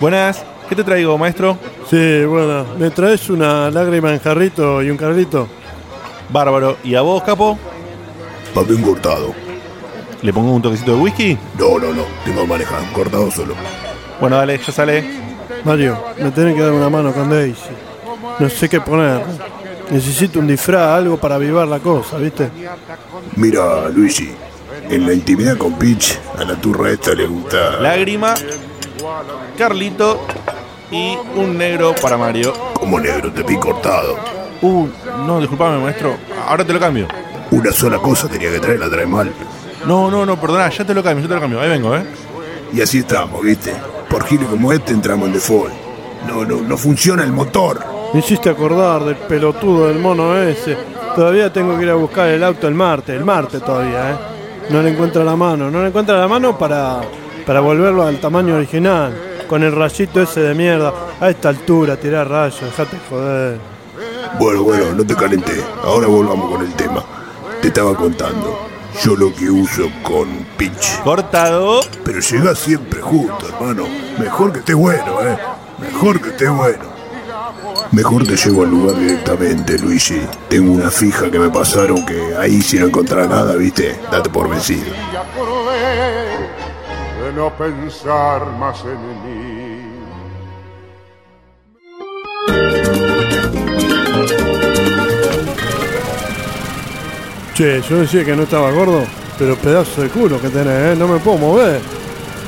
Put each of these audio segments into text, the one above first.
Buenas, ¿qué te traigo, maestro? Sí, bueno, ¿me traes una lágrima en jarrito y un carrito? Bárbaro. ¿Y a vos, capo? Papel cortado. ¿Le pongo un toquecito de whisky? No, no, no. Tengo que manejar. Cortado solo. Bueno, dale, ya sale. Mario, me tenés que dar una mano con Daisy. No sé qué poner. Necesito un disfraz, algo para avivar la cosa, ¿viste? Mira, Luigi. En la intimidad con Peach, a la turra esta le gusta. Lágrima, Carlito y un negro para Mario. Como negro, te vi cortado. Uh, no, disculpame, maestro. Ahora te lo cambio. Una sola cosa tenía que traer, la trae mal. No, no, no, perdona, ya te lo cambio, ya te lo cambio. Ahí vengo, ¿eh? Y así estamos, ¿viste? Por giro como este entramos en default. No, no, no funciona el motor. Me hiciste acordar del pelotudo del mono ese. Todavía tengo que ir a buscar el auto el martes, el martes todavía, ¿eh? No le encuentra la mano, no le encuentra la mano para, para volverlo al tamaño original. Con el rayito ese de mierda. A esta altura, tirar rayos, dejate joder. Bueno, bueno, no te calenté. Ahora volvamos con el tema. Te estaba contando. Yo lo que uso con Peach. Cortado. Pero llega siempre justo, hermano. Mejor que esté bueno, ¿eh? Mejor que esté bueno. Mejor te llevo al lugar directamente, Luigi. Tengo una fija que me pasaron que ahí si no encontrar nada, ¿viste? Date por vencido. De no pensar más en mí. Che, yo decía que no estaba gordo, pero pedazo de culo que tenés, ¿eh? No me puedo mover.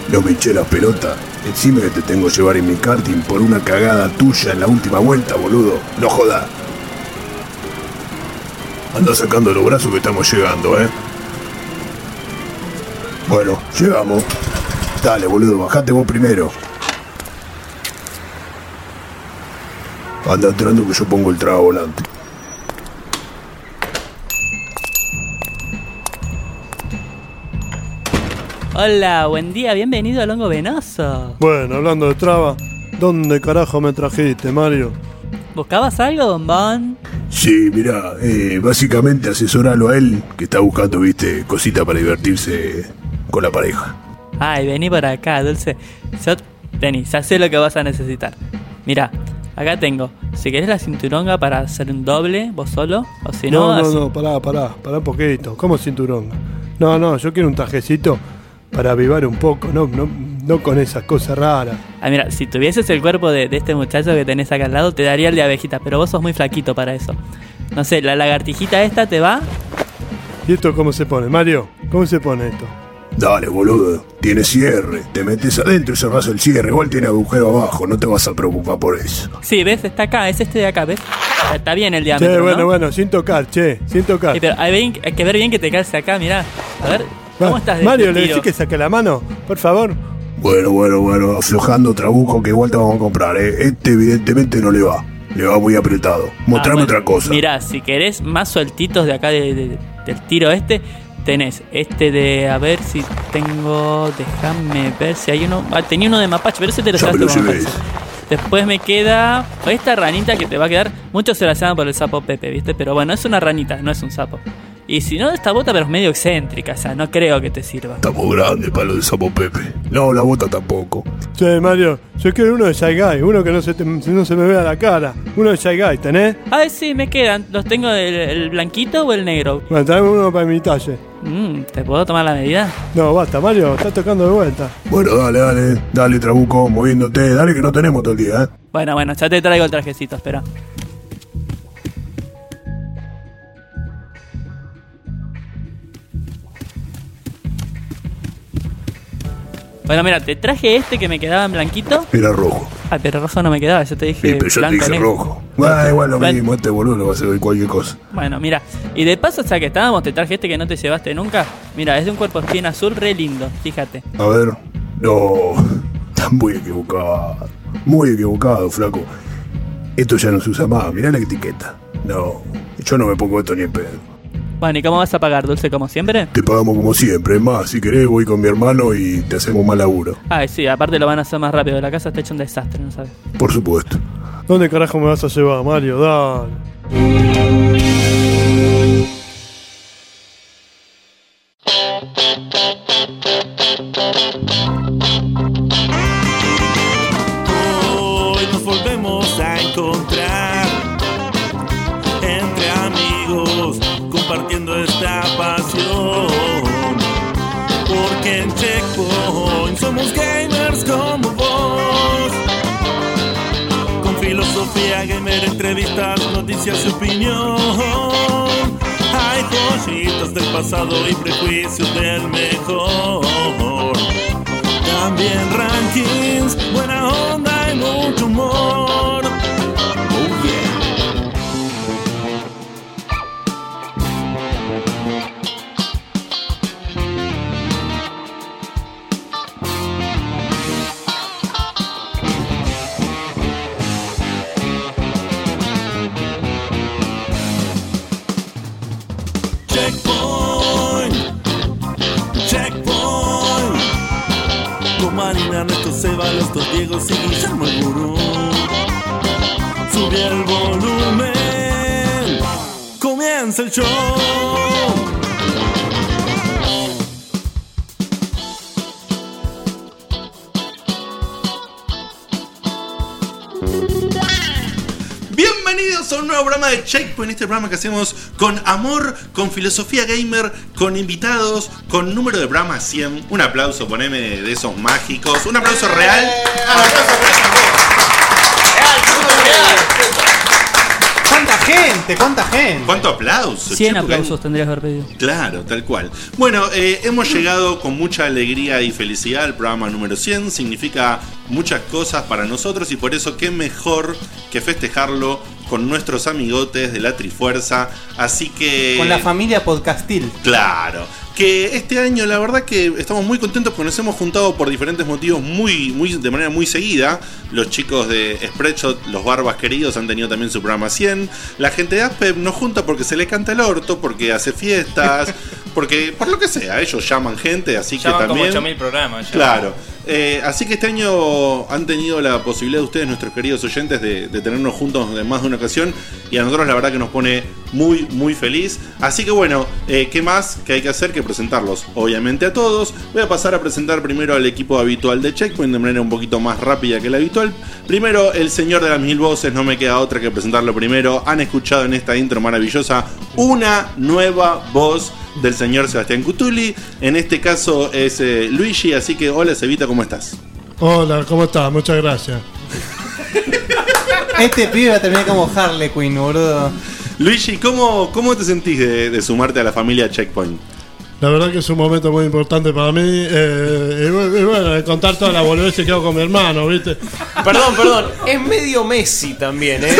No me eché la pelota. Encima que te tengo que llevar en mi karting por una cagada tuya en la última vuelta, boludo. No jodas. Anda sacando los brazos que estamos llegando, ¿eh? Bueno, llegamos. Dale, boludo, bajate vos primero. Anda entrando que yo pongo el trago volante. Hola, buen día, bienvenido al Hongo Venoso. Bueno, hablando de traba, ¿dónde carajo me trajiste, Mario? ¿Buscabas algo, bombón? Sí, mira, eh, básicamente asesoralo a él, que está buscando, viste, cosita para divertirse con la pareja. Ay, vení por acá, Dulce. Yo, vení, ya sé lo que vas a necesitar. Mira, acá tengo. Si querés la cinturonga para hacer un doble, vos solo, o si no, No, no, así- no, pará, pará, pará un poquito. ¿Cómo cinturón? No, no, yo quiero un trajecito para avivar un poco, no, no, no con esas cosas raras. Ah, mira, si tuvieses el cuerpo de, de este muchacho que tenés acá al lado, te daría el de abejita, pero vos sos muy flaquito para eso. No sé, la lagartijita esta te va. ¿Y esto cómo se pone, Mario? ¿Cómo se pone esto? Dale, boludo, tiene cierre. Te metes adentro y cerrás el cierre. Igual tiene agujero abajo, no te vas a preocupar por eso. Sí, ¿ves? Está acá, es este de acá, ¿ves? Está bien el Che, diámetro, bueno, ¿no? bueno, sin tocar, che, sin tocar. Sí, pero hay, bien- hay que ver bien que te calce acá, mirá. A ver, ¿cómo estás de Mario, tu ¿le tiro? decís que saque la mano? Por favor. Bueno, bueno, bueno, aflojando trabuco que igual te vamos a comprar, ¿eh? Este evidentemente no le va. Le va muy apretado. Mostrame Ah, bueno, otra cosa. Mirá, si querés más sueltitos de acá de- de- del tiro este, tenés este de. A ver si tengo. Déjame ver si hay uno. Ah, tenía uno de mapache, pero ese te lo como mapache. Después me queda esta ranita que te va a quedar. Muchos se la llaman por el sapo Pepe, ¿viste? Pero bueno, es una ranita, no es un sapo. Y si no, esta bota, pero es medio excéntrica, o sea, no creo que te sirva. Estamos grandes para lo de Sapo Pepe. No, la bota tampoco. Che, Mario, yo quiero uno de Shy Guy, uno que no se, te- no se me vea la cara. Uno de Shy Guy, ¿tenés? Ah, sí, me quedan. ¿Los tengo el, el blanquito o el negro? Bueno, tráeme uno para mi talle. Mm, ¿Te puedo tomar la medida? No, basta, Mario, estás tocando de vuelta. Bueno, dale, dale. Dale, trabuco, moviéndote. Dale que no tenemos todo el día, ¿eh? Bueno, bueno, ya te traigo el trajecito, espera. Bueno, mira, te traje este que me quedaba en blanquito. Era rojo. Ah, pero rojo no me quedaba, yo te dije Sí, pero yo te dije negro. rojo. Ah, igual lo mismo. Este boludo lo va a hacer cualquier cosa. Bueno, mira, y de paso, ya que estábamos, te traje este que no te llevaste nunca. Mira, es de un cuerpo espina azul re lindo, fíjate. A ver. No. Estás muy equivocado. Muy equivocado, flaco. Esto ya no se usa más. Mirá la etiqueta. No. Yo no me pongo esto ni en pedo. Bueno, ¿y cómo vas a pagar, Dulce, como siempre? Te pagamos como siempre. Es más, si querés, voy con mi hermano y te hacemos más laburo. Ah, sí, aparte lo van a hacer más rápido. La casa está hecha un desastre, ¿no sabes? Por supuesto. ¿Dónde carajo me vas a llevar, Mario? Dale. Noticias y opinión. Hay joyitas del pasado y prejuicios del mejor. De Checkpoint, este programa que hacemos con amor, con filosofía gamer, con invitados, con número de programa 100. Un aplauso, poneme de esos mágicos. Un aplauso real. ¿Cuánta gente? ¿Cuánta gente? ¿Cuánto aplauso? 100 che, porque- aplausos tendrías que haber pedido. Claro, tal cual. Bueno, eh, hemos llegado con mucha alegría y felicidad al programa número 100. Significa muchas cosas para nosotros y por eso qué mejor que festejarlo con nuestros amigotes de la Trifuerza. Así que... Con la familia podcastil. Claro. Que este año la verdad que estamos muy contentos porque nos hemos juntado por diferentes motivos muy, muy, de manera muy seguida. Los chicos de Spreadshot, los barbas queridos, han tenido también su programa 100. La gente de Aspep nos junta porque se le canta el orto, porque hace fiestas, porque por lo que sea, ellos llaman gente, así Llaman que como también... 8000 programas. ya. Claro. Eh, así que este año han tenido la posibilidad de ustedes, nuestros queridos oyentes, de, tenernos juntos en más de una ocasión. Y a nosotros la verdad que nos pone muy, muy feliz. Así que bueno, eh, ¿qué más que hay que hacer que presentarlos? Obviamente a todos. Voy a pasar a presentar primero al equipo habitual de Checkpoint de manera un poquito más rápida que la habitual. Primero, el señor de las mil voces, no me queda otra que presentarlo primero. Han escuchado en esta intro maravillosa una nueva voz del señor Sebastián Cutuli. En este caso es eh, Luigi, así que hola Cevita, ¿cómo estás? Hola, ¿cómo estás? Muchas gracias. Este pibe va a terminar como Harley Quinn, boludo. Luigi, ¿cómo, cómo te sentís de, de sumarte a la familia Checkpoint? La verdad que es un momento muy importante para mí. eh, y, y bueno, contar toda la boludez que hago con mi hermano, ¿viste? Perdón, perdón. Es medio Messi también, ¿eh?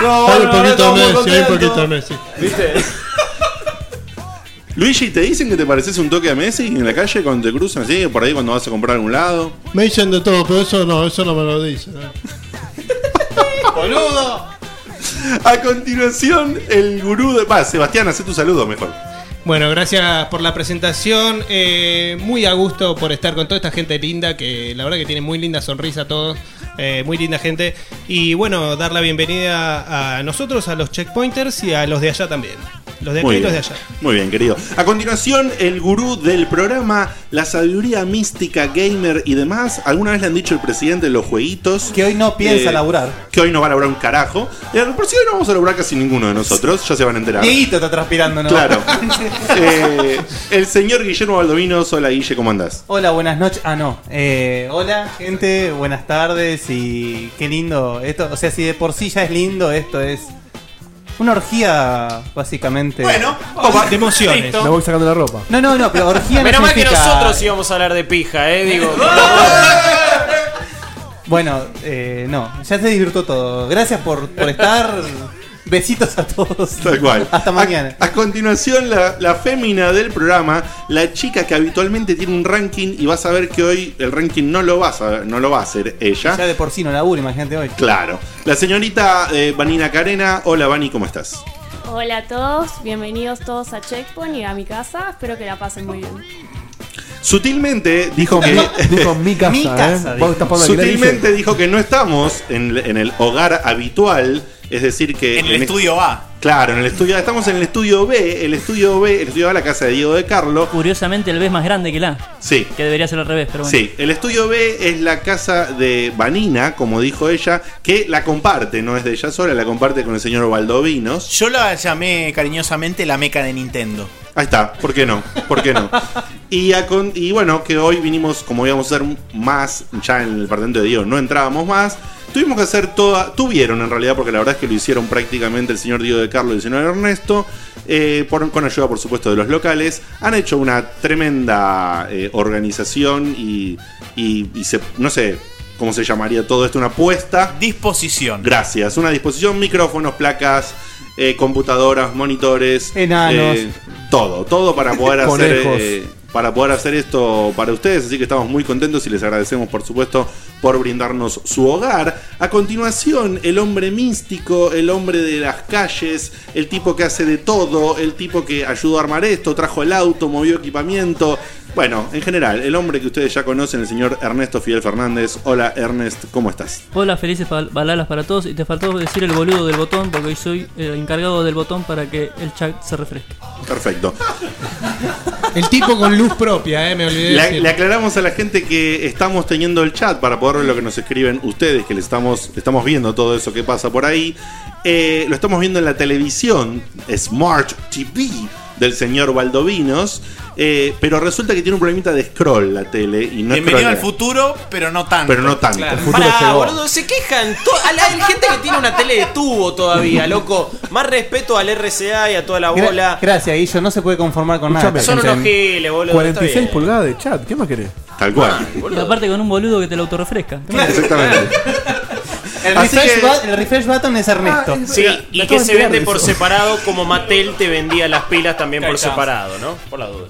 No, hay un bueno, poquito Messi, hay un poquito Messi. ¿Viste? Luigi, ¿te dicen que te pareces un toque a Messi en la calle cuando te cruzan así, por ahí cuando vas a comprar a algún lado? Me dicen de todo, pero eso no, eso no me lo dicen. ¿eh? ¡Boludo! A continuación, el gurú de... Va, Sebastián, haz tu saludo mejor. Bueno, gracias por la presentación. eh, muy a gusto por estar con toda esta gente linda, que la verdad que tiene muy linda sonrisa todos. eh, muy linda gente. Y bueno, dar la bienvenida a nosotros, a los checkpointers y a los de allá también. Los de aquí Muy y los de allá. Muy bien, querido. A continuación, el gurú del programa, la sabiduría mística, gamer y demás. ¿Alguna vez le han dicho el presidente de los jueguitos? Que hoy no piensa Eh, laburar. Que hoy no va a laburar un carajo. Eh, por si hoy no vamos a laburar casi ninguno de nosotros, ya se van a enterar. Dieguito está transpirando, ¿no? Claro. Eh, el señor Guillermo Baldovino, hola Guille, ¿cómo andás? Hola, buenas noches. Ah, no. Eh, hola, gente. Buenas tardes. Y qué lindo esto. O sea, si de por sí ya es lindo, esto es una orgía, básicamente. Bueno, De emociones. listo. Me voy sacando la ropa. No, no, no, pero orgía no Menos mal que significa- nosotros íbamos a hablar de pija, ¿eh? Digo. Bueno, eh, no, ya se disfrutó todo. Gracias por, por estar. Besitos a todos. Tal cual. Hasta mañana. A, a continuación, la, la fémina del programa, la chica que habitualmente tiene un ranking y vas a ver que hoy el ranking no lo, vas a, no lo va a hacer ella. Ya de por sí no laburo, imagínate hoy. Claro. La señorita eh, Vanina Carena. Hola, Vani, ¿cómo estás? Hola a todos, bienvenidos todos a Checkpoint y a mi casa. Espero que la pasen muy bien. Sutilmente dijo que. Dijo mi casa, Mi casa, ¿eh? Vos estás Sutilmente dijo que no estamos en, en el hogar habitual, es decir que... En el estudio A. Claro, en el estudio estamos en el estudio B, el estudio B, el estudio A, la casa de Diego de Carlo. Curiosamente, el B es más grande que el A, Sí, que debería ser al revés, pero bueno. sí, el estudio B es la casa de Vanina, como dijo ella, que la comparte, no es de ella sola, la comparte con el señor Valdovinos. Yo la llamé cariñosamente la meca de Nintendo. Ahí está, ¿por qué no? ¿Por qué no? Y, a con- y bueno, que hoy vinimos, como íbamos a hacer más, ya en el departamento de Diego no entrábamos más, tuvimos que hacer toda, tuvieron en realidad, porque la verdad es que lo hicieron prácticamente el señor Diego de Carlos y el señor Ernesto, eh, por- con ayuda por supuesto de los locales, han hecho una tremenda eh, organización y, y- y se, no sé cómo se llamaría todo esto, una apuesta. Disposición. Gracias, una disposición, micrófonos, placas, eh, computadoras, monitores, Enanos. eh, todo, todo para poder hacer eh, para poder hacer esto para ustedes, así que estamos muy contentos y les agradecemos por supuesto por brindarnos su hogar. A continuación, el hombre místico, el hombre de las calles, el tipo que hace de todo, el tipo que ayudó a armar esto, trajo el auto, movió equipamiento. Bueno, en general, el hombre que ustedes ya conocen, el señor Ernesto Fidel Fernández. Hola Ernest, ¿cómo estás? Hola, felices bal- balalas para todos. Y te faltó decir el boludo del botón, porque hoy soy el encargado del botón para que el chat se refresque. Perfecto. El tipo con luz propia, eh, me olvidé de Le, le aclaramos a la gente que estamos teniendo el chat para poder ver lo que nos escriben ustedes, que le estamos, estamos viendo todo eso que pasa por ahí. Eh, lo estamos viendo en la televisión, Smart TV del señor Valdovinos. eh, pero resulta que tiene un problemita de scroll la tele y no Bienvenido al futuro, pero no tanto. Pero no tanto. Claro. El futuro Pará, llegó. boludo, se quejan. to- a la, hay gente que tiene una tele de tubo todavía, loco. Más respeto al RCA y a toda la Gra- bola. gracias, Guillo. No se puede conformar con Escuchame. nada. Son unos giles, boludo. 46 está bien. pulgadas de chat, ¿qué más querés? Tal cual. Y aparte con un boludo que te lo autorrefresca. Exactamente. El Así refresh, que- el refresh button es Ernesto. Sí, y que se vende de por separado como Mattel te vendía las pilas también por separado, ¿no? Por la duda.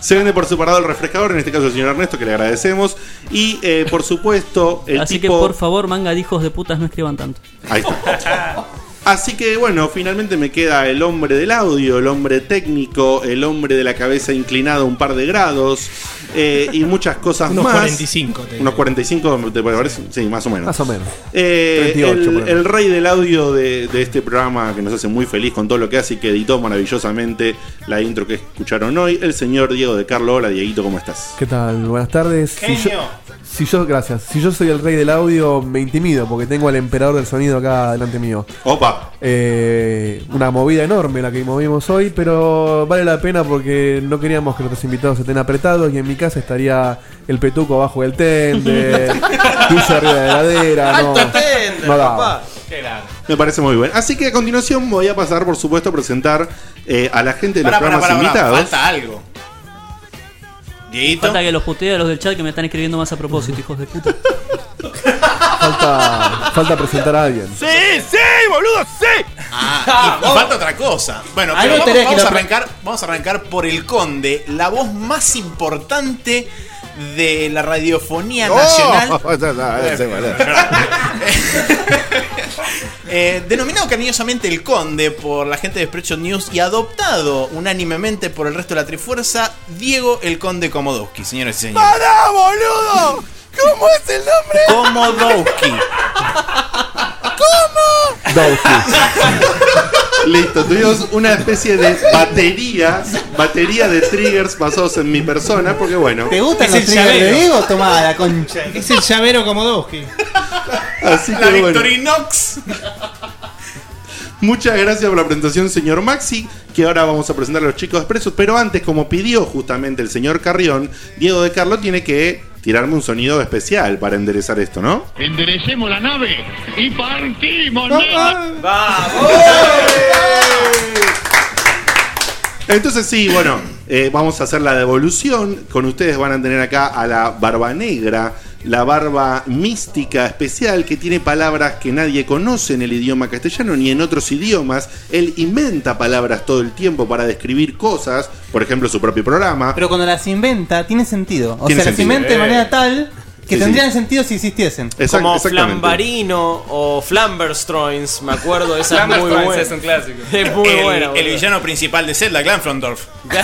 Se vende por separado el refrescador, en este caso el señor Ernesto, que le agradecemos. Y eh, por supuesto, el Así tipo. que por favor, manga de hijos de putas, no escriban tanto. Ahí está. Así que bueno, finalmente me queda el hombre del audio, el hombre técnico, el hombre de la cabeza inclinada un par de grados eh, y muchas cosas Unos más. 45. te digo. Unos 45, ¿te parece? Sí, más o menos. Más o menos. Eh, 38, el, el rey del audio de, de este programa que nos hace muy feliz con todo lo que hace y que editó maravillosamente la intro que escucharon hoy, el señor Diego de Carlo. Hola, Dieguito, ¿cómo estás? ¿Qué tal? Buenas tardes. Si yo, Genio. si yo- gracias. Si yo soy el rey del audio, me intimido porque tengo al emperador del sonido acá delante mío. Opa, Eh, una movida enorme la que movimos hoy, pero vale la pena porque no queríamos que nuestros invitados estén apretados y en mi casa estaría el petuco abajo del tende, pizza arriba de la heladera. No, ¡Alto tender, no daba. papá! me parece muy bien. Así que a continuación voy a pasar, por supuesto, a presentar eh, a la gente de los Pará, pará, programas pará, pará, invitados. Falta algo. Dieguito. Falta que los putee a los del chat que me están escribiendo más a propósito, hijos de puta. Falta, falta presentar a alguien. Sí, sí, boludo, sí. Ah, y, y falta otra cosa. Bueno, pero vamos, tenés que vamos a lo- arrancar, vamos a arrancar por el conde, la voz más importante de la radiofonía nacional. Eh, denominado cariñosamente el Conde por la gente de Spreadshot News y adoptado unánimemente por el resto de la Trifuerza, Diego el Conde Komodowski, señores y señores. ¡Pará, boludo! ¿Cómo es el nombre? Komodowski. Listo, tuvimos una especie de batería, batería de triggers basados en mi persona, porque bueno, ¿Te gustan Es los el triggers de. Diego? Tomá la concha. Es el llavero Komodowski. así La que bueno. Victorinox. Muchas gracias por la presentación, señor Maxi, que ahora vamos a presentar a los chicos expresos, pero antes, como pidió justamente el señor Carrión, Diego de Carlo tiene que tirarme un sonido especial para enderezar esto, ¿no? Enderecemos la nave y partimos. ¡Vamos! Entonces sí, bueno, eh, vamos a hacer la devolución. Con ustedes van a tener acá a la barba negra, la barba mística especial que tiene palabras que nadie conoce en el idioma castellano ni en otros idiomas. Él inventa palabras todo el tiempo para describir cosas, por ejemplo su propio programa. Pero cuando las inventa, tiene sentido. O Tiene sea, las sentido. inventa de manera tal que Sí, tendrían sentido si existiesen. Exact- Como. Flambarino o Flamberstroins, me acuerdo, esa es muy buena. es un clásico. Es muy el, buena. el boludo. villano principal de Zelda, Glanfrondorf.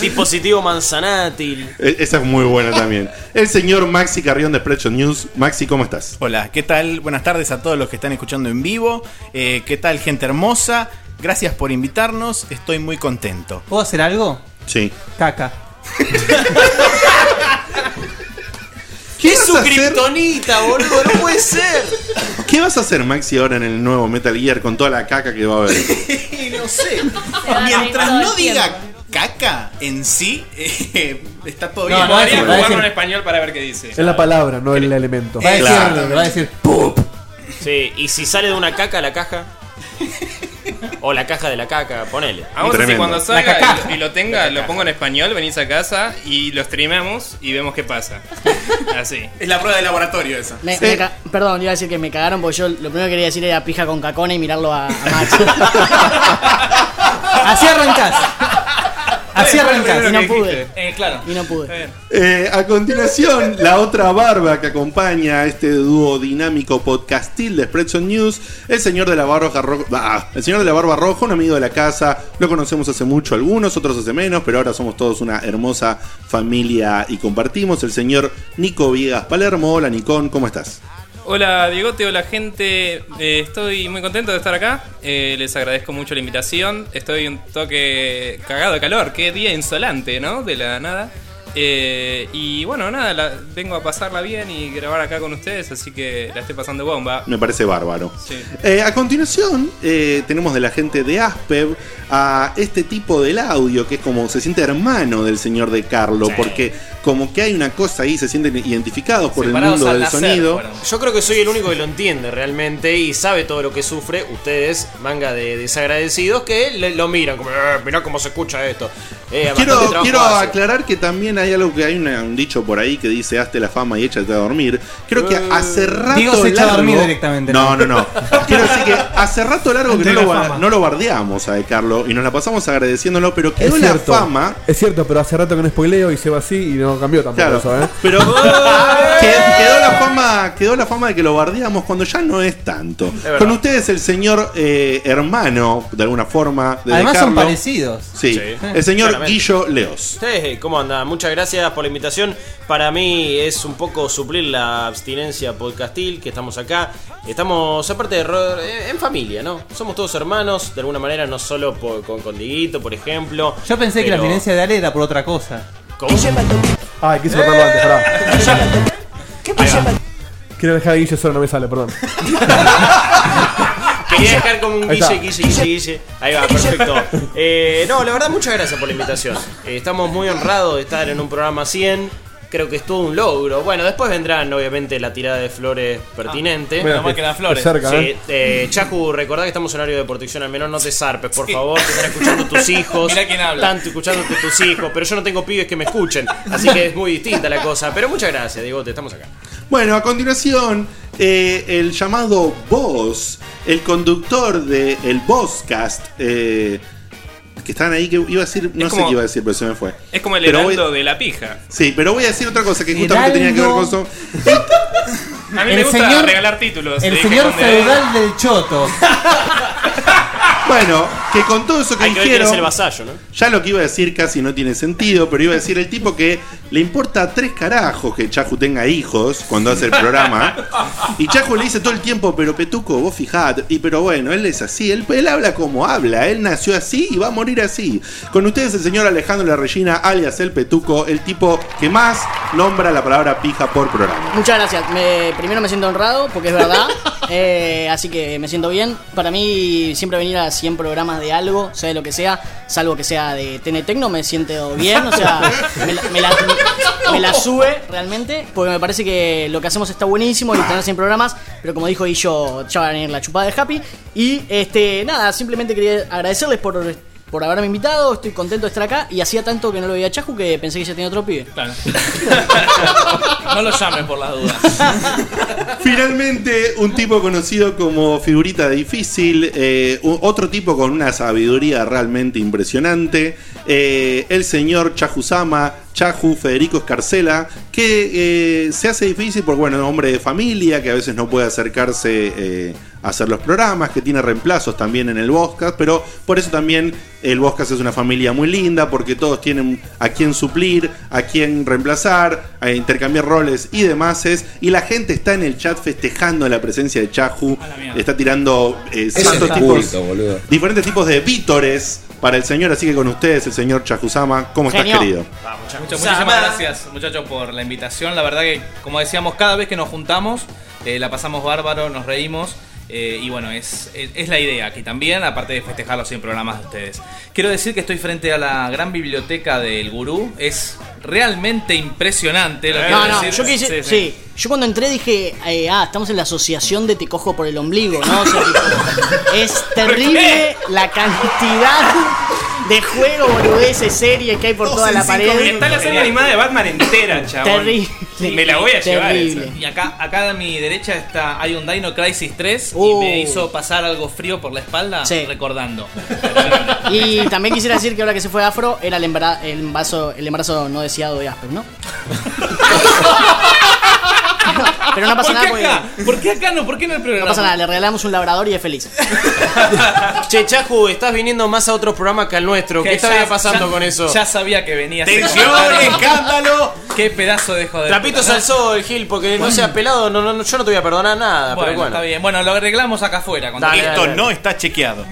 Dispositivo manzanátil. E- Esa es muy buena también. El señor Maxi Carrión de Spreadshot News. Maxi, ¿cómo estás? Hola, ¿qué tal? Buenas tardes a todos los que están escuchando en vivo. Eh, ¿Qué tal, gente hermosa? Gracias por invitarnos, estoy muy contento. ¿Puedo hacer algo? Sí. Caca. ¿Qué Es su kriptonita, boludo, no puede ser. ¿Qué vas a hacer, Maxi, ahora en el nuevo Metal Gear con toda la caca que va a haber? no sé. Mientras no diga caca en sí, eh, está todo bien. No, no, Podría Va a jugarlo decir- en español para ver qué dice. Es la palabra, no el elemento. Va a decir- Claro. va a decir Sí, y si sale de una caca la caja. O la caja de la caca, ponele. Vamos así cuando salga y, y lo tenga, lo pongo en español, venís a casa y lo streameamos y vemos qué pasa. Así. Es la prueba de laboratorio esa. Me- me ca- perdón, iba a decir que me cagaron porque yo lo primero que quería decir era pija con cacona y mirarlo a, a Max. Así arrancás. Así arrancás. Y no pude. Eh, claro. Y no pude. Eh, a continuación, la otra barba que acompaña a este dúo dinámico podcastil de Spreadshot News, el señor de la barba roja, ah, el señor de la barba roja, un amigo de la casa, lo conocemos hace mucho algunos, otros hace menos, pero ahora somos todos una hermosa familia y compartimos, el señor Nico Viegas Palermo, hola Nicón, ¿cómo estás? Hola Diegote, hola gente, Eh, estoy muy contento de estar acá, Eh, les agradezco mucho la invitación, estoy un toque cagado de calor, qué día insolante, ¿no? De la nada. Eh, y bueno, nada, la- vengo a pasarla bien y grabar acá con ustedes, así que la estoy pasando bomba. Me parece bárbaro. Sí. Eh, a continuación, eh, tenemos de la gente de Aspev a este tipo del audio que es como se siente hermano del señor de Carlo, porque como que hay una cosa ahí, se sienten identificados por el mundo del sonido. Yo creo que soy el único que lo entiende realmente y sabe todo lo que sufre. Ustedes, manga de desagradecidos, que le- lo miran como, "Eh, mirá cómo se escucha esto. Eh, Quiero, quiero hace". aclarar que también hay algo que hay una- un dicho por ahí que dice hazte la fama y échate a dormir. Creo que hace rato Diego se echa a largo- dormir directamente, No, ¿no? no, no. Quiero decir que hace rato largo que no lo, no lo bardeamos a De Carlo y nos la pasamos agradeciéndolo, pero quedó Es la cierto, fama. es cierto, pero hace rato que no spoileo y se va así y no cambió tampoco Claro, eso, ¿eh? pero que- quedó la fama, quedó la fama de que lo bardeamos cuando ya no es tanto. Con ustedes el señor eh, hermano, de alguna forma, de Además De son parecidos. Sí, Sí. el señor Claramente. Guillo Leos. Sí, ¿cómo anda? Muchas gracias por la invitación. Para mí es un poco suplir la abstinencia podcastil que estamos acá. Estamos, aparte de eh, en familia, ¿no? Somos todos hermanos, de alguna manera, no solo por- con, con Dieguito, por ejemplo. Yo pensé que la abstinencia de Ale era por otra cosa. ¿Cómo? Ay, quise cortarlo antes, pará. ¿Qué pasa? Quiero dejar a Guillo solo, no me sale, perdón. Quería dejar como un guille, guille, guille, guille. Ahí va, perfecto. Eh, no, la verdad, muchas gracias por la invitación. Eh, estamos muy honrados de estar en un programa 100. Creo que es todo un logro. Bueno, después vendrán, obviamente, la tirada de flores pertinente. Bueno, Menos mal que las flores. cerca, Sí, ¿eh? eh, Chacu, recordá que estamos en horario de protección al menor. No te zarpes, por favor. Te están escuchando tus hijos. Mirá quién habla. Están escuchándote tus hijos. Pero yo no tengo pibes que me escuchen. Así que es muy distinta la cosa. Pero muchas gracias, Diego. Te estamos acá. Bueno, a continuación, eh, el llamado Boss, el conductor del el Bosscast, eh, que están ahí, que iba a decir, no sé qué iba a decir, pero se me fue. Es como el Pero voy- heraldo de la pija. Sí, pero voy a decir otra cosa que justamente tenía que ver con eso. A mí El me gusta señor- regalar títulos. El de señor feudal del Choto. Bueno, que con todo eso que Hay que ver quién dijeron, es el vasallo, ¿no? ya lo que iba a decir casi no tiene sentido, pero iba a decir el tipo que le importa tres carajos que Chacu tenga hijos cuando hace el programa. Y Chacu le dice todo el tiempo, pero Petuco, vos fijate. Y pero bueno, él es así, él, él habla como habla, él nació así y va a morir así. Con ustedes el señor Alejandro La Regina, alias el Petuco, el tipo que más nombra la palabra pija por programa. Muchas gracias. Me- primero me siento honrado porque es verdad. Eh, así que me siento bien. Para mí, siempre venir a 100 programas de algo, sea de lo que sea, salvo que sea de TN Tecno, me siento bien. O sea, me la, sube realmente. Porque me parece que lo que hacemos está buenísimo y tener 100 programas. Pero como dijo yo, ya va a venir la chupada de Happy. Y este nada, simplemente quería agradecerles por. Por haberme invitado, estoy contento de estar acá y hacía tanto que no lo veía a Chacu que pensé que ya tenía otro pibe. Claro. no lo llamen por las dudas. Finalmente, un tipo conocido como figurita difícil, eh, otro tipo con una sabiduría realmente impresionante, eh, el señor Chajusama, Chaju Federico Escarcela, que eh, se hace difícil porque, bueno, hombre de familia, que a veces no puede acercarse eh, a hacer los programas, que tiene reemplazos también en el Boscast, pero por eso también el Boscast es una familia muy linda, porque todos tienen a quien suplir, a quien reemplazar, a intercambiar roles y demás. Y la gente está en el chat festejando la presencia de Chaju, está tirando eh, santos tipos, culto, diferentes tipos de vítores para el señor, así que con ustedes, el señor Chajusama, ¿cómo estás, Genio. querido? Muchas, muchísimas gracias, muchachos, por la invitación. La verdad que, como decíamos, cada vez que nos juntamos, eh, la pasamos bárbaro, nos reímos. eh, y bueno, es, es, es la idea aquí también, aparte de festejar los 100 programas de ustedes. Quiero decir que estoy frente a la gran biblioteca del gurú. Es realmente impresionante lo que No, quiero no, decir. yo quise, sí, Yo cuando entré dije, eh, ah, estamos en la asociación de Te cojo por el ombligo, ¿no? O sea, tipo, es terrible la cantidad de juegos, boludeces, series que hay por toda la pared. Está la serie animada de Batman entera, chabón. Terrible. Me la voy a llevar. Esa. Y acá, acá a mi derecha está, hay un Dino Crisis 3 y Uh. me hizo pasar algo frío por la espalda recordando. Y también quisiera decir que ahora que se fue Afro, era el, embara- el embarazo, el embarazo no deseado de Asper, ¿no? Pero no pasa ¿Por nada qué porque. acá? ¿Por qué acá no? ¿Por qué no el programa? No pasa nada, le regalamos un labrador y es feliz. Che, Chacu, estás viniendo más a otros programas que al nuestro. ¿Qué ya- pasando ya- con eso? Ya sabía que venía. ¡Tensión, escándalo! Qué pedazo de joder. Trapitos al sol, Gil, porque no seas pelado, no, no, yo no te voy a perdonar nada. Bueno, pero bueno. está bien. Bueno, lo arreglamos acá afuera. Dale, Esto dale. no está chequeado.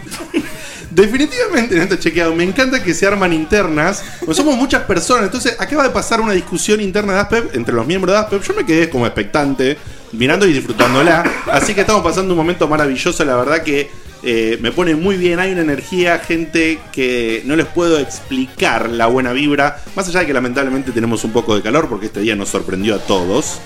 Definitivamente no está chequeado. Me encanta que se arman internas. Pues somos muchas personas. Entonces, acaba de pasar una discusión interna de Aspep entre los miembros de Aspep. Yo me quedé como expectante, mirando y disfrutándola. Así que estamos pasando un momento maravilloso. La verdad que eh, me pone muy bien. Hay una energía, gente, que no les puedo explicar la buena vibra. Más allá de que lamentablemente tenemos un poco de calor, porque este día nos sorprendió a todos.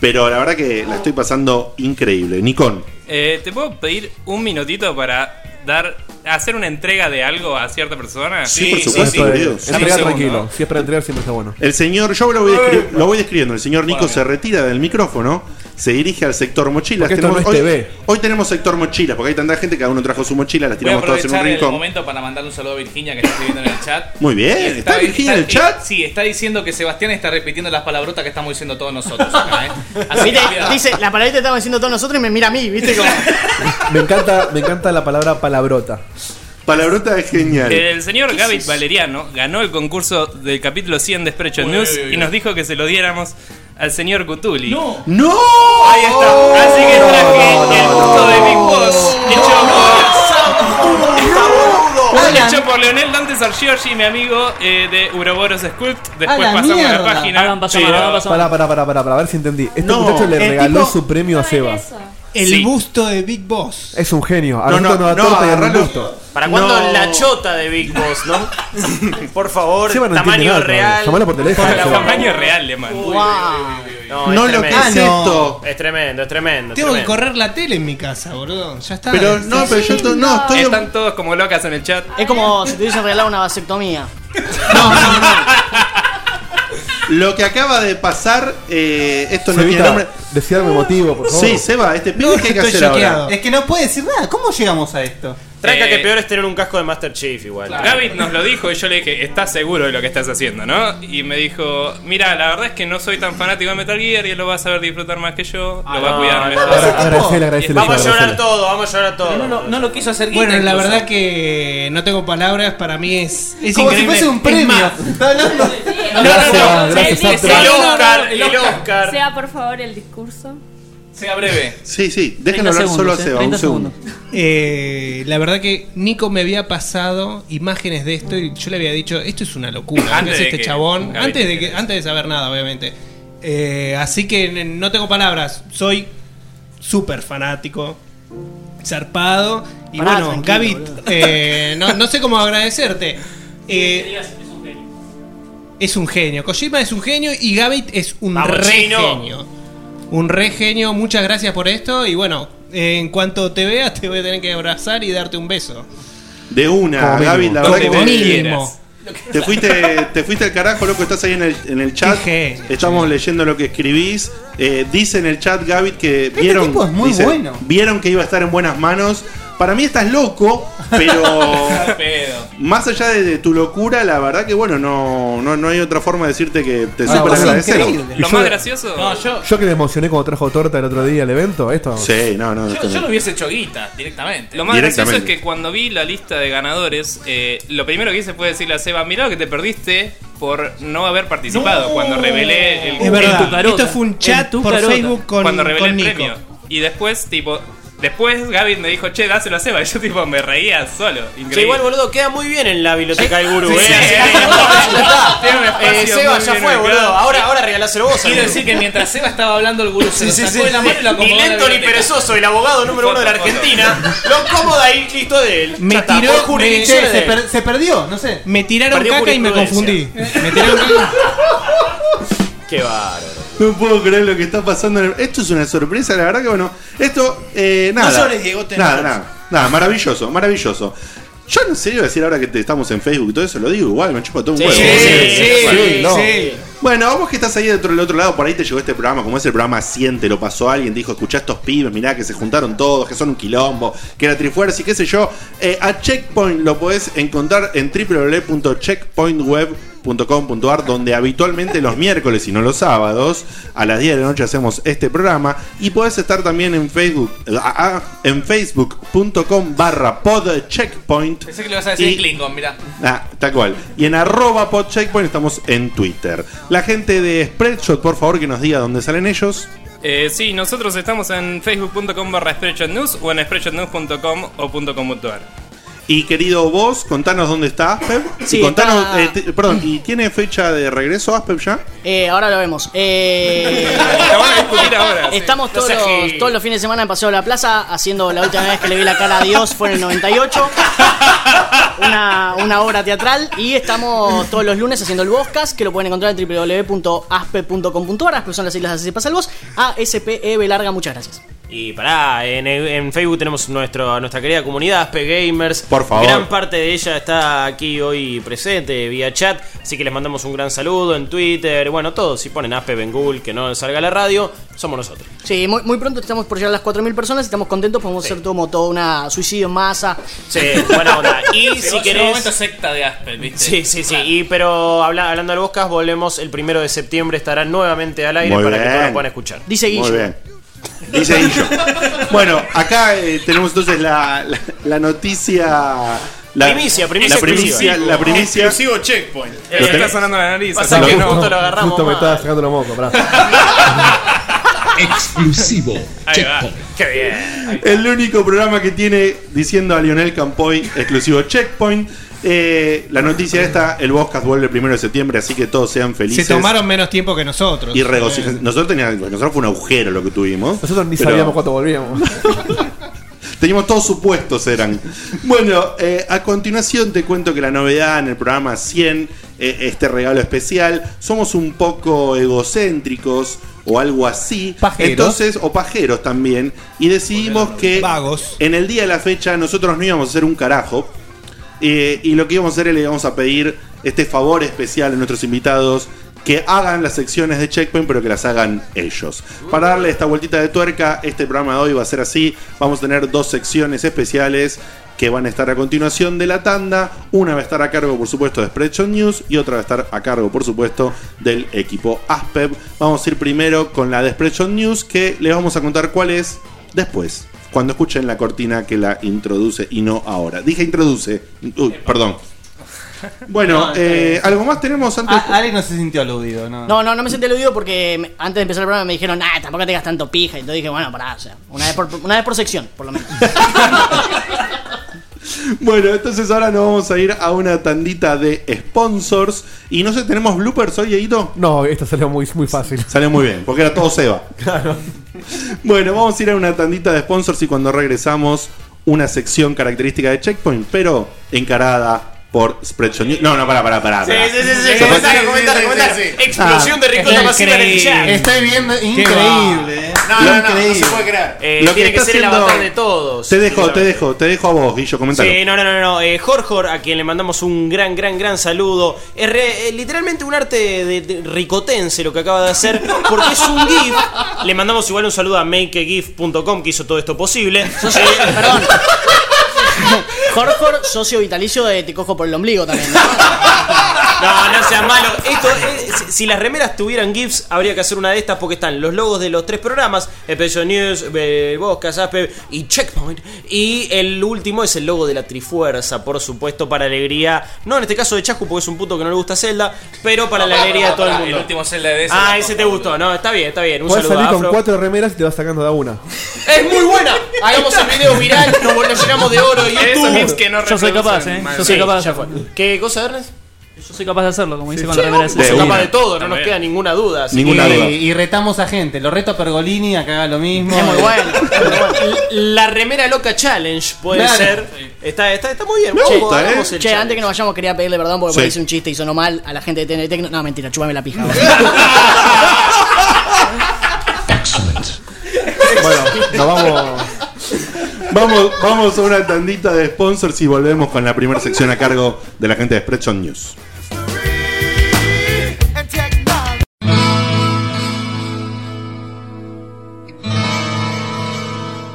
Pero la verdad que la estoy pasando increíble. Nicón. Eh, ¿Te puedo pedir un minutito para dar hacer una entrega de algo a cierta persona? Sí, por supuesto. Sí, Entrega tranquilo. Si es para entregar, siempre está bueno. El señor, yo lo voy, descri- lo voy describiendo. El señor Nico se retira del micrófono, se dirige al sector mochilas. Porque esto no es hoy, TV. hoy tenemos sector mochilas, porque hay tanta gente, cada uno trajo su mochila, las Voy a tiramos todas en un aprovechar el rincón. momento para mandarle un saludo a Virginia que está escribiendo en el chat. Muy bien, ¿está Virginia en el chat? Sí, está diciendo que Sebastián está repitiendo las palabrotas que estamos diciendo todos nosotros acá, ¿eh? Así ¿Viste? que, cuidado. Dice, la palabrita estamos diciendo todos nosotros y me mira a mí, ¿viste? Como, Me encanta, me encanta la palabra palabrota. Palabrota es genial. El señor Gavit Valeriano ganó el concurso del capítulo 100 de Sprecho News uy, uy, y nos dijo que se lo diéramos al señor Cutuli. ¡No! ¡No! Ahí está. Así que traje el gusto de Big Boss hecho por, hecho por Leonel Dante Sargiorgi, mi amigo eh, de Uroboros Sculpt. Después A pasamos mierda. la página. Hagan mano, no. hagan paso Pará, pará, pará, pará, a ver si entendí. Este No, muchacho le regaló tipo- su premio a Seba. El Sí. busto de Big Boss. Es un genio. A No, no, nos no, torta y a agarralo. gusto. ¿Para cuándo No. la chota de Big Boss, no? Por favor, Seba no entiende tamaño nada, real. Llamalo por teléfono. El tamaño real, le mando. No, No es lo que es esto. Es tremendo, es tremendo. Tengo que correr la tele en mi casa, boludo. Ya está. Pero no, pero yo to- no, estoy. Están todos como locas en el chat. es como si te hubiesen regalado una vasectomía. Lo que acaba de pasar, eh, esto no tiene nombre. Decía algo emotivo, por favor. Sí, Seba, este pibe, ¿qué hay que Estoy hacer ahora? choqueado. Es que no puede decir nada. ¿Cómo llegamos a esto? Tranca Eh, que peor es tener un casco de Master Chief igual. Gavit nos lo dijo y yo le dije, ¿estás seguro de lo que estás haciendo, no? Y me dijo, mira, la verdad es que no soy tan fanático de Metal Gear y él lo va a saber disfrutar más que yo, lo va a cuidar mejor. Agra- Agradecele, agradecele. Vamos a llorar todo, vamos a llorar todo. No, no, no lo quiso hacer guita, Bueno, la incluso. verdad que no tengo palabras. Para mí es, es Como si increíble. fuese un Es premio. más, Está hablando. El No, no, Oscar, el el Oscar. Oscar. Sea por favor el discurso. Sea breve. Sí, sí, dejen 30 hablar solo a eh, Seba, 30 un segundo. Eh, la verdad que Nico me había pasado imágenes de esto y yo le había dicho, esto es una locura. ¿qué Antes es de este que chabón? Antes de, que, antes de saber nada, obviamente. Eh, así que no tengo palabras. Soy súper fanático, zarpado. Y Pará, bueno, Gaby, eh, no, no sé cómo agradecerte. Eh, es un genio. Kojima es un genio y Gavit es un Vamos, re chino. genio. Un re genio. Muchas gracias por esto. Y bueno, en cuanto te veas, te voy a tener que abrazar y darte un beso. De una, Como mínimo. Gaby, la verdad que te, mínimo. te fuiste, te fuiste al carajo, loco, estás ahí en el, en el chat. Qué genio, Estamos leyendo lo que escribís. Eh, dice en el chat, Gaby, que vieron, tipo es muy dice, bueno. vieron que iba a estar en buenas manos. Para mí estás loco, pero Pedo. más allá de, de tu locura, la verdad que bueno, no, no, no hay otra forma de decirte que te Ah, increíble. Lo más yo- gracioso... No, yo, Yo que me emocioné cuando trajo torta el otro día al evento, esto. Sí, no, no, yo, yo no hubiese hecho guita directamente. Lo más gracioso es que cuando vi la lista de ganadores, eh, lo primero que hice fue decirle a Seba, mirá lo que te perdiste por no haber participado cuando revelé el, Es verdad. tu carota. Esto fue un chat por. Facebook con, cuando revelé con el Nico. premio. Y después, tipo, Después Gaby me dijo, che, dáselo a Seba. Y yo tipo me reía solo. Increíble. Igual, boludo, queda muy bien en la biblioteca del gurú, Sí, ¿eh? Eh, Seba ya fue, boludo. Ahora, ahora regaláselo vos. Quiero decir que mientras Seba estaba hablando, el gurú se lo sacó de la mano y lo acomodó Ni lento ni perezoso, el abogado número uno de la. Argentina. Lo cómoda ahí, listo de él. Me tiró, se, él. per- se perdió, no sé. Me tiraron Perdió caca y me confundí. Me tiraron caca. Qué bárbaro. No puedo creer lo que está pasando. en el- Esto es una sorpresa, la verdad que bueno. Esto, eh, nada. llores, Diego, Nada, nada. Nada, maravilloso, maravilloso. Yo no sé, iba a decir ahora que te- estamos en Facebook y todo eso, lo digo igual, me chupa todo un Sí, huevo. sí, sí, sí, no. sí. Bueno, vos que estás ahí dentro del otro lado, por ahí te llegó este programa, como es el programa 100, te lo pasó alguien, dijo, escuchá estos pibes, mirá que se juntaron todos, que son un quilombo, que era Trifuerza y qué sé yo. Eh, a Checkpoint lo podés encontrar en www.checkpointweb.com.ar, donde habitualmente los miércoles y no los sábados, a las 10 de la noche hacemos este programa. Y podés estar también en Facebook, ah, ah, en facebook.com barra podcheckpoint. Pensé que le ibas a decir Y- Klingon, mirá. Ah, tal cual. Y en arroba podcheckpoint estamos en Twitter. La gente de Spreadshot, por favor, que nos diga dónde salen ellos. Eh, sí, nosotros estamos en facebook.com barra News o en spreadshotnews.com o .com.ar. Y querido vos, contanos dónde está Aspep. Sí, y contanos, está- eh, te- perdón, ¿y tiene fecha de regreso Aspep ya? Eh, ahora lo vemos. Eh, Estamos todos, No seas los, gil. todos los fines de semana en Paseo de la Plaza haciendo la última vez que le vi la cara a Dios fue en el 98. Una, una obra teatral. Y estamos todos los lunes haciendo el Boscas, que lo pueden encontrar en www.aspe.com.ar. Aspe son las siglas así se pasa el voz. ASPE B larga, muchas gracias. Y pará, en, en Facebook tenemos nuestro, nuestra querida comunidad Aspe Gamers. Por favor. Gran parte de ella está aquí hoy presente vía chat. Así que les mandamos un gran saludo en Twitter. Bueno, todos, si ponen Aspe en Google, que no salga la radio, somos nosotros. Sí, muy, muy pronto estamos por llegar a las 4.000 personas estamos contentos. Podemos hacer como todo una suicidio en masa. Sí, buena onda. Y si un querés. momento secta de Asper, ¿viste? Sí, sí, sí. Y, pero habla- hablando del Boscas, volvemos el primero de septiembre. Estará nuevamente al aire Muy para que todos lo puedan escuchar. Dice Muy bien. Dice Guillo. bueno, acá eh, tenemos entonces la, la, la noticia. La, Primicia, primicia La primicia, exclusiva. la primicia. Exclusivo checkpoint. Eh, me está sonando la nariz. Pasa así que que no. justo lo agarramos Justo me estaba sacando la moco. Exclusivo. Va. Qué bien. El único programa que tiene diciendo a Lionel Campoy exclusivo Checkpoint. Eh, la noticia esta, el Boscas vuelve el primero de septiembre, así que todos sean felices. Se tomaron menos tiempo que nosotros. y regocijan. Nosotros teníamos, nosotros fue un agujero lo que tuvimos. Nosotros ni Pero sabíamos cuándo volvíamos. Teníamos todos supuestos eran. Bueno, eh, a continuación te cuento que la novedad en el programa 100, eh, este regalo especial, somos un poco egocéntricos o algo así. Pajeros. Entonces, o pajeros también. Y decidimos que Vagos. en el día de la fecha nosotros no íbamos a hacer un carajo. Eh, y lo que íbamos a hacer es le íbamos a pedir este favor especial a nuestros invitados que hagan las secciones de Checkpoint, pero que las hagan ellos. Para darle esta vueltita de tuerca, este programa de hoy va a ser así. Vamos a tener dos secciones especiales que van a estar a continuación de la tanda. Una va a estar a cargo, por supuesto, de Spreadshot News y otra va a estar a cargo, por supuesto, del equipo Aspep. Vamos a ir primero con la de Spreadshot News, que les vamos a contar cuál es después. Cuando escuchen la cortina que la introduce y no ahora. Dije introduce. Uy, perdón. Bueno, No, está eh, bien. ¿algo más tenemos antes? A- Alex no se sintió aludido, ¿no? No, no, no me sentí aludido porque me- antes de empezar el programa me dijeron, nah, tampoco tengas tanto pija. Y entonces dije, bueno, pará, o sea, una vez por, una vez por sección, por lo menos. Bueno, entonces ahora nos vamos a ir a una tandita de sponsors. Y no sé, ¿tenemos bloopers hoy, Edito? No, esta salió muy, muy fácil. Salió muy bien, porque era todo Seba. Claro. Bueno, vamos a ir a una tandita de sponsors y cuando regresamos, una sección característica de Checkpoint, pero encarada por Spreadshot News. No, no, pará, pará, pará. Sí, sí, sí, sí. Explosión de ricota Está masiva en el increíble. chat. Estoy viendo increíble. No, no, no, no se puede creer. Eh, Lo que tiene que está ser el haciendo- avatar de todos. Te dejo, te dejo, te dejo a vos, Guillo, comentalo. Sí, no, no, no, no. Eh, Jorjor, a quien le mandamos un gran, gran, gran saludo. Es re- eh, literalmente un arte de, de ricotense lo que acaba de hacer, porque es un GIF. Le mandamos igual un saludo a makegif.com que hizo todo esto posible. Eh, Perdón. Jorjor, socio vitalicio de Te cojo por el ombligo también. ¿no? No, no sea malo. Esto, eh, si- las remeras tuvieran GIFs, habría que hacer una de estas porque están los logos de los tres programas: Special News, eh, Vos, Casaspe y Checkpoint. Y el último es el logo de la Trifuerza, por supuesto, para alegría. No en este caso de Chascu, porque es un puto que no le gusta Zelda, pero para la alegría de todo el mundo. el último Zelda de ese, Ah, ese te gustó. No, está bien, está bien. Un Puedes saludo salir a con Afro. cuatro remeras y te vas sacando de a una. Es muy buena. Hagamos el video viral, nos, nos llenamos de oro y Esos Que no Yo soy capaz, eh. Yo soy Sí, capaz de ya hacerlo. fue. ¿Qué cosa, Ernest? Yo soy capaz de hacerlo, como dice con la remera sos capaz de todo, no nos queda ninguna duda. así Ninguna que- duda. Y, y retamos a gente. Lo reto a Pergolini a que haga lo mismo. Es muy bueno. La remera loca challenge puede Claro. ser. Está, está, está muy bien. Che, el che, antes que nos vayamos quería pedirle perdón porque Sí. por ahí hice un chiste y sonó mal a la gente de TNT. No, mentira, chúpame la pija. Bueno, nos vamos. Vamos, vamos a una tandita de sponsors y volvemos con la primera sección a cargo de la gente de Spreadshot News.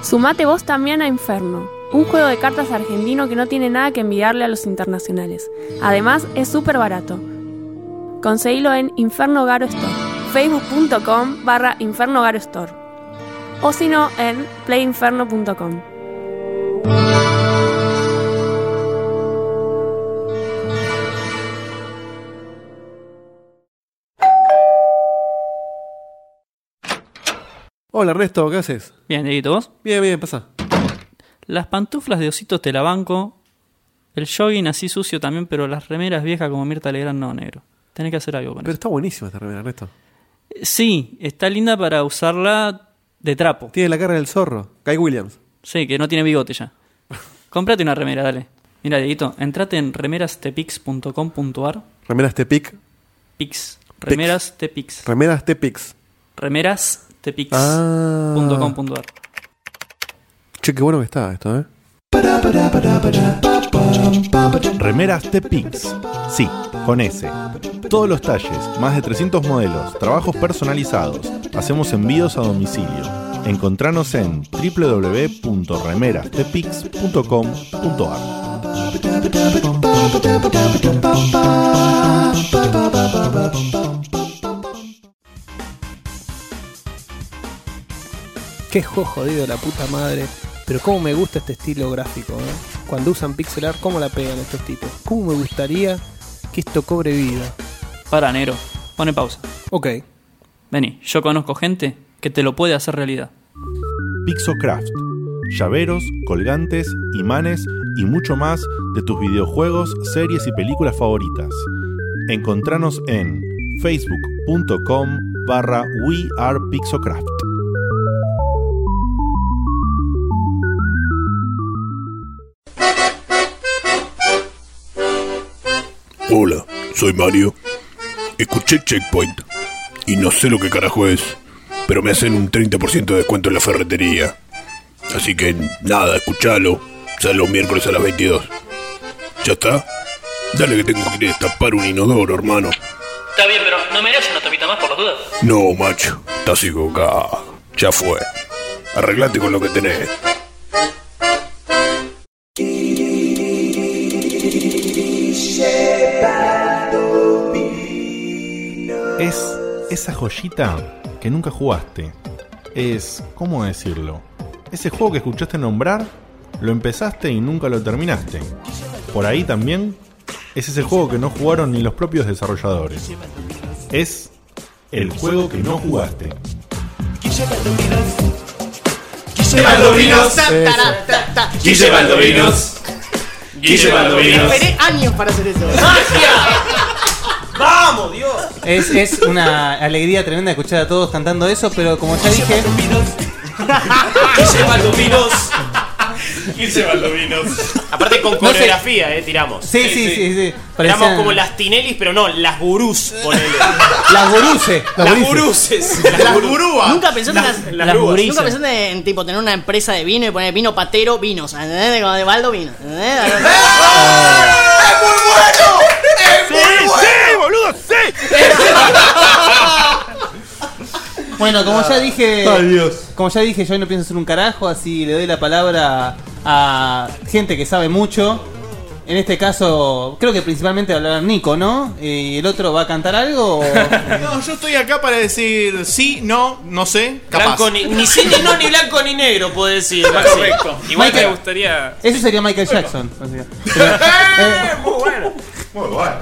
Sumate vos también a Inferno, un juego de cartas argentino que no tiene nada que envidiarle a los internacionales. Además, es súper barato. Conseguilo en Inferno Garo Store, facebook.com barra Inferno Garo Store. O si no, en playinferno.com. Hola, Ernesto, ¿qué haces? Bien, Dieguito, ¿vos? Bien, bien, pasa. Las pantuflas de ositos te la banco. El jogging así sucio también, pero las remeras viejas como Mirta Legrand no, negro. Tenés que hacer algo con Pero eso. está buenísima esta remera, Ernesto. Sí, está linda para usarla de trapo. Tiene la cara del zorro. Guy Williams. Sí, que no tiene bigote ya. Cómprate una remera, dale. Mira, Dieguito, entrate en remerastepix.com.ar. Remeras Tepic. Pix. Remeras Tepix. Remeras Tepix. Remerastepix.com.ar. Che, qué bueno que está esto, ¿eh? Remeras Tepix. Sí, con S. Todos los talles, más de 300 modelos, trabajos personalizados. Hacemos envíos a domicilio. Encontranos en www.remerastepix.com.ar. Qué jodido la puta madre. Pero cómo me gusta este estilo gráfico, ¿eh? Cuando usan pixel art, ¿cómo la pegan estos tipos? ¿Cómo me gustaría que esto cobre vida? Para, negro. Pone pausa. Ok. Vení, yo conozco gente que te lo puede hacer realidad. Pixocraft. Llaveros, colgantes, imanes y mucho más de tus videojuegos, series y películas favoritas. Encontranos en facebook.com barra wearepixocraft. Hola, soy Mario. Escuché Checkpoint y no sé lo que carajo es, pero me hacen un 30% de descuento en la ferretería. Así que nada, escuchalo. Sale los miércoles a las 22. ¿Ya está? Dale que tengo que ir a destapar un inodoro, hermano. Está bien, pero ¿no me harías una topita más por las dudas? No, macho, estás equivocado. Ya fue. Arreglate con lo que tenés. Es esa joyita que nunca jugaste. Es, ¿cómo decirlo? Ese juego que escuchaste nombrar, lo empezaste y nunca lo terminaste. Por ahí también es ese juego que no jugaron ni los propios desarrolladores. Es el juego que no jugaste. Guille Baldovinos. Guille Baldovinos. Guille Baldovinos. Esperé años para hacer eso. ¡Vamos, Dios! Es, es una alegría tremenda escuchar a todos cantando eso, pero como ya dije. Guille Baldovinos. Guille Baldovinos. Aparte con No sé. coreografía, eh, tiramos. Sí, sí, sí, sí. Tiramos Parecían- como las Tinelis, pero no, las gurús, ponele. Las guruses. Las guruses. Las gurúas. Nunca pensaste Las- en, las grúas. nunca pensaste en tipo tener una empresa de vino y poner vino patero vinos, ¿entendés? Como de Baldo vino. ¿entendés? boludo, Bueno, como ya dije. Ay, Dios. Como ya dije, yo hoy no pienso hacer un carajo, así le doy la palabra a gente que sabe mucho. En este caso, creo que principalmente va a hablar Nico, ¿no? Eh, ¿Y el otro va a cantar algo? o- No, yo estoy acá para decir sí, no, no sé, capaz. Blanco ni, ni sí, ni no, ni blanco, ni negro, puede decir. Maxi. Correcto. Igual Michael- me gustaría. Eso sería Michael Jackson. o sea. Muy bueno. Muy bueno.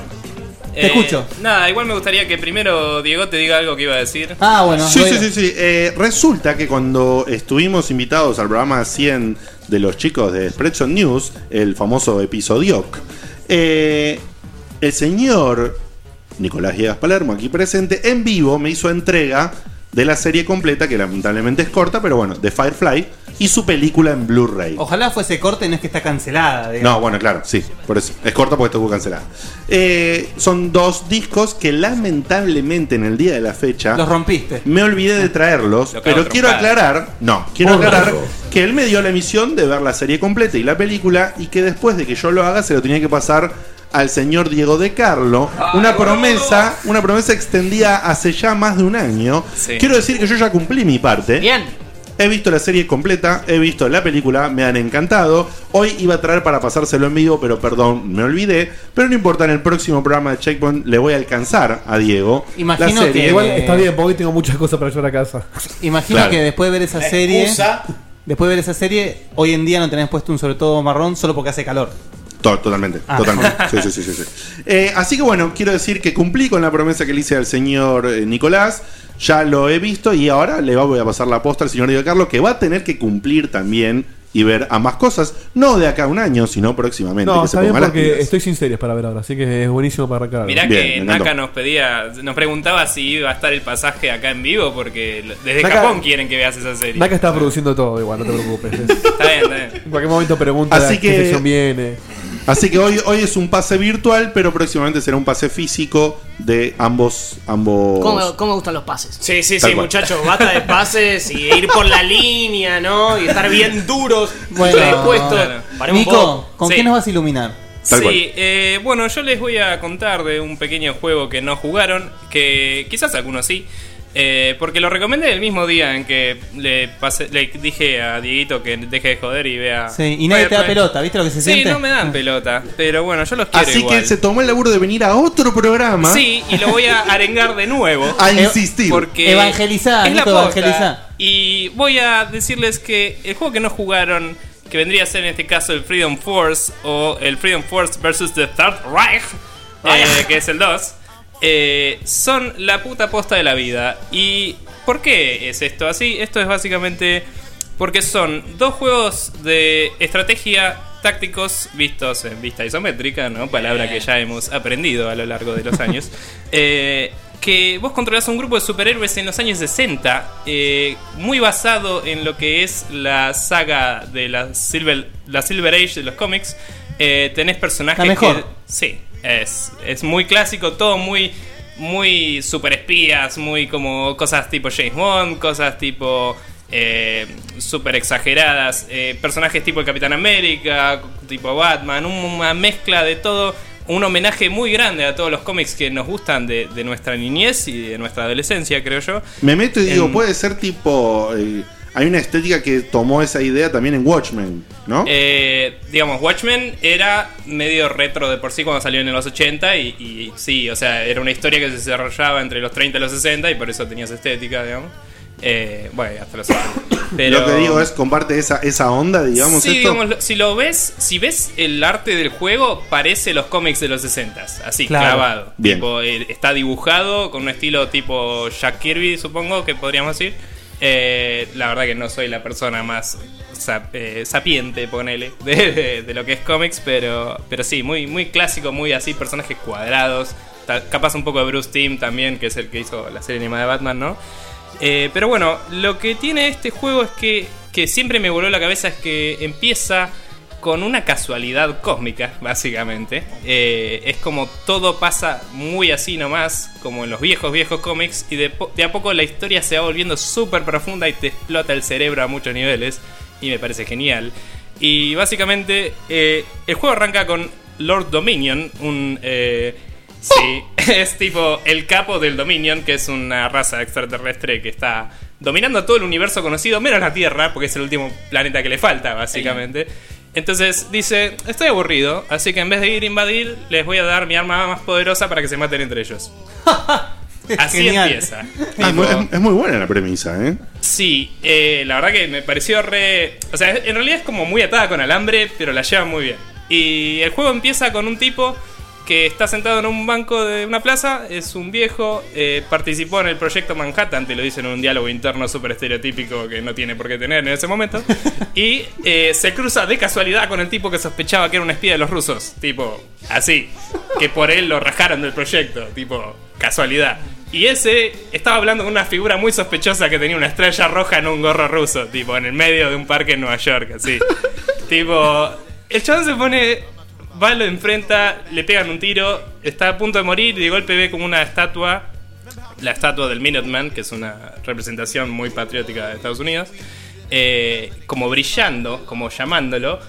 Te escucho. Nada, igual me gustaría que primero Diego te diga algo que iba a decir. Ah, bueno. Sí, sí, sí, sí. Eh, resulta que cuando estuvimos invitados al programa 100 de los chicos de Spreadshot News, el famoso episodio, eh, el señor Nicolás Llegas Palermo, aquí presente, en vivo me hizo entrega de la serie completa, que lamentablemente es corta, pero bueno, de Firefly, y su película en Blu-ray. Ojalá fuese corte, no es que está cancelada. digamos. No, bueno, claro, sí, por eso. Es corta porque estuvo cancelada. Eh, son dos discos que lamentablemente en el día de la fecha. Los rompiste. Me olvidé de traerlos, Lo cago pero quiero aclarar. No, quiero Por aclarar que él me dio la misión de ver la serie completa y la película y que después de que yo lo haga se lo tenía que pasar al señor Diego de Carlo. Una promesa, una promesa extendida hace ya más de un año. Sí. Quiero decir que yo ya cumplí mi parte. Bien. He visto la serie completa, he visto la película, me han encantado. Hoy iba a traer para pasárselo en vivo, pero perdón, me olvidé. Pero no importa, en el próximo programa de Checkpoint le voy a alcanzar a Diego. Imagino la serie. que- Igual está bien, porque hoy tengo muchas cosas para llevar a casa. Imagino Claro. que después de ver esa La serie. excusa. Después de ver esa serie, hoy en día no tenés puesto un sobre todo marrón solo porque hace calor. To- Totalmente, Ah. totalmente. Sí, sí, sí. Eh, así que bueno, quiero decir que cumplí con la promesa que le hice al señor eh, Nicolás. Ya lo he visto y ahora le voy a pasar la posta al señor Diego Carlos, que va a tener que cumplir también y ver a más cosas, no de acá a un año, sino próximamente. No, que se ponga porque estoy sin series para ver ahora, así que es buenísimo para arrancar. Mirá Bien, que. Naka nos pedía, nos preguntaba si iba a estar el pasaje acá en vivo, porque desde Naka- Japón quieren que veas esa serie. Naka está produciendo todo igual, no te preocupes. Es- Está bien, está bien. en cualquier momento pregunta Así qué que- viene. Así que hoy, hoy es un pase virtual, pero próximamente será un pase físico de ambos. ambos ¿Cómo, cómo me gustan los pases? Sí, sí, Tal sí, cual. muchachos, basta de pases y ir por la línea, ¿no? Y estar bien duros, Bueno, predispuestos. Nico. ¿con Sí. qué nos vas a iluminar? Tal. Sí, eh, bueno, yo les voy a contar de un pequeño juego que no jugaron, que quizás algunos sí, eh, porque lo recomendé el mismo día en que le, pasé, le dije a Dieguito que deje de joder y vea. Sí, y nadie te da pelota, ¿viste lo que se Sí, siente? no me dan pelota, pero bueno, yo los quiero Así igual. que se tomó el laburo de venir a otro programa. Sí, y lo voy a arengar de nuevo. A insistir. Porque Evangelizá, es la evangelizá. Y voy a decirles que el juego que no jugaron, que vendría a ser en este caso el Freedom Force o el Freedom Force versus the Third Reich, eh, que es el 2, eh, son la puta posta de la vida. ¿Y por qué es esto así? Esto es básicamente porque son dos juegos de estrategia tácticos vistos en vista isométrica, ¿no? Palabra que ya hemos aprendido a lo largo de los años. Eh, que vos controlás un grupo de superhéroes en los años 60, eh, muy basado en lo que es la saga de la Silver, la Silver Age de los cómics. Eh, tenés personajes La mejor. que. Sí, es, es muy clásico, todo muy. Muy super espías, muy como cosas tipo James Bond, cosas tipo eh, super exageradas, eh, personajes tipo el Capitán América, tipo Batman, una mezcla de todo, un homenaje muy grande a todos los cómics que nos gustan de, de nuestra niñez y de nuestra adolescencia, creo yo. Me meto y digo, En- puede ser tipo. eh, hay una estética que tomó esa idea también en Watchmen, ¿no? Eh, digamos, Watchmen era medio retro de por sí cuando salió en los 80 y, y sí, o sea, era una historia que se desarrollaba entre los 30 y los 60 y por eso tenía esa estética, digamos. Eh, bueno, hasta los 60. Pero... Lo que digo es, comparte esa, esa onda, digamos, sí, esto. digamos, si lo ves, si ves el arte del juego, parece los cómics de los 60 así, Claro. clavado. Bien. Tipo, eh, está dibujado con un estilo tipo Jack Kirby, supongo que podríamos decir. Eh, la verdad que no soy la persona más sap- eh, sapiente, ponele, de, lo que es cómics, pero, pero sí, muy, muy clásico, muy así, personajes cuadrados. Capaz un poco de Bruce Timm también, que es el que hizo la serie animada de Batman, ¿no? Eh, pero bueno, lo que tiene este juego es que, que siempre me voló la cabeza es que empieza con una casualidad cósmica, básicamente. Eh, es como todo pasa muy así nomás, como en los viejos, viejos cómics, y de, a poco la historia se va volviendo súper profunda y te explota el cerebro a muchos niveles, y me parece genial. Y básicamente eh, el juego arranca con Lord Dominion, un... eh, Sí, es tipo el capo del Dominion, que es una raza extraterrestre que está dominando todo el universo conocido, menos la Tierra, porque es el último planeta que le falta, básicamente. Entonces dice, estoy aburrido, así que en vez de ir a invadir, les voy a dar mi arma más poderosa para que se maten entre ellos. Así Genial. empieza. Ah, es, muy, es- es muy buena la premisa, ¿eh? Sí, eh, la verdad que me pareció re... O sea, en realidad es como muy atada con alambre, pero la lleva muy bien. Y el juego empieza con un tipo que está sentado en un banco de una plaza, es un viejo, eh, participó en el proyecto Manhattan, te lo dicen en un diálogo interno súper estereotípico que no tiene por qué tener en ese momento, y eh, se cruza de casualidad con el tipo que sospechaba que era un espía de los rusos, tipo, así, que por él lo rajaron del proyecto, tipo, casualidad. Y ese estaba hablando con una figura muy sospechosa que tenía una estrella roja en un gorro ruso, tipo, en el medio de un parque en Nueva York, así. tipo, el chabón se pone, va, lo enfrenta, le pegan un tiro, está a punto de morir y de golpe ve como una estatua, la estatua del Minuteman, que es una representación muy patriótica de Estados Unidos, eh, como brillando, como llamándolo.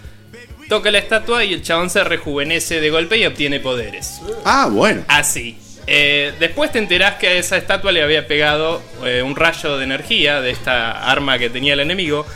Toca la estatua y el chabón se rejuvenece de golpe y obtiene poderes. Ah, bueno. Así. Eh, después te enterás que a esa estatua le había pegado eh, un rayo de energía de esta arma que tenía el enemigo.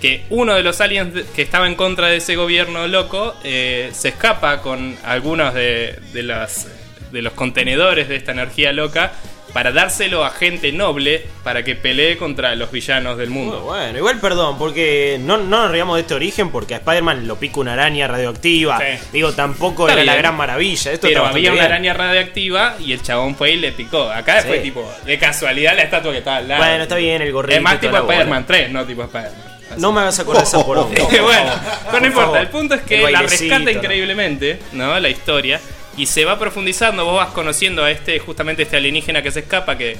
Que uno de los aliens que estaba en contra de ese gobierno loco eh, se escapa con algunos de, de las, de los contenedores de esta energía loca para dárselo a gente noble para que pelee contra los villanos del mundo. Bueno, igual perdón, porque no, no nos riamos de este origen porque a Spider-Man lo pica una araña radioactiva. Digo, tampoco Está era la gran maravilla. Esto pero había una bien. araña radioactiva y el chabón fue y le picó. Acá Sí. fue tipo, de casualidad la estatua que estaba al lado. Bueno, está bien el gorrito Es más tipo. Spider-Man 3, no tipo Spider-Man. No me hagas acordar esa poronga. bueno, pero Por no importa. favor. El punto es que El la rescata increíblemente, ¿no? La historia. Y se va profundizando. Vos vas conociendo a este, justamente este alienígena que se escapa. Que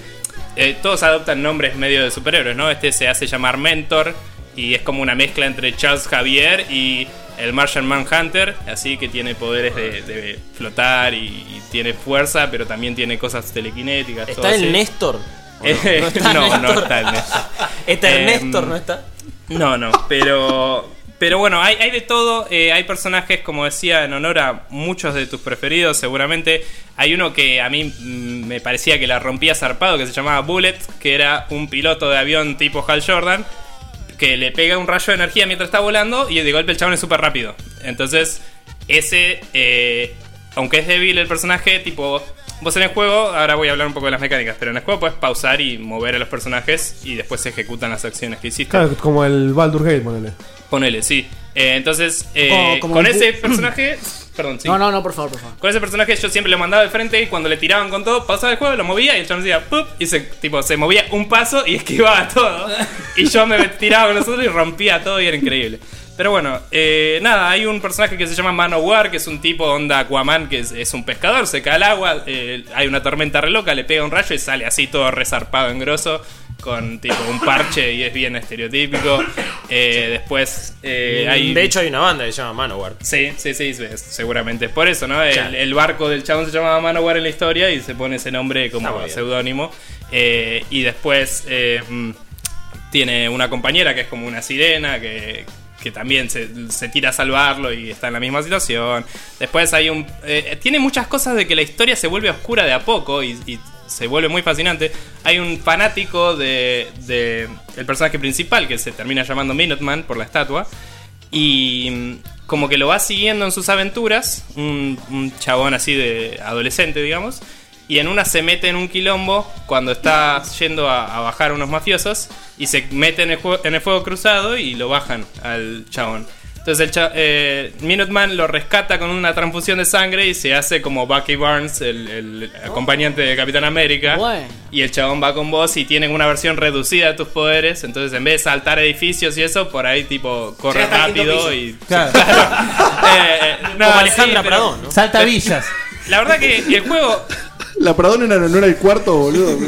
eh, todos adoptan nombres medio de superhéroes, ¿no? Este se hace llamar Mentor. Y es como una mezcla entre Charles Javier y el Martian Manhunter. Así que tiene poderes de, de flotar y, y tiene fuerza, pero también tiene cosas telequinéticas. todo ¿Está el así. Néstor? ¿O no? Eh, ¿No está no, no Néstor? está el Néstor. ¿Está el Em, Néstor? ¿No está? No, no, pero. Pero bueno, hay, de todo. eh, hay personajes, como decía, en honor a muchos de tus preferidos, seguramente. Hay uno que a mí mm, me parecía que la rompía zarpado, que se llamaba Bullet, que era un piloto de avión tipo Hal Jordan, que le pega un rayo de energía mientras está volando y de golpe el chabón es súper rápido. Entonces, ese, eh, aunque es débil el personaje, tipo, vos en el juego, ahora voy a hablar un poco de las mecánicas, pero en el juego puedes pausar y mover a los personajes y después se ejecutan las acciones que hiciste. Claro, como el Baldur Gate, ponele. Ponele, sí. Eh, entonces, eh, Como- como con ese personaje. Perdón, sí. No, no, no, por favor, por favor. Con ese personaje yo siempre lo mandaba de frente y cuando le tiraban con todo, pasaba el juego, lo movía y el chabón decía ¡pup! y se, tipo, se movía un paso y esquivaba todo. Y yo me tiraba con nosotros y rompía todo y era increíble. Pero bueno, eh, nada, hay un personaje que se llama Manowar, que es un tipo onda Aquaman, que es, es un pescador, se cae al agua, eh, hay una tormenta re loca, le pega un rayo y sale así todo resarpado en grosso, con tipo un parche y es bien estereotípico. Eh, después hay... De hecho, hay una banda que se llama Manowar. Sí, sí, sí, es- seguramente es por eso, ¿no? El, el barco del chabón se llamaba Manowar en la historia y se pone ese nombre como seudónimo. Y después mm, tiene una compañera que es como una sirena que, que también se, se tira a salvarlo y está en la misma situación. Después hay un... eh, tiene muchas cosas de que la historia se vuelve oscura de a poco y, y se vuelve muy fascinante. Hay un fanático de, de el personaje principal que se termina llamando Minuteman por la estatua. Y mm, como que lo va siguiendo en sus aventuras, un, un chabón así de adolescente, digamos. Y en una se mete en un quilombo cuando está yendo a, a bajar a unos mafiosos y se mete en el, en el fuego cruzado y lo bajan al chabón. Entonces el cha- eh, Minuteman lo rescata con una transfusión de sangre y se hace como Bucky Barnes, el, el acompañante de Capitán América. Y el chabón va con vos y tienen una versión reducida de tus poderes. Entonces en vez de saltar edificios y eso, por ahí tipo corre rápido y... Claro. Eh, no, Como Alejandra sí, pero- Pradón, ¿no? Salta villas. La verdad que el juego... La Pradón era, no era el cuarto, boludo.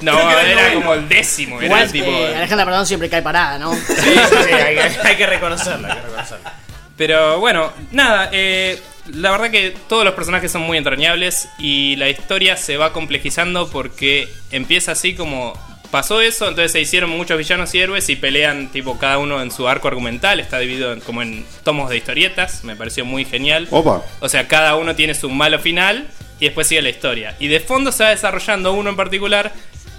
No, era como el décimo. Era Igual, tipo... eh, Alejandra Perdón siempre cae parada, ¿no? Sí, sí, sí, hay, que- hay que reconocerla, hay que reconocerla. Pero bueno, nada, eh, la verdad que todos los personajes son muy entrañables y la historia se va complejizando porque empieza así como pasó eso, entonces se hicieron muchos villanos y héroes y pelean tipo cada uno en su arco argumental, está dividido en- como en tomos de historietas, me pareció muy genial. Opa. O sea, cada uno tiene su malo final y después sigue la historia. Y de fondo se va desarrollando uno en particular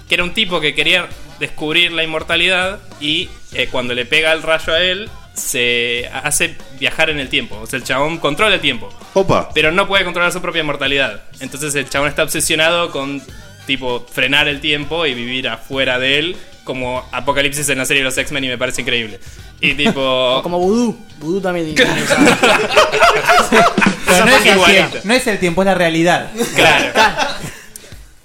que era un tipo que quería descubrir la inmortalidad y eh, cuando le pega el rayo a él, se hace viajar en el tiempo. O sea, el chabón controla el tiempo. Opa. Pero no puede controlar su propia mortalidad. Entonces el chabón está obsesionado con, tipo, frenar el tiempo y vivir afuera de él. Como Apocalipsis en la serie de los X-Men y me parece increíble. Y tipo... O como Voodoo. Voodoo también Pero no es, el tiempo, no es el tiempo, es la realidad. Claro.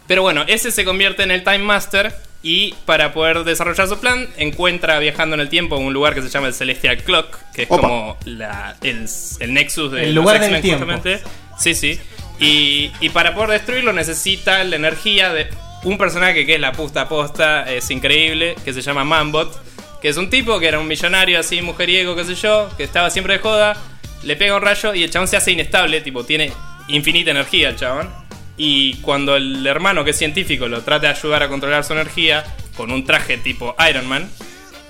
Pero bueno, ese se convierte en el Time Master y para poder desarrollar su plan encuentra viajando en el tiempo un lugar que se llama el Celestial Clock, que es Opa. como la- el, el nexus de El los lugar del X-Men, tiempo. justamente. Sí, sí. Y, para poder destruirlo necesita la energía de un personaje que es la puta posta, es increíble, que se llama Mambot, que es un tipo que era un millonario así, mujeriego, qué sé yo, que estaba siempre de joda, le pega un rayo y el chabón se hace inestable, tipo, tiene infinita energía el chabón. Y cuando el hermano, que es científico, lo trata de ayudar a controlar su energía con un traje tipo Iron Man,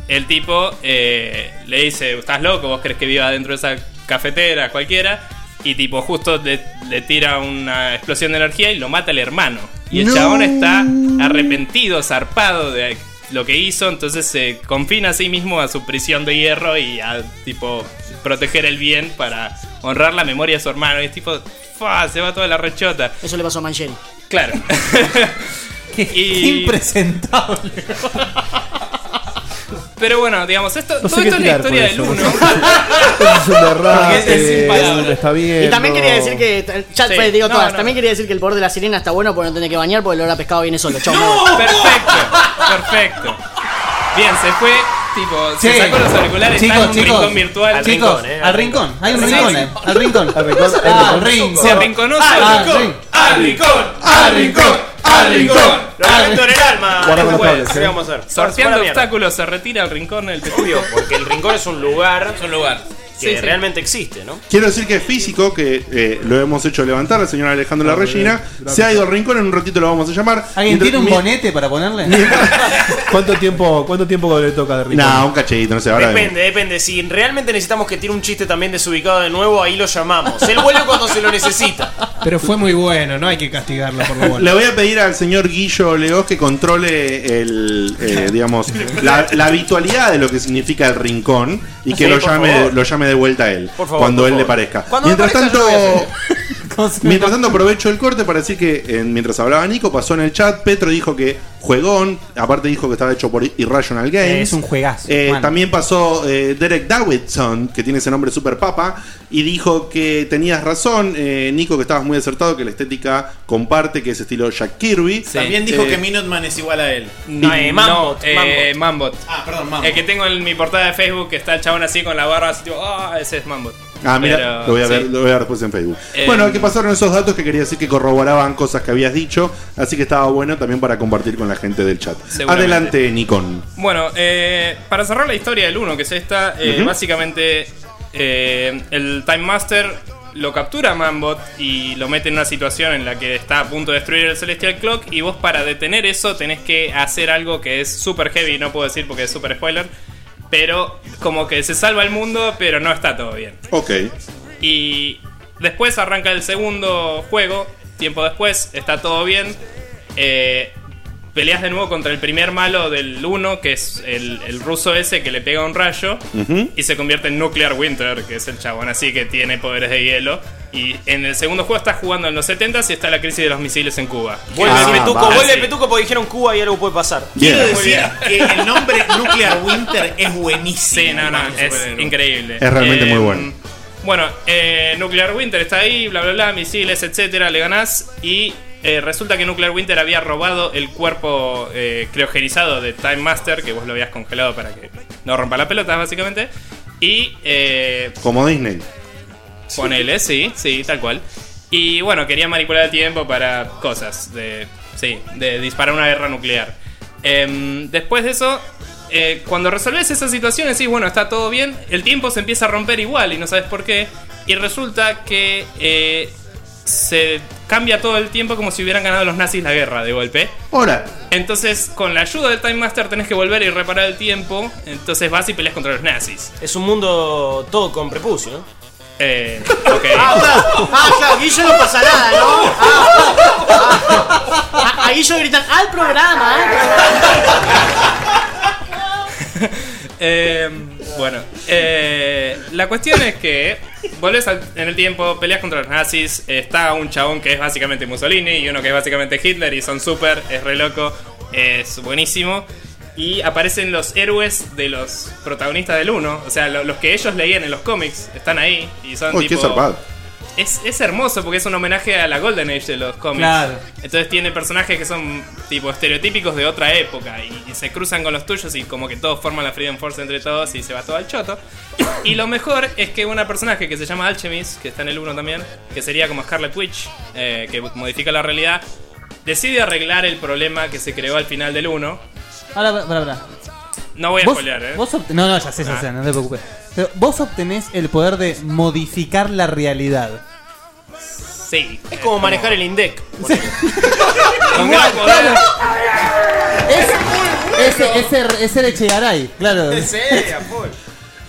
el tipo eh, le dice, estás loco, vos crees que viva dentro de esa cafetera, cualquiera. Y tipo, justo le, le tira una explosión de energía y lo mata el hermano. Y el No. chabón está arrepentido, zarpado de lo que hizo, entonces se confina a sí mismo a su prisión de hierro y a tipo proteger el bien para honrar la memoria de su hermano. Y es tipo, ¡fa! se va toda la rechota. Eso le pasó a Mancheri. Claro. y... impresentable. Pero bueno, digamos, esto, No sé todo qué esto es la tirar historia con del eso. 1. Eso es un derrame, Porque es eh, palabras. está bien. Y también no. quería decir que. el Chat, Sí. pues, digo No, todas. no. También quería decir que el poder de la sirena está bueno porque no tenés que bañar porque el olor a pescado viene solo. Chau, Perfecto, perfecto. Bien, se fue, tipo, se Sí. sacó los auriculares, está en un rincón virtual. Chicos, al rincón. Hay un Sí, rincón, sí. eh. Al rincón. Al rincón, al Ah, rincón. rincón. Se arrinconó al rincón. ¡Al rincón! ¡Al rincón! ¡Al rincón! Lo lamento en el alma. Guarda con los Después, cables, ¿Qué eh. vamos a hacer? Sorteando mierda. obstáculos, se retira al rincón del Obvio, porque el rincón es un lugar Es un lugar. Que Sí, sí. realmente existe, ¿no? Quiero decir que es físico, que eh, lo hemos hecho levantar al señor Alejandro La Ah, Regina. bien, gracias. Se ha ido al rincón, en un ratito lo vamos a llamar. ¿Alguien Mientras- tiene un mi- bonete para ponerle? ¿Cuánto tiempo, ¿Cuánto tiempo le toca de rincón? Nah, un cachito, no sé, ahora vemos. Depende, depende. Si realmente necesitamos que tire un chiste también desubicado de nuevo, ahí lo llamamos. Él vuelve cuando se lo necesita. Pero fue muy bueno, no hay que castigarlo por lo Le bueno. voy a pedir al señor Guillo Leos que controle el, eh, digamos, la, la habitualidad de lo que significa el rincón y que Sí, lo llame, lo llame de vuelta a él Por favor, cuando por él le parezca. Cuando me mientras parezca, tanto, mientras tanto aprovecho el corte para decir que eh, mientras hablaba Nico pasó en el chat. Petro dijo que juegón, aparte dijo que estaba hecho por Irrational Games. Es un juegazo. Eh, Bueno. también pasó eh, Derek Davidson, que tiene ese nombre super papa, y dijo que tenías razón, eh, Nico, que estabas muy acertado, que la estética comparte, que es estilo Jack Kirby. También dijo Eh, que Minuteman es igual a él. No, eh, Mambot, No, eh, Mambot. Ah, perdón, Mambot. El que tengo en mi portada de Facebook, que está el chabón así con la barba, así tipo, ah, ese es Mambot. Ah, mira, Pero, lo voy a ver, sí. lo voy a ver después en Facebook. Eh, bueno, que pasaron esos datos que quería decir que corroboraban cosas que habías dicho, así que estaba bueno también para compartir con la gente del chat. Adelante, Nikon. Bueno, eh, para cerrar la historia del 1, que es esta, eh, Ujú. básicamente eh, el Time Master lo captura a Mambot y lo mete en una situación en la que está a punto de destruir el Celestial Clock y vos para detener eso tenés que hacer algo que es super heavy, no puedo decir porque es super spoiler, pero como que se salva el mundo, pero no está todo bien. Ok. Y después arranca el segundo juego. Tiempo después, está todo bien. Eh, peleas de nuevo contra el primer malo del 1, que es el, el ruso ese que le pega un rayo. Y se convierte en Nuclear Winter, que es el chabón así que tiene poderes de hielo. Y en el segundo juego está jugando en los 70 y está la crisis de los misiles en Cuba. Vuelve Ah, Petuco, va. vuelve. Petuco porque dijeron Cuba y algo puede pasar. Quiero decir que el nombre Nuclear Winter es buenísimo. Sí, no, no, es superhéroe. increíble. Es realmente Eh, muy bueno. Bueno, eh, Nuclear Winter está ahí, bla, bla, bla, misiles, etcétera, le ganás. Y eh, resulta que Nuclear Winter había robado el cuerpo eh, criogenizado de Time Master, que vos lo habías congelado para que no rompa la pelota, básicamente. Y eh, Como Disney. Ponele, sí, sí, tal cual. Y bueno, quería manipular el tiempo para cosas. De, sí, de disparar una guerra nuclear. Em, después de eso, eh, cuando resolves esas situaciones, sí, bueno, está todo bien. El tiempo se empieza a romper igual y no sabes por qué. Y resulta que eh, se cambia todo el tiempo como si hubieran ganado los nazis la guerra de golpe. Ahora, Entonces, con la ayuda del Time Master tenés que volver y reparar el tiempo. Entonces vas y peleas contra los nazis. Es un mundo todo con prepucio, ¿no? Eh, ok. Ah, claro. Ah, Guillo no pasa nada, ¿no? Ah, ah, ah, a Guillo gritan al programa. Eh, Bueno, eh, la cuestión es que volvés al- en el tiempo, peleas contra los nazis, está un chabón que es básicamente Mussolini y uno que es básicamente Hitler y son súper, es re loco, es buenísimo. Y aparecen los héroes de los protagonistas del 1, o sea, lo- los que ellos leían en los cómics, están ahí y son tipo... Es, es hermoso porque es un homenaje a la Golden Age de los cómics. Claro. Entonces tiene personajes que son tipo estereotípicos de otra época y, y se cruzan con los tuyos y como que todos forman la Freedom Force entre todos y se va todo al choto. Y lo mejor es que una personaje que se llama Alchemist, que está en el 1 también, que sería como Scarlet Witch, eh, que modifica la realidad, decide arreglar el problema que se creó al final del 1. Ahora. No voy a spoilear, ¿eh? vos no, no, ya sé, ya Ah. sé, no te preocupes. Pero vos obtenés el poder de modificar la realidad. Sí. Es como manejar el INDEC. Con Igual, gran poder. Es, es, es ser, es ser Echegaray, claro.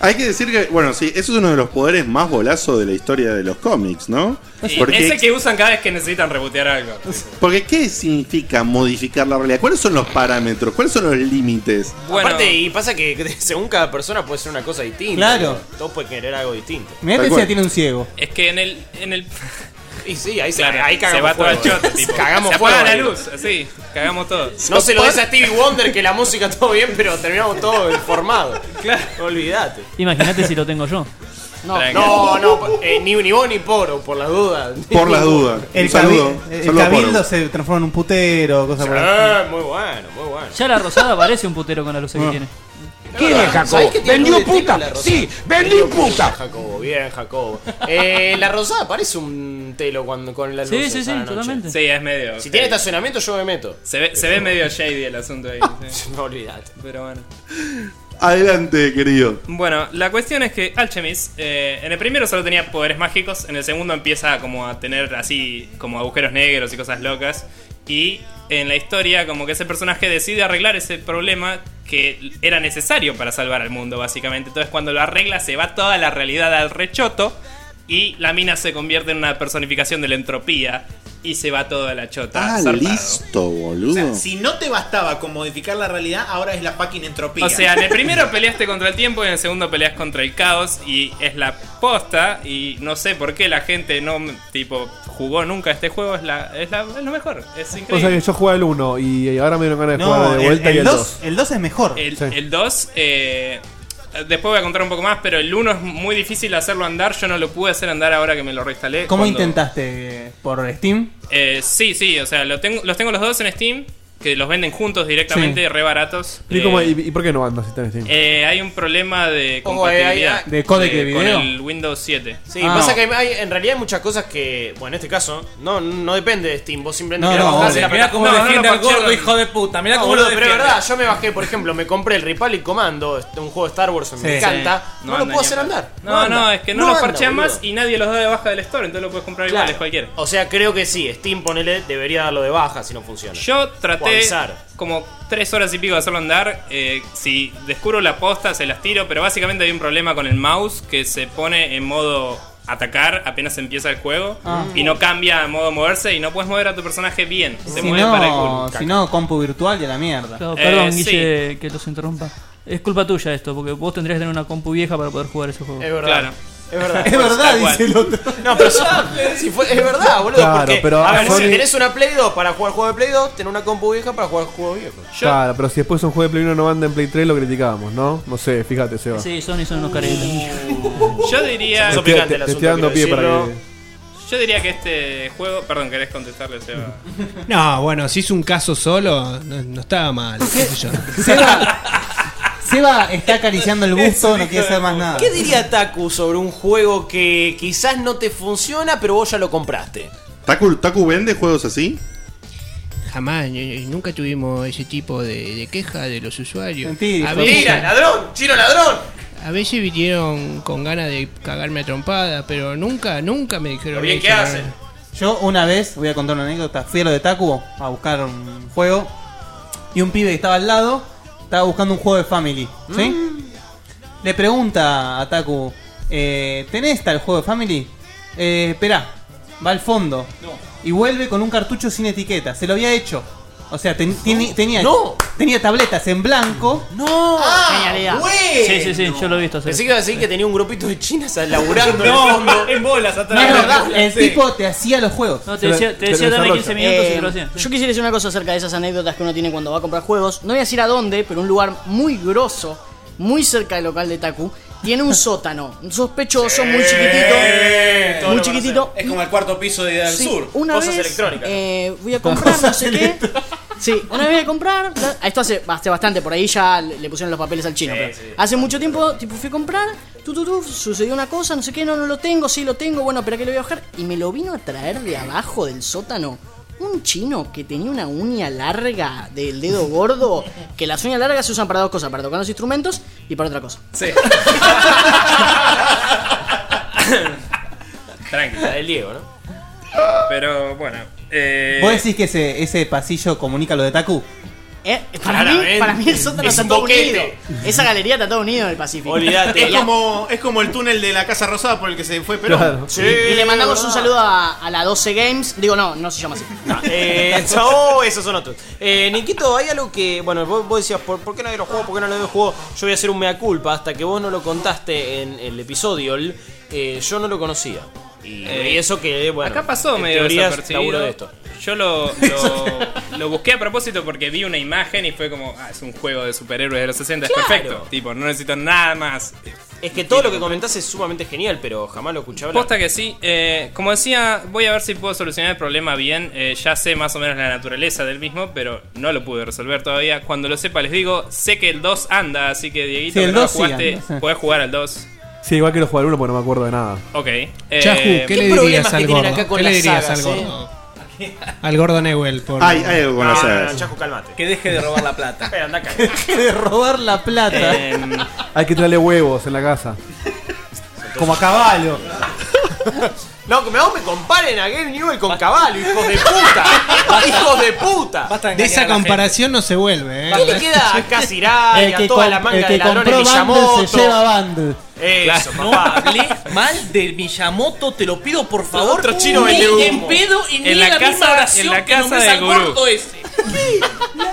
Hay que decir que, bueno, sí, eso es uno de los poderes más bolazos de la historia de los cómics, ¿no? Sí, Porque, ese que usan cada vez que necesitan rebotear algo. porque ¿qué significa modificar la realidad? ¿Cuáles son los parámetros? ¿Cuáles son los límites? Aparte, y pasa que según cada persona puede ser una cosa distinta. Claro. ¿no? Todos pueden querer algo distinto. Mirá que tiene un ciego. Es que en el. En el Y sí, ahí, se- Claro, ahí se cagamos va todo al fuego. choto, tipo. Cagamos se fuego apaga la luz, así, cagamos todo. No se lo des a Stevie Wonder que la música todo bien, pero terminamos todo deformado. Claro. Olvídate. Imagínate si lo tengo yo. No, no, no eh, ni, ni vos ni Poro, por las dudas. Por las dudas. El, Un saludo. el Saludo cabildo se transforma en un putero, cosas por muy bueno, muy bueno. Ya la rosada parece un putero con la luz que Ah. tiene. ¿Quién es Jacobo? ¿Sabés que tiene ¿Vendió puta? Sí, vendió puta. Jacobo, bien, Jacobo. Eh, la rosada parece un telo cuando, con la luz. Sí, sí, sí, totalmente. Sí, es medio. Si tiene estacionamiento, yo me meto. Se ve, se ve medio shady el asunto ahí. sí. No olvidate. Pero bueno. Adelante, querido. Bueno, la cuestión es que Alchemist, eh, en el primero solo tenía poderes mágicos, en el segundo empieza como a tener así como agujeros negros y cosas locas. Y en la historia como que ese personaje decide arreglar ese problema que era necesario para salvar al mundo, básicamente. Entonces cuando lo arregla se va toda la realidad al rechoto y la mina se convierte en una personificación de la entropía y se va toda la chota. Ah, zarpado. listo, boludo. O sea, si no te bastaba con modificar la realidad, ahora es la fucking entropía. O sea, en el primero peleaste contra el tiempo y en el segundo peleas contra el caos y es la posta y no sé por qué la gente no tipo jugó nunca este juego, es la es, la, es lo mejor, es O sea increíble. que yo jugaba el 1 y ahora me dieron ganas de No, jugar de el- vuelta el y el dos- 2. el 2 es mejor. El, Sí. el 2 eh, después voy a contar un poco más, pero el 1 es muy difícil hacerlo andar, yo no lo pude hacer andar ahora que me lo reinstalé. ¿Cómo Cuando- intentaste? ¿Por Steam? Eh, sí, sí, o sea, lo tengo, los tengo los dos en Steam, que los venden juntos directamente, Sí. re baratos. ¿Y, Eh, cómo- y- y por qué no andas si tenés Steam? Eh, hay un problema de Ojo, eh, compatibilidad hay- hay- ¿De con video? el Windows 7. Sí, Ah. pasa que hay, hay- en realidad hay muchas cosas que, bueno, en este caso, no, no depende de Steam. Vos simplemente No, querés no, obvio. la Mirá cómo No, no defiende lo al gordo, parchearon. hijo de puta. Mirá No, cómo boludo, lo pero defiende. es verdad, yo me bajé, por ejemplo, me compré el Republic Commando, este, un juego de Star Wars, me Sí. encanta. Sí. No, No lo anda puedo ni hacer a- andar. No, no, anda. es que no, los anda, parchean boludo. más y nadie los da de baja del store, entonces lo puedes comprar igual, Claro. es cualquiera. O sea, creo que sí, Steam, ponele, debería darlo de baja si no funciona. Yo traté como tres horas y pico de hacerlo andar. eh, si descubro la posta, se las tiro. Pero básicamente hay un problema con el mouse que se pone en modo atacar apenas empieza el juego. Ah. Y no cambia a modo moverse. Y no puedes mover a tu personaje bien. Se Si mueve para el no, culo. si no, compu virtual y a la mierda. Claro, Eh, perdón, sí. Guille, que los interrumpa. Es culpa tuya esto, porque vos tendrías que tener una compu vieja para poder jugar ese juego. Es verdad. Claro. Es verdad. Es verdad, dice el otro. No, pero si fue- es verdad, boludo. Claro, porque, pero a ver, Sony- si tenés una Play 2 para jugar juegos de Play 2, tenés una compu vieja para jugar juegos viejos. Yo, Claro, pero si después un juego de Play 1 no anda en Play 3 lo criticábamos, ¿no? No sé, fíjate, Seba. Sí, Sony son unos caretas. yo diría. Te, Son te- estoy dando pie para que... Yo diría que este juego. Perdón, ¿querés contestarle, Seba? No, bueno, si es un caso solo, no, no estaba mal. qué sé yo. Seba, Seba está acariciando el busto, no quiere hacer más nada. ¿Qué diría Taku sobre un juego que quizás no te funciona, pero vos ya lo compraste? ¿Taku, Taku vende juegos así? Jamás, nunca tuvimos ese tipo de, de queja de los usuarios. Mentira, a, ¡Mira, veces, ladrón! ¡Chino ladrón! a veces vinieron con ganas de cagarme a trompada, pero nunca, nunca me dijeron Lo bien eso, que ¿no? hacen. Yo una vez, voy a contar una anécdota, fui a lo de Taku a buscar un juego y un pibe que estaba al lado estaba buscando un juego de Family, ¿sí? Le pregunta a Taku, eh, ¿tenés tal juego de Family? Eh, esperá, va al fondo y vuelve con un cartucho sin etiqueta, se lo había hecho. O sea, ten- tenía, No. tenía tabletas en blanco. ¡No! Genialidad. Sí, sí, sí, yo lo he visto. sí. Pensé que iba a decir que tenía un grupito de chinas laburando en el No, fondo. en bolas No atrás. es verdad, el Sí. tipo te hacía los juegos. No, te decía, te decía dame 15 minutos y te lo hacían. Eh, yo quisiera decir una cosa acerca de esas anécdotas que uno tiene cuando va a comprar juegos. No voy a decir a dónde, pero un lugar muy grosso, muy cerca del local de Taku, tiene un sótano. Un sospechoso muy chiquitito. Todo Muy lo chiquitito. Es como el cuarto piso de Del Sí, Sur. Una Cosas vez electrónicas. eh, voy a comprar no sé qué. Sí, una vez voy a comprar. la- Esto hace, hace bastante, por ahí ya le le pusieron los papeles al chino. pero Hace mucho tiempo, tipo, fui a comprar. Tu, tu, tu, sucedió una cosa, no sé qué, no, no lo tengo, sí lo tengo, bueno, pero que lo voy a bajar. Y me lo vino a traer de abajo del sótano. Un chino que tenía una uña larga del dedo gordo. Que las uñas largas se usan para dos cosas: para tocar los instrumentos y para otra cosa. Sí. Tranquila, del Diego, ¿no? Pero bueno. Eh, ¿Vos decís que ese, ese pasillo comunica lo de Taku? Eh, para, mí, para mí el sótano Es está todo unido. Esa galería está todo unido en el Pacífico. Olvídate. Es como, es como el túnel de la Casa Rosada por el que se fue Perón. Claro. Sí, y le mandamos un saludo a, a la 12 Games. Digo, no, no se llama así. No, eh, no, esos son otros. Eh, Nikito, hay algo que. Bueno, vos, vos decías, ¿por, por qué nadie lo jugó? ¿Por qué no lo jugó? Yo voy a hacer un mea culpa. Hasta que vos no lo contaste en el episodio, eh, yo no lo conocía. Y, Eh, y eso que, bueno. Acá pasó en medio teoría de esto. Yo lo, lo, lo busqué a propósito porque vi una imagen y fue como, ah, es un juego de superhéroes de los 60, Claro. es perfecto. Tipo, no necesito nada más. Es que todo lo que comentás es sumamente genial, pero jamás lo escuché hablar. Posta que sí. Eh, como decía, voy a ver si puedo solucionar el problema bien. Eh, ya sé más o menos la naturaleza del mismo, pero no lo pude resolver todavía. Cuando lo sepa les digo, sé que el 2 anda, así que Dieguito, Sí, el que no lo 2 sí jugaste, sí. podés jugar al 2. Sí, igual quiero jugar uno porque no me acuerdo de nada. Ok. Chahu, Eh, ¿qué, le dirías al gordo? ¿Qué le dirías al eh? gordo? Al gordo Newell. Por... Hay, hay algo con No, las no, sagas. no, Chaco, calmate. Que deje de robar la plata. Espera, anda acá. de robar la plata. Em, Hay que traerle huevos en la casa. Como a caballo. No, que me, no me comparen a Game Newell con caballo, hijos de puta. hijos de puta. De esa comparación no se vuelve, ¿eh? ¿Qué le queda a Casiray, El a que, toda la manga el que de ladrones Miyamoto? se lleva Bundle. Eso, No papá. hablé mal de Miyamoto, te lo pido por favor. Otro chino Ni en pedo y ni En la la casa- misma oración en la que casa nombres de al Gurú. gordo ese.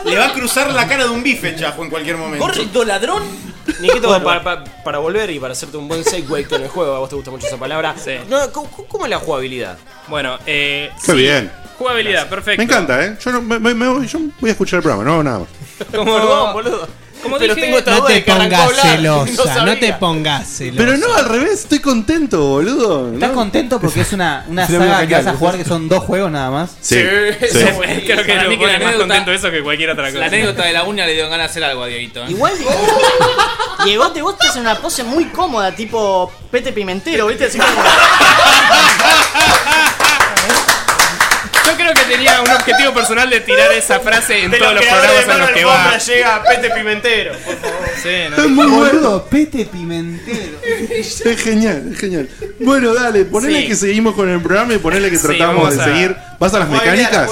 Le va a cruzar la cara de un bife, Chajo, en cualquier momento. Gordo ladrón. Nikito, para, para- para volver y para hacerte un buen segue con el juego, a vos te gusta mucho esa palabra. Sí. No, ¿cómo, cómo es la jugabilidad? Bueno, eh, Qué bien. jugabilidad, perfecto. Me encanta, ¿eh? Yo, no, me, me- me voy, yo voy a escuchar el programa, no hago nada más. Como, Perdón, boludo. Como Pero dije, tengo esta No duda te de que arrancó a pongas hablar y celosa, no, sabía. te pongas celosa. Pero no, al revés, estoy contento, boludo. ¿Estás No. contento porque es una, una saga que vas a genial, jugar que son dos juegos nada más? Sí, sí. eso fue. Creo que Para lo mí que pone la más anécdota- contento eso que cualquier otra cosa. La anécdota de la uña le dio ganas de hacer algo a Dieguito. ¿eh? Igual, Diego, te vos te haces una pose muy cómoda, tipo Pete Pimentero, ¿viste? Así como. Yo creo que tenía un objetivo personal de tirar esa frase en De todos los programas en los que va. Llega Pete Pimentero. por favor. Sí, no. Es muy bueno. Pete Pimentero. Es genial, es genial. Bueno, dale, ponele Sí. que seguimos con el programa y ponele que Sí, tratamos vamos de a- seguir. ¿Vas a las mecánicas?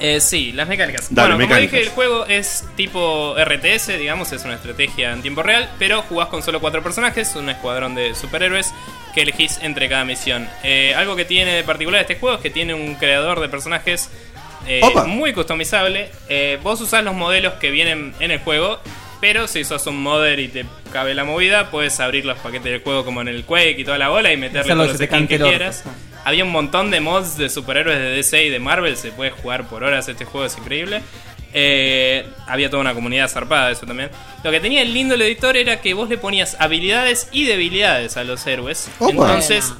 Eh, sí, las mecánicas. Dale, bueno, mecánicas. como dije, el juego es tipo RTS, digamos, es una estrategia en tiempo real, pero jugás con solo cuatro personajes, un escuadrón de superhéroes que elegís entre cada misión. Eh, algo que tiene de particular este juego es que tiene un creador de personajes eh, muy customizable. Eh, vos usás los modelos que vienen en el juego, pero si sos un modder y te cabe la movida, puedes abrir los paquetes del juego como en el Quake y toda la bola y meterle todos que los skins que quieras. Había un montón de mods de superhéroes de DC y de Marvel, se puede jugar por horas este juego, es increíble. Eh, había toda una comunidad zarpada de eso también. Lo que tenía el lindo el editor era que vos le ponías habilidades y debilidades a los héroes. Opa. Entonces,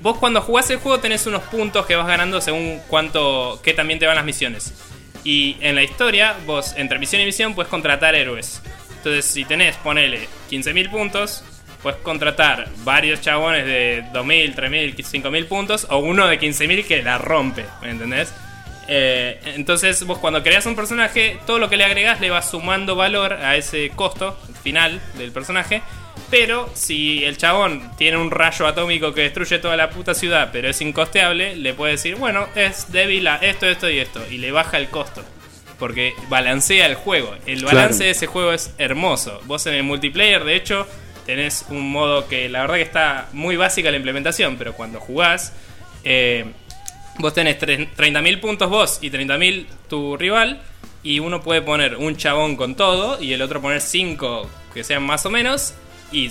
vos cuando jugás el juego tenés unos puntos que vas ganando según cuánto que también te van las misiones. Y en la historia, vos entre misión y misión puedes contratar héroes. Entonces, si tenés, ponele 15.000 puntos, puedes contratar varios chabones de 2.000, 3.000, 5.000 puntos o uno de 15.000 que la rompe, ¿me entendés? Eh, entonces vos cuando creas un personaje, todo lo que le agregás le va sumando valor a ese costo final del personaje. Pero si el chabón tiene un rayo atómico que destruye toda la puta ciudad, pero es incosteable, le puede decir, bueno, es débil a esto, esto y esto. Y le baja el costo. Porque balancea el juego. El balance Claro. de ese juego es hermoso. Vos en el multiplayer, de hecho, tenés un modo que la verdad que está muy básica la implementación, pero cuando jugás, eh, vos tenés tre- 30.000 puntos vos y 30.000 tu rival. y uno puede poner un chabón con todo y el otro poner cinco que sean más o menos y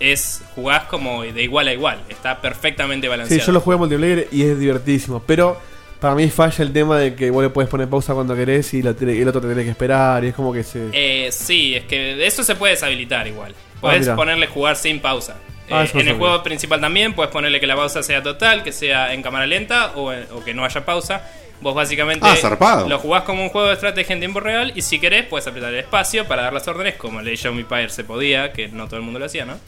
es jugás como de igual a igual, está perfectamente Sí, balanceado. yo lo jugué multiplayer y es divertidísimo. Pero para mí falla el tema de que vos le puedes poner pausa cuando querés y el otro te tiene que esperar. Y es como que se. Eh, sí, es que eso se puede deshabilitar igual. Puedes mira. ponerle jugar sin pausa. Ah, Eh, en el juego principal también puedes ponerle que la pausa sea total, que sea en cámara lenta o, en- o que no haya pausa. Vos básicamente Ah, lo jugás como un juego de estrategia en tiempo real y si querés puedes apretar el espacio para dar las órdenes como el de Show Me Empire se podía, que no todo el mundo lo hacía, ¿no?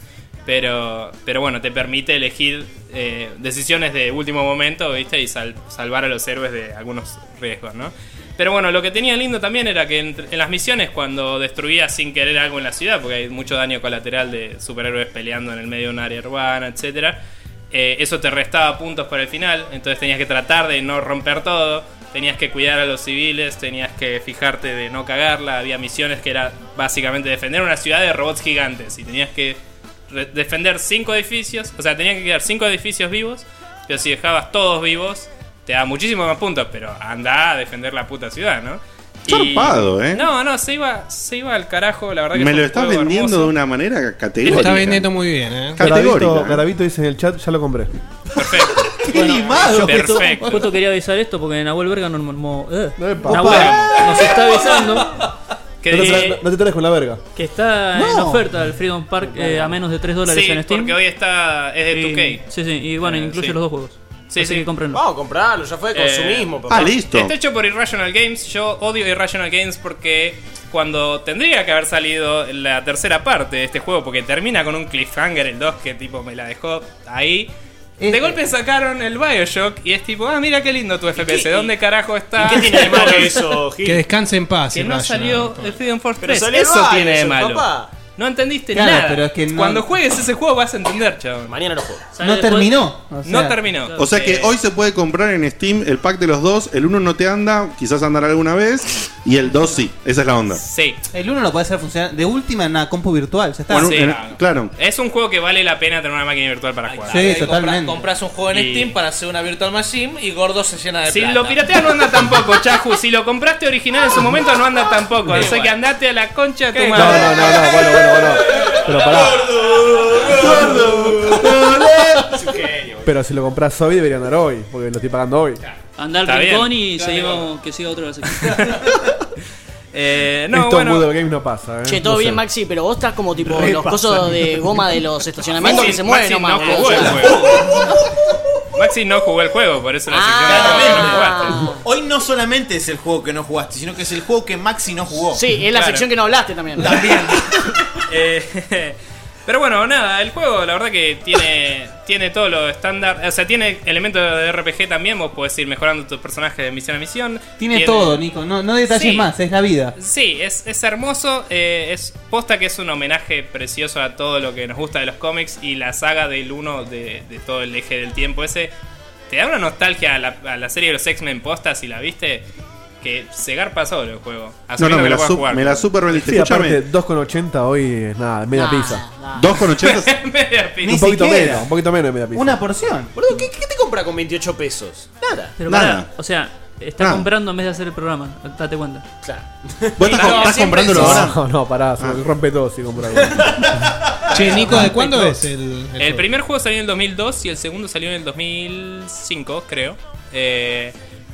Pero, pero bueno, te permite elegir eh, decisiones de último momento, ¿viste? Y sal- salvar a los héroes de algunos riesgos, ¿no? Pero bueno, lo que tenía lindo también era que en, las misiones, cuando destruías sin querer algo en la ciudad, porque hay mucho daño colateral de superhéroes peleando en el medio de un área urbana, etcétera, eh, eso te restaba puntos para el final. Entonces tenías que tratar de no romper todo, tenías que cuidar a los civiles, tenías que fijarte de no cagarla. Había misiones que era básicamente defender una ciudad de robots gigantes y tenías que defender cinco edificios, o sea, tenían que quedar cinco edificios vivos, pero si dejabas todos vivos, te da muchísimos más puntos, pero anda a defender la puta ciudad, ¿no? Y- Zarpado, ¿eh? No, no, se iba, se iba al carajo, la verdad que Me lo estás vendiendo hermoso. de una manera Lo categórica. está vendiendo muy bien, ¿eh? ¿eh? Garavito dice en el chat, ya lo compré. Bueno, yo justo, Perfecto. justo quería avisar esto porque Nahuel Verga nos, mo- eh, Epa. Nahuel nos está avisando Que no, te no te traes con la verga. que está en No. oferta el Freedom Park eh, a menos de 3 dólares Sí, en Steam. porque hoy está, es de Y- 2K. Sí, sí, y bueno, Eh, incluye sí. los dos juegos. Sí, Así sí. que cómprenlo. Vamos a comprarlo, ya fue consumismo, papá. Está hecho por Irrational Games. Yo odio Irrational Games porque cuando tendría que haber salido la tercera parte de este juego, porque termina con un cliffhanger el 2 que tipo me la dejó ahí. De golpe sacaron el Bioshock y es tipo, ah, mira qué lindo tu FPS, ¿dónde carajo está? ¿Y qué tiene de malo eso, Gil? Que descanse en paz. Que no Irrational. salió el Freedom Force Pero 3. salió el Eso tiene de malo. papá. No entendiste Claro, nada. pero es que no- Cuando juegues ese juego vas a entender, chaval. Mañana lo juego. No terminó. o no terminó. O sea que Eh, hoy se puede comprar en Steam el pack de los dos. El uno no te anda, quizás andará alguna vez. Y el 2 sí. Esa es la onda. Sí. El 1 lo puede hacer funcionar de última en una compu virtual. Ya está. Bueno, Sí, en- claro. claro. Es un juego que vale la pena tener una máquina virtual para jugar. Sí, totalmente. Compras un juego en Y- Steam para hacer una Virtual Machine y Gordo se llena de Si plata. lo pirateas no anda tampoco, Chahu. Si lo compraste original en su momento no anda tampoco. Qué Así que andate a la concha de tu No, madre. no, no, no, bueno, bueno, bueno. Pero pará. Pero si lo compras hoy debería andar hoy, porque lo estoy pagando hoy. Anda al Está rincón bien. y Claro. seguimos, que siga otro de la Eh, no, Esto en bueno. Games no pasa, ¿eh? Che, todo No bien, sé. Maxi, pero vos estás como tipo Re los pasa. cosos de goma de los estacionamientos Maxi- que se mueven Maxi nomás. no jugó el juego. Maxi no jugó el juego, por eso la sección de no jugaste. Hoy no solamente es el juego que no jugaste, sino que es el juego que Maxi no jugó. Sí, es la Claro. sección que no hablaste también. Eh, pero bueno, nada, el juego la verdad que tiene, tiene todo lo estándar. O sea, tiene elementos de RPG también. Vos podés ir mejorando tus personajes de misión a misión. Tiene todo, Nico. No, no detalles Sí. más, es la vida. Sí, es, es hermoso. eh, es posta que es un homenaje precioso a todo lo que nos gusta de los cómics y la saga del 1 de, de todo el eje del tiempo ese. Te da una nostalgia a la, a la serie de los X-Men posta si la viste. Que se garpa solo el juego. No, no, me que la, jugar. me la super vendiste. Sí, aparte, Escúchame. 2,80 hoy es nada, media Nah, pizza. nah. 2,80. Media pizza. Un poquito siquiera. menos, un poquito menos de media pizza. Una porción. Boludo, ¿qué, qué te compra con 28 pesos? Nada. Pero Nada. o sea, está Nada. comprando en vez de hacer el programa. Date cuenta. Claro. ¿Vos estás, No, estás comprándolo ahora? No, no, pará, se Ah. rompe todo si compro algo. Che, Nico, ¿de cuándo es el, el El primer juego salió en el 2002 y el segundo salió en el 2005, creo. Eh,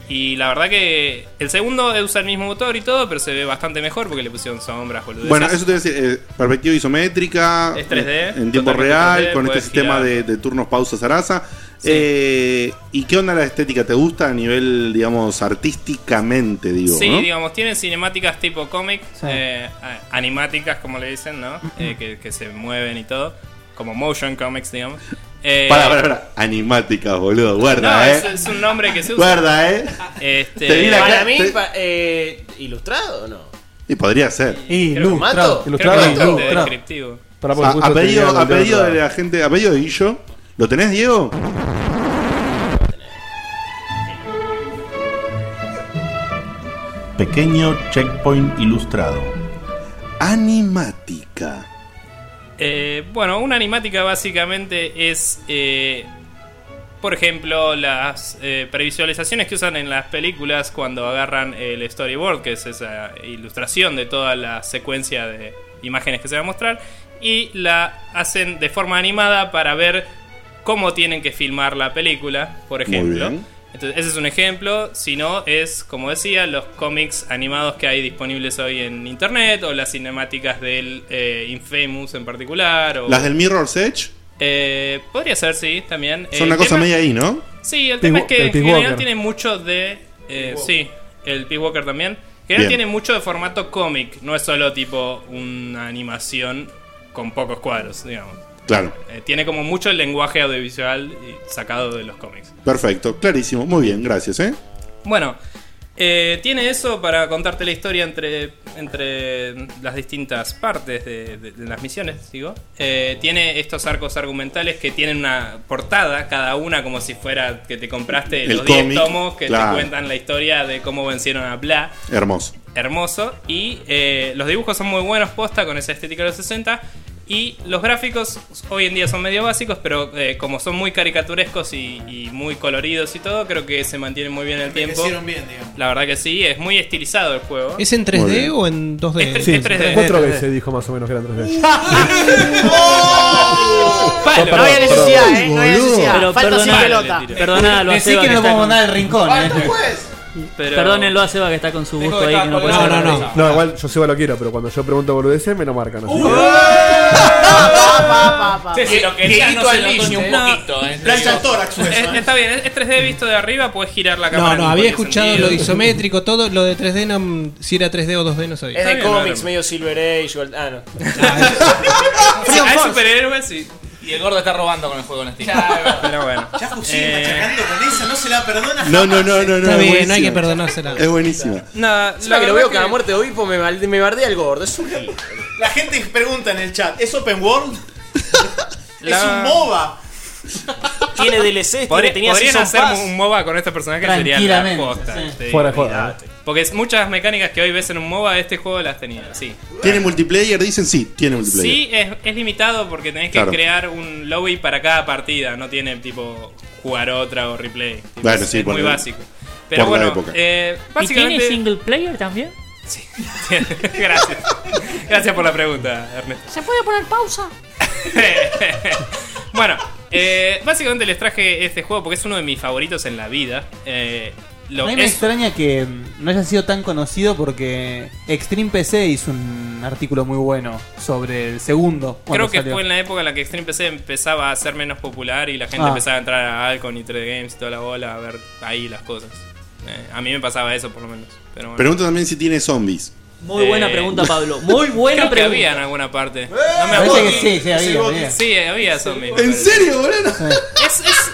y la verdad que el segundo usa el mismo motor y todo, pero se ve bastante mejor porque le pusieron sombras, boludeces. Bueno, eso te voy a decir, eh, perspectiva isométrica, Es 3D, eh, en tiempo real, 3D, con este sistema de, de turnos pausa zaraza. Eh, ¿Y qué onda la estética? ¿Te gusta a nivel, digamos, artísticamente, digo? Sí, ¿no? digamos, tienen cinemáticas tipo cómic, Sí. eh, animáticas, como le dicen, ¿no? Eh, que, que se mueven y todo. Como motion comics, digamos. Eh, Pará, pará, pará. Animáticas, boludo. Guarda, no, eh. es, es un nombre que se usa. Guarda, eh. Este, Te Para cara- mí, te- pa- eh, ¿ilustrado o no? Y podría ser. Ilustrado, ilustrado. descriptivo. Pará, porque A, justo a pedido, a pedido de la gente, a pedido de Guillo. ¿Lo tenés, Diego? Pequeño checkpoint ilustrado. Por ejemplo, las eh, previsualizaciones que usan en las películas cuando agarran el storyboard, que es esa ilustración de toda la secuencia de imágenes que se va a mostrar, y la hacen de forma animada para ver cómo tienen que filmar la película, por Muy ejemplo. bien. Entonces, ese es un ejemplo. Si no, es, como decía, los cómics animados que hay disponibles hoy en internet o las cinemáticas del eh, Infamous en particular. O, Las del Mirror's Edge Eh, podría ser, sí, también. son El una cosa tema- media ahí, ¿no? Sí, el Peace tema es que en general Walker. tiene mucho de. eh, sí, el Peace Walker también. En Bien. general tiene mucho de formato cómic, no es solo tipo una animación con pocos cuadros, digamos. Claro. Eh, tiene como mucho el lenguaje audiovisual sacado de los cómics. Perfecto, clarísimo. Muy bien, gracias, ¿eh? Bueno, eh, tiene eso para contarte la historia entre, entre las distintas partes de, de- de las misiones, digo. Eh, tiene estos arcos argumentales que tienen una portada, cada una como si fuera que te compraste El los 10 cómic, tomos que claro. te cuentan la historia de cómo vencieron a Bla. Hermoso. Hermoso. Y eh, los dibujos son muy buenos, posta, con esa estética de los 60. Y los gráficos hoy en día son medio básicos, pero eh, como son muy caricaturescos y, y muy coloridos y todo, creo que se mantienen muy bien en el tiempo. Bien, digamos. La verdad que sí, es muy estilizado el juego. ¿Es en Muy 3D bien. o en 2D? Es Sí, es 3D. cuatro 3D. veces dijo más o menos que eran 3D. Palo. No había necesidad, eh. No había necesidad. Pero Falta sin perdona- pelota. Perdonalo a Decí que no está podemos al rincón. eh. Pero- Perdónenlo a Seba que está con su gusto ahí que no puede no, otra cosa. No, igual yo Seba lo quiero, pero cuando yo pregunto boludeces me lo marcan. así que- Sí, si lo querías, no Dieguito se al lo niño un poquito, eh. Plancha el tórax, Es- está bien, es es 3D visto de arriba, puedes girar la cámara. No, no, había escuchado lo isométrico, todo lo de 3D, no, si era 3D o 2D no sabía. Es de cómics, medio Silver Age. Ah, no. Sí, hay superhéroes y. Y el gordo está robando con el juego en Steam. Pero bueno. Ya sigue Eh, machacando con esa, no se la perdona No, no, no, no, no. Está es bien, no hay que perdonársela. Es buenísima. Nada, Encima la que lo veo cada muerte de obispo me, mal- me bardea el gordo. Es un. La gente pregunta en el chat, ¿es open world? La- Es un MOBA. Tiene DLC, Podría- tiene, tenía podrían hacer un MOBA con este personaje sería la Tranquilamente, posta. sí. te digo, Fuera de joda. Porque es- muchas mecánicas que hoy ves en un MOBA, este juego las tenía, sí. ¿Tiene multiplayer? Dicen sí, tiene multiplayer. Sí, es, es limitado porque tenés que Claro. crear un lobby para cada partida, no tiene tipo jugar otra o replay. Tipo, Bueno, es, sí, es por muy básico. Pero por la bueno, época. eh, ¿Y básicamente... tiene single player también? Sí. Gracias. Gracias por la pregunta, Ernesto. ¿Se puede poner pausa? bueno, eh, básicamente les traje este juego porque es uno de mis favoritos en la vida. Eh, lo a mí me es- extraña que no haya sido tan conocido porque Extreme PC hizo un artículo muy bueno sobre el segundo. Creo que salió. fue en la época en la que Extreme PC empezaba a ser menos popular y la gente Ah. empezaba a entrar a Alcon y 3D Games y toda la bola a ver ahí las cosas. Eh, a mí me pasaba eso por lo menos. Pero bueno. Pregunta también si tiene zombies. Muy buena Eh, pregunta, Pablo. Muy buena Creo que pregunta. había en alguna parte. No me Parece acuerdo. que sí, sí, había, había. Sí, había zombies. ¿En serio, boludo?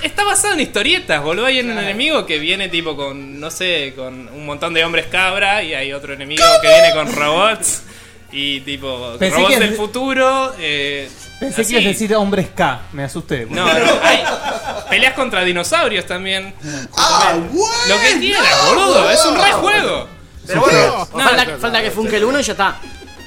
Es, es- está basado en historietas, boludo. Hay un enemigo que viene tipo con, no sé, con un montón de hombres cabra y hay otro enemigo que viene con robots y tipo Pensé robots que- del futuro. Eh, Pensé así. que ibas a decir hombres K, me asusté. No, no, hay peleas contra dinosaurios también. Ah, Lo que quieras, boludo. Es un re juego. Pero bueno, No, falta, no, falta que funke el 1 y ya está.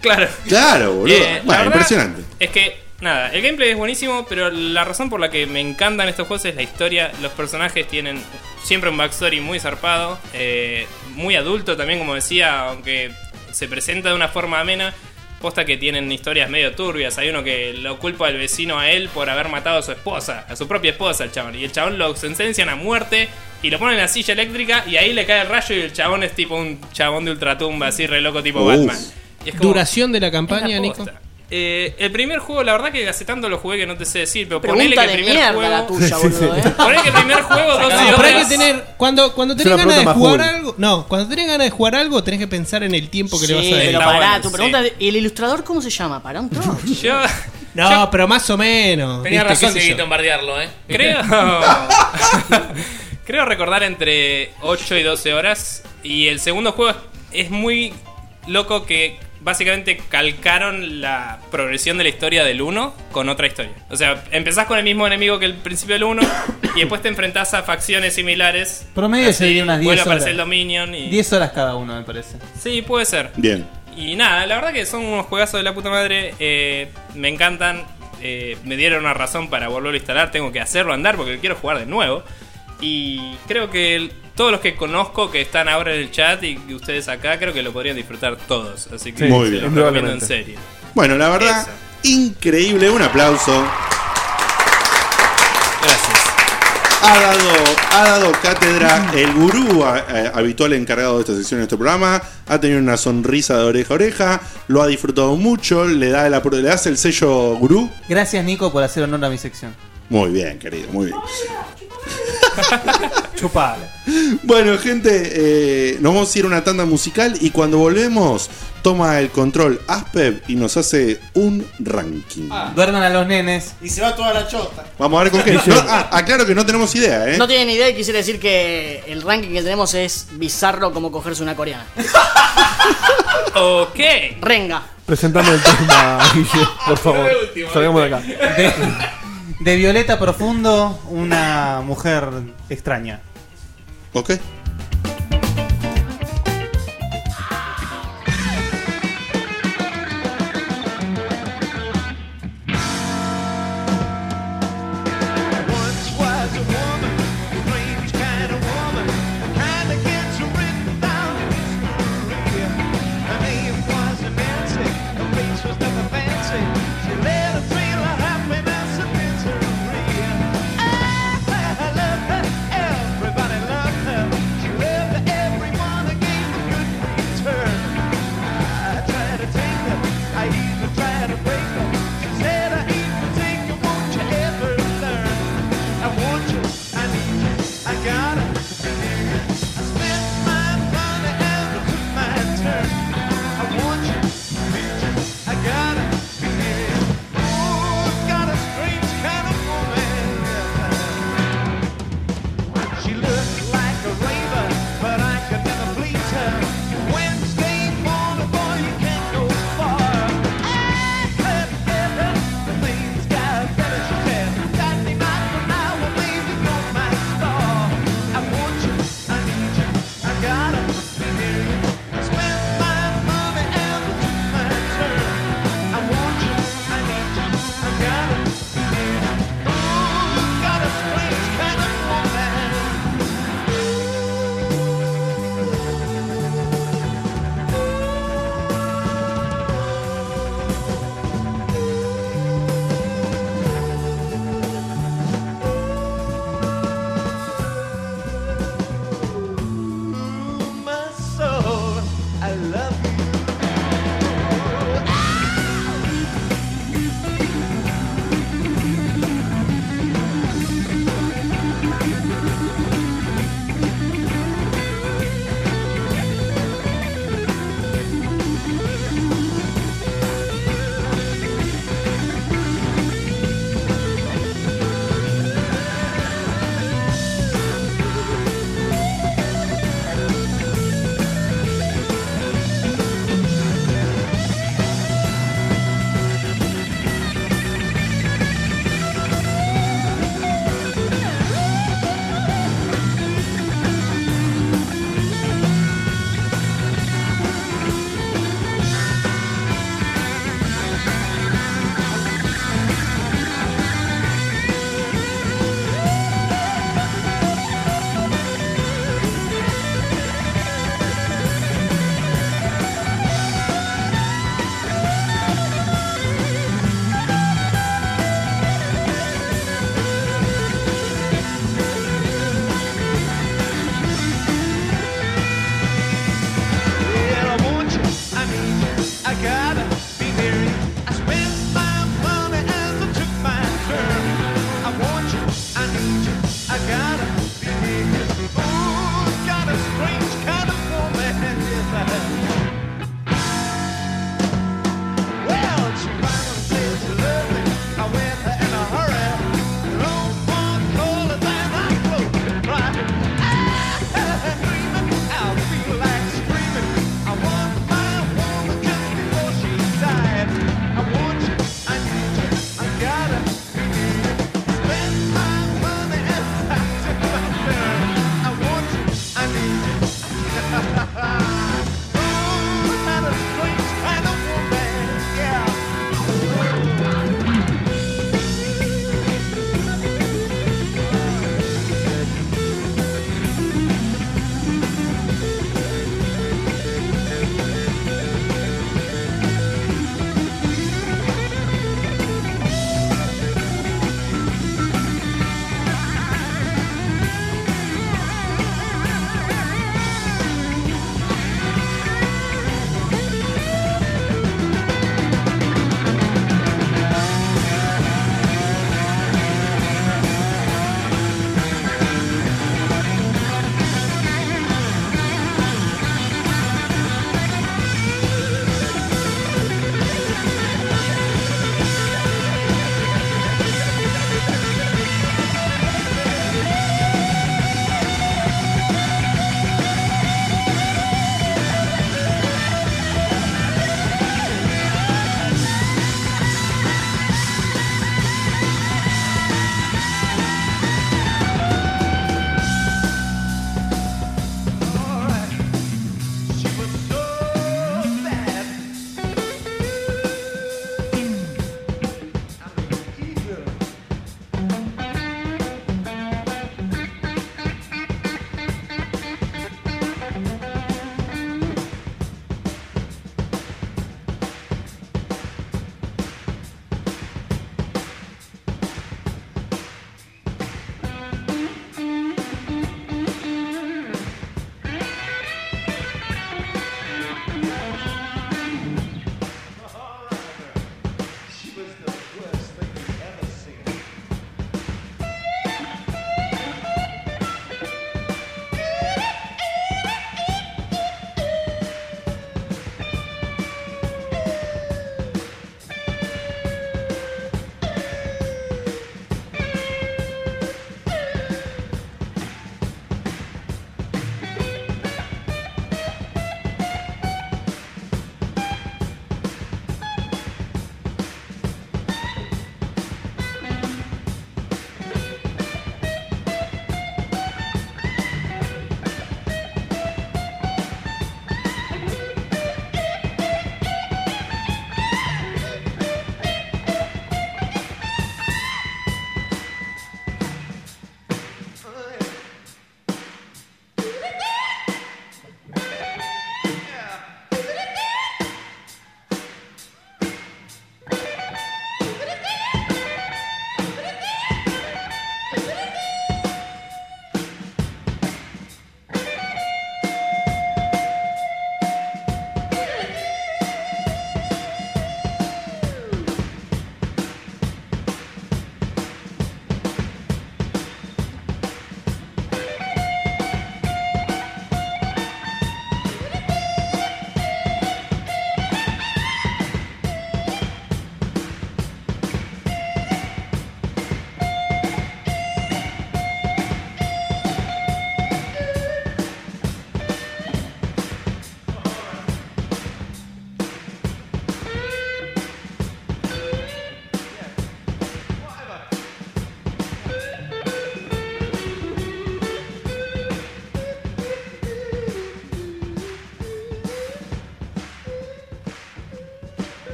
Claro. Claro, boludo. Eh, la bueno, verdad impresionante. Es que, nada, el gameplay es buenísimo, pero la razón por la que me encantan estos juegos es la historia. Los personajes tienen siempre un backstory muy zarpado, eh, muy adulto también, como decía, aunque se presenta de una forma amena. Posta que tienen historias medio turbias. Hay uno que lo culpa al vecino a él por haber matado a su esposa, a su propia esposa, el chabón. Y el chabón lo sentencian a muerte y lo ponen en la silla eléctrica y ahí le cae el rayo y el chabón es tipo un chabón de ultratumba, así re loco tipo Uf. Batman. Y es como- Duración de la campaña, la Nico. Eh, el primer juego, la verdad que hace tanto lo jugué que no te sé decir, pero Pregunta ponele que el primer juego. la tuya, Sí, boludo, sí. ¿eh? Ponele que el primer juego, dos No, pero hay que horas. tener. Cuando, cuando tenés ganas de jugar algo. No, cuando tenés ganas de jugar algo, tenés que pensar en el tiempo que le vas a Sí, dedicar. pero pará, bueno, tu sí. pregunta, ¿y el ilustrador cómo se llama? Pará un trozo. Yo No, pero más o menos. Tenías ¿viste? razón. Dieguito, en bardearlo, ¿eh? creo. creo recordar entre 8 y 12 horas. Y el segundo juego es muy loco que básicamente calcaron la progresión de la historia del 1 con otra historia. O sea, empezás con el mismo enemigo que el principio del 1 y después te enfrentás a facciones similares. Promedio Así, sería unas 10 Vuelve a horas. aparecer el Dominion y... 10 horas cada uno, me parece. Sí, puede ser. Bien. Y nada, la verdad que son unos juegazos de la puta madre. eh, me encantan. eh, me dieron una razón para volverlo a instalar, tengo que hacerlo andar porque quiero jugar de nuevo. Y creo que el- todos los que conozco que están ahora en el chat y que ustedes acá, creo que lo podrían disfrutar todos. Así que Sí, Muy se bien. los recomiendo en serio. Bueno, la verdad, increíble. Un aplauso. Gracias. Ha dado, ha dado cátedra el gurú a- habitual encargado de esta sección de este programa. Ha tenido una sonrisa de oreja a oreja. Lo ha disfrutado mucho. Le, da la, le das el sello gurú. Gracias, Nico, por hacer honor a mi sección. Muy bien, querido, muy bien. Chupala. Bueno, gente, eh, nos vamos a ir a una tanda musical y cuando volvemos, toma el control Aspeb y nos hace un ranking. Duerman a los nenes. Y se va toda la chota. Vamos a ver con qué. No, ah, aclaro que no tenemos idea, ¿eh? No tienen ni idea y quisiera decir que el ranking que tenemos es bizarro como cogerse una coreana. ok. Renga. Presentame el tema, Guille, por favor. Salgamos de acá. De, Violeta Profundo, una mujer extraña. Ok.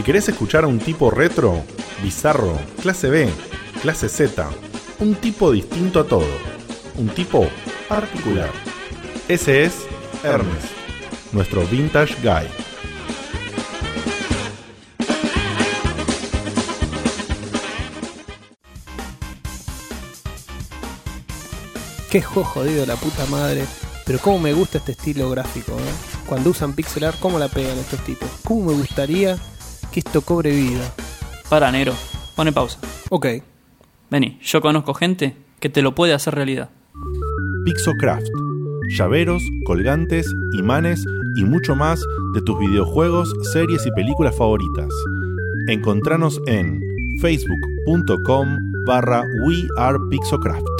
Si querés escuchar a un tipo retro, bizarro, clase B, clase Z, un tipo distinto a todo, un tipo particular. Ese es Hermes, nuestro vintage guy. Qué jodido la puta madre. Pero cómo me gusta este estilo gráfico, ¿eh? Cuando usan pixel art, cómo la pegan estos tipos. Cómo me gustaría que esto cobre vida. Para, negro. Pone pausa. Ok. Vení, yo conozco gente que te lo puede hacer realidad. Pixocraft. Llaveros, colgantes, imanes y mucho más de tus videojuegos, series y películas favoritas. Encontranos en facebook.com barra wearepixocraft.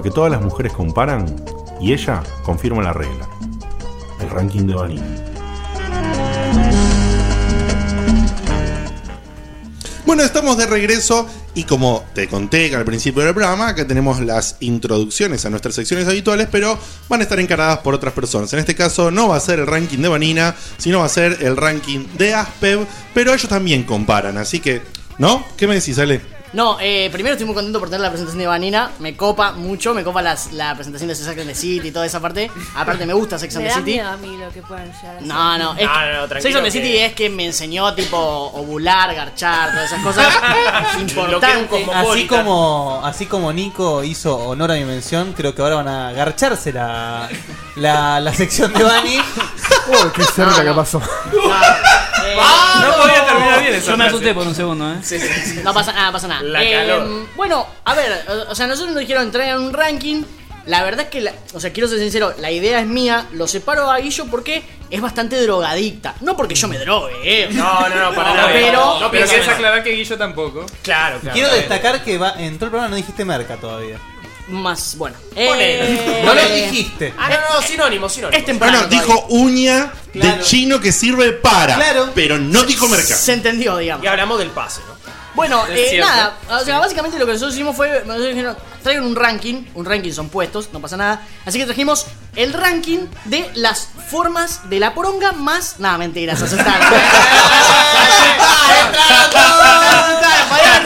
Porque todas las mujeres comparan y ella confirma la regla. El ranking de Vanilla. Bueno, estamos de regreso y como te conté al principio del programa, acá tenemos las introducciones a nuestras secciones habituales, pero van a estar encaradas por otras personas. En este caso no va a ser el ranking de Vanina, sino va a ser el ranking de Aspev, pero ellos también comparan, así que, ¿no? ¿Qué me decís, Ale? No, eh, primero estoy muy contento por tener la presentación de Vanina. Me copa mucho, me copa las- la presentación de Sex and the City y toda esa parte. Aparte, me gusta Sex and the City. miedo a mí lo que puedan llegar a No, no, es No, que no, no, tranquilo Sex and the que- City es que me enseñó tipo ovular, garchar, todas esas cosas importantes. Así como, así como Nico hizo honor a mi mención, creo que ahora van a garcharse la, la, la sección de Bani. Uy, qué cerca que pasó. No podía terminar bien esa Yo me asusté por un segundo, ¿eh? Sí, sí, sí. No pasa nada, pasa nada. La Eh, calor. Bueno, a ver, o- o sea, nosotros nos dijeron entrar en un ranking. La verdad es que, la- o sea, quiero ser sincero, la idea es mía. Lo separo a Guillo porque es bastante drogadicta. No porque yo me drogue, ¿eh? No, no, no, para nada. Pero, No, pero querés aclarar que Guillo tampoco. Claro, Quiero destacar que va, entró el programa no dijiste merca todavía. Más, bueno. Ponele. no lo Eh, dijiste. Ah, no, no, sinónimo, sinónimo. Es temprano. Bueno, dijo uña Claro. de chino que sirve para, Claro. pero no dijo merca. Se entendió, digamos. Y hablamos del pase, ¿no? Bueno, eh, nada, o sea, básicamente lo que nosotros hicimos fue, nosotros dijeron, traigan un ranking, un ranking son puestos, no pasa nada, así que trajimos el ranking de las formas de la poronga más, nada, mentiras.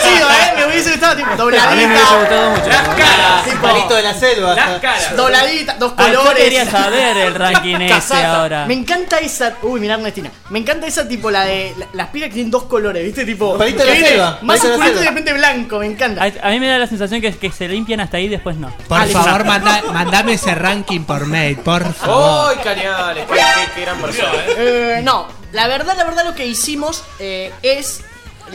Sido, eh, me hubiese gustado, tipo, dobladita. A mí me hubiese gustado mucho. Las caras, tipo, Palito de la selva. Las caras. Dobladita, dos Ah, yo colores. quería saber el ranking ese ahora. Me encanta esa. Uy, mirá Ernestina. Me encanta esa tipo, la de. la- las pibas que tienen dos colores, ¿viste? Tipo. Palito de que la viene selva, Más palito de la oscurito y de selva. repente blanco, me encanta. A, a mí me da la sensación que, que se limpian hasta ahí y después no. Por favor, manda- mandame ese ranking por mail, por favor. ¡Ay, Cañales! ¡Qué, qué- qué gran persona! Eh, no, la verdad, la verdad lo que hicimos eh, es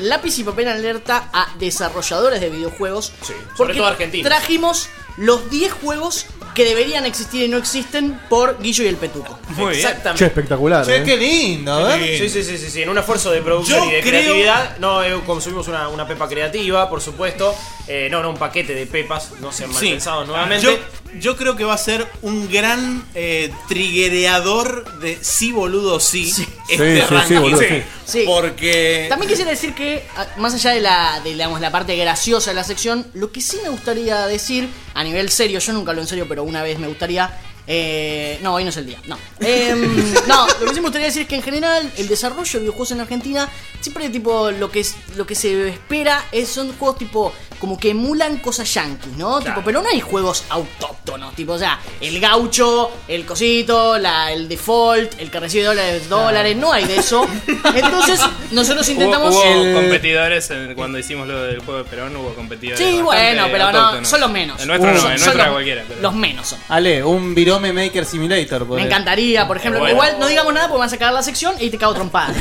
lápiz y papel en alerta a desarrolladores de videojuegos. sobre porque todo argentinos. Trajimos los 10 juegos que deberían existir y no existen por Guillo y el Petuco. Muy bien. Exactamente. Che, espectacular. Che, eh. qué lindo, a ver. Sí, sí, sí, sí, sí, en un esfuerzo de producción Yo y de creo- creatividad. No, eh, consumimos una, una pepa creativa, por supuesto. Eh, no, no, un paquete de pepas, no sean mal Sí. pensados nuevamente. Yo, yo creo que va a ser un gran eh, triggereador de sí, boludo, sí. este Sí, sí, sí, boludo, sí. Sí. Porque. También quisiera decir que, a- más allá de la, de, digamos, la parte graciosa de la sección, lo que sí me gustaría decir, a nivel serio, yo nunca lo en serio, pero una vez me gustaría. Eh, no, hoy no es el día. No. Em, no, lo que sí me gustaría decir es que en general el desarrollo de videojuegos en Argentina siempre tipo lo que es, lo que se espera es son juegos tipo como que emulan cosas yankees, ¿no? Tipo, pero no hay juegos autóctonos, tipo, o sea, el gaucho, el cosito, la, el default, el que recibe dólares, dólares, no hay de eso. Entonces, nosotros intentamos Hubo, hubo el- competidores en- cuando hicimos lo del juego de Perón, hubo competidores. Sí, bueno, pero no, son los menos. El nuestro no, Son- el son nuestro era los- cualquiera. pero- Los menos son. Ale, un Maker Simulator. Me encantaría, por ejemplo, Bueno. igual no digamos nada porque van a sacar la sección y te cago trompada.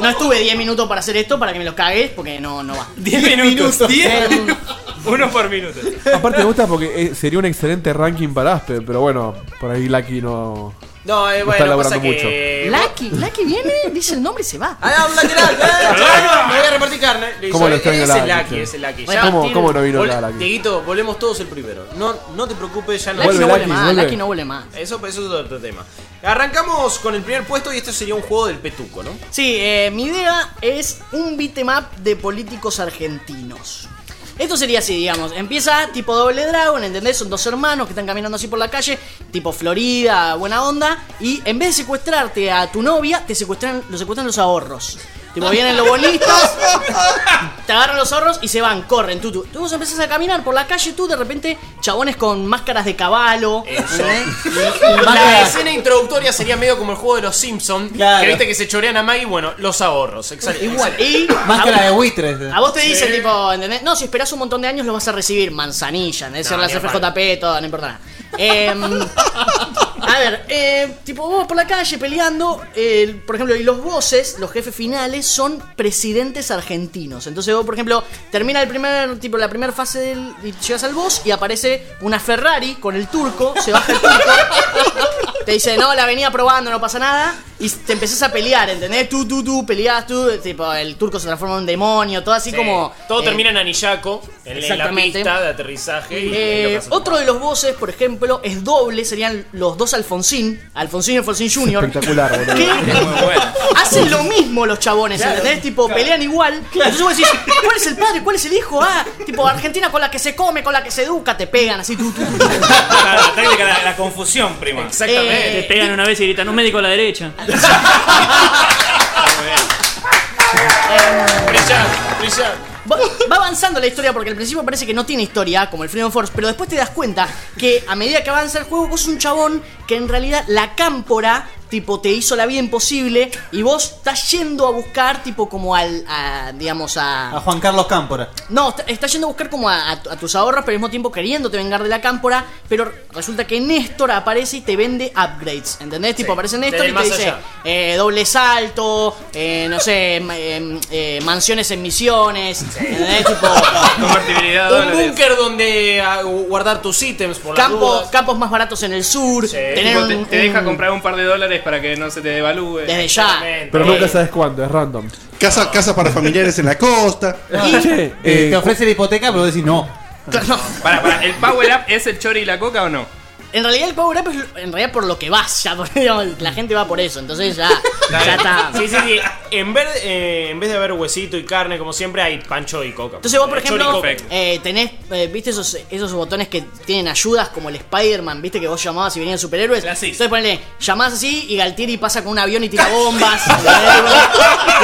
no estuve 10 minutos para hacer esto para que me los cagues porque no, no va. 10 minutos. 10. Eh, Uno por minuto. Aparte me gusta porque eh, sería un excelente ranking para Aspe, pero bueno, por ahí Lucky no. No, eh, no bueno, está pasa laburando mucho. que. Lucky, Lucky viene, dice el nombre y se va. Ah, Lucky, Lucky, eh, me voy a repartir carne. Le ¿Cómo lo extraño ese es Lucky, Lucky, es Lucky. Bueno, ¿Cómo- cómo no vino Lucky? Dieguito, volvemos todos el primero. No, no te preocupes, ya no. Lucky Vuelve, no vuelve Lucky, más. Lucky no vuelve más. Eso, eso es otro tema. Arrancamos con el primer puesto y esto sería un juego del petuco, ¿no? Sí, eh, mi idea es un beatmap de políticos argentinos. Esto sería así, digamos. Empieza tipo doble dragon, ¿entendés? Son dos hermanos que están caminando así por la calle, tipo Florida, buena onda. Y en vez de secuestrarte a tu novia, te secuestran, lo secuestran los ahorros. Tipo, vienen los bolistas, te agarran los ahorros y se van, corren. Tú, tú, tú vos empezás a caminar por la calle, tú de repente, chabones con máscaras de caballo. ¿entendés? La escena introductoria sería medio como el juego de los Simpsons. Claro. Que viste que se chorean a Maggie, bueno, los ahorros. Exacto. Igual. Y Máscara de buitres. A vos te Sí. dicen, tipo, ¿entendés? No, si esperás un montón de años lo vas a recibir. Manzanilla, ¿entendés? No, Ser la CFJP, todo, no importa nada. Em, a ver, eh, tipo, vos por la calle peleando, por ejemplo, y los bosses, los jefes finales, son presidentes argentinos. Entonces vos, por ejemplo, termina el primer, tipo, la primera fase del, y llegas al boss y aparece una Ferrari con el turco, se baja el turco, te dice, no, la venía probando, no pasa nada, y te empezás a pelear, ¿entendés? Tú, tú, tú, peleás tú, tipo, el turco se transforma en un demonio, todo así Sí. como... Todo eh, termina en Anillaco, en, en la pista de aterrizaje. y- Eh, otro de los bosses, por ejemplo, es doble, serían los dos Alfonsín, Alfonsín y Alfonsín Jr. Espectacular, boludo. Hacen lo mismo los chabones, Claro. ¿entendés? Tipo, pelean igual. Entonces vos decís, ¿cuál es el padre? ¿Cuál es el hijo? Ah, tipo, Argentina con la que se come, con la que se educa, te pegan así. Tú, tú, tú, la la, la confusión, prima. Exactamente. Eh, Te pegan una vez y gritan un médico a la derecha. Va avanzando la historia porque al principio parece que no tiene historia, como el Freedom Force, pero después te das cuenta que a medida que avanza el juego, vos sos un chabón que en realidad la cámpora, tipo, te hizo la vida imposible y vos estás yendo a buscar, tipo, como al, a, digamos, A Juan Carlos Cámpora. No, est- estás yendo a buscar como a, a tu- a tus ahorros, pero al mismo tiempo queriéndote vengar de la cámpora. Pero resulta que Néstor aparece y te vende upgrades. ¿Entendés? Tipo, aparece Néstor desde y te dice eh, doble salto, eh, no sé, em- eh, mansiones en misiones. ¿Entendés? Tipo, Convertibilidad, Un búnker donde ah, guardar tus ítems por las campo- dudas. campos más baratos en el sur. Tener Tipo, te, deja un- comprar un par de dólares para que no se te devalúe. Desde ya. Pero Eh, nunca sabes cuándo, es random. Casa, casa para familiares en la costa. Che, Eh, eh, te ofrece la hipoteca, pero vos decís no. Para, para, ¿el power up es el chori y la coca o no? En realidad el power up es en realidad por lo que vas, ya, digamos, la gente va por eso, entonces ya, ya está. Sí, sí, sí. En vez, eh, en vez de haber huesito y carne, como siempre, hay pancho y coca. Entonces vos, por Eh, ejemplo, eh, tenés, eh, viste esos, esos botones que tienen ayudas como el Spider-Man, viste que vos llamabas y venían superhéroes. Entonces ponele, llamás así y Galtieri pasa con un avión y tira bombas.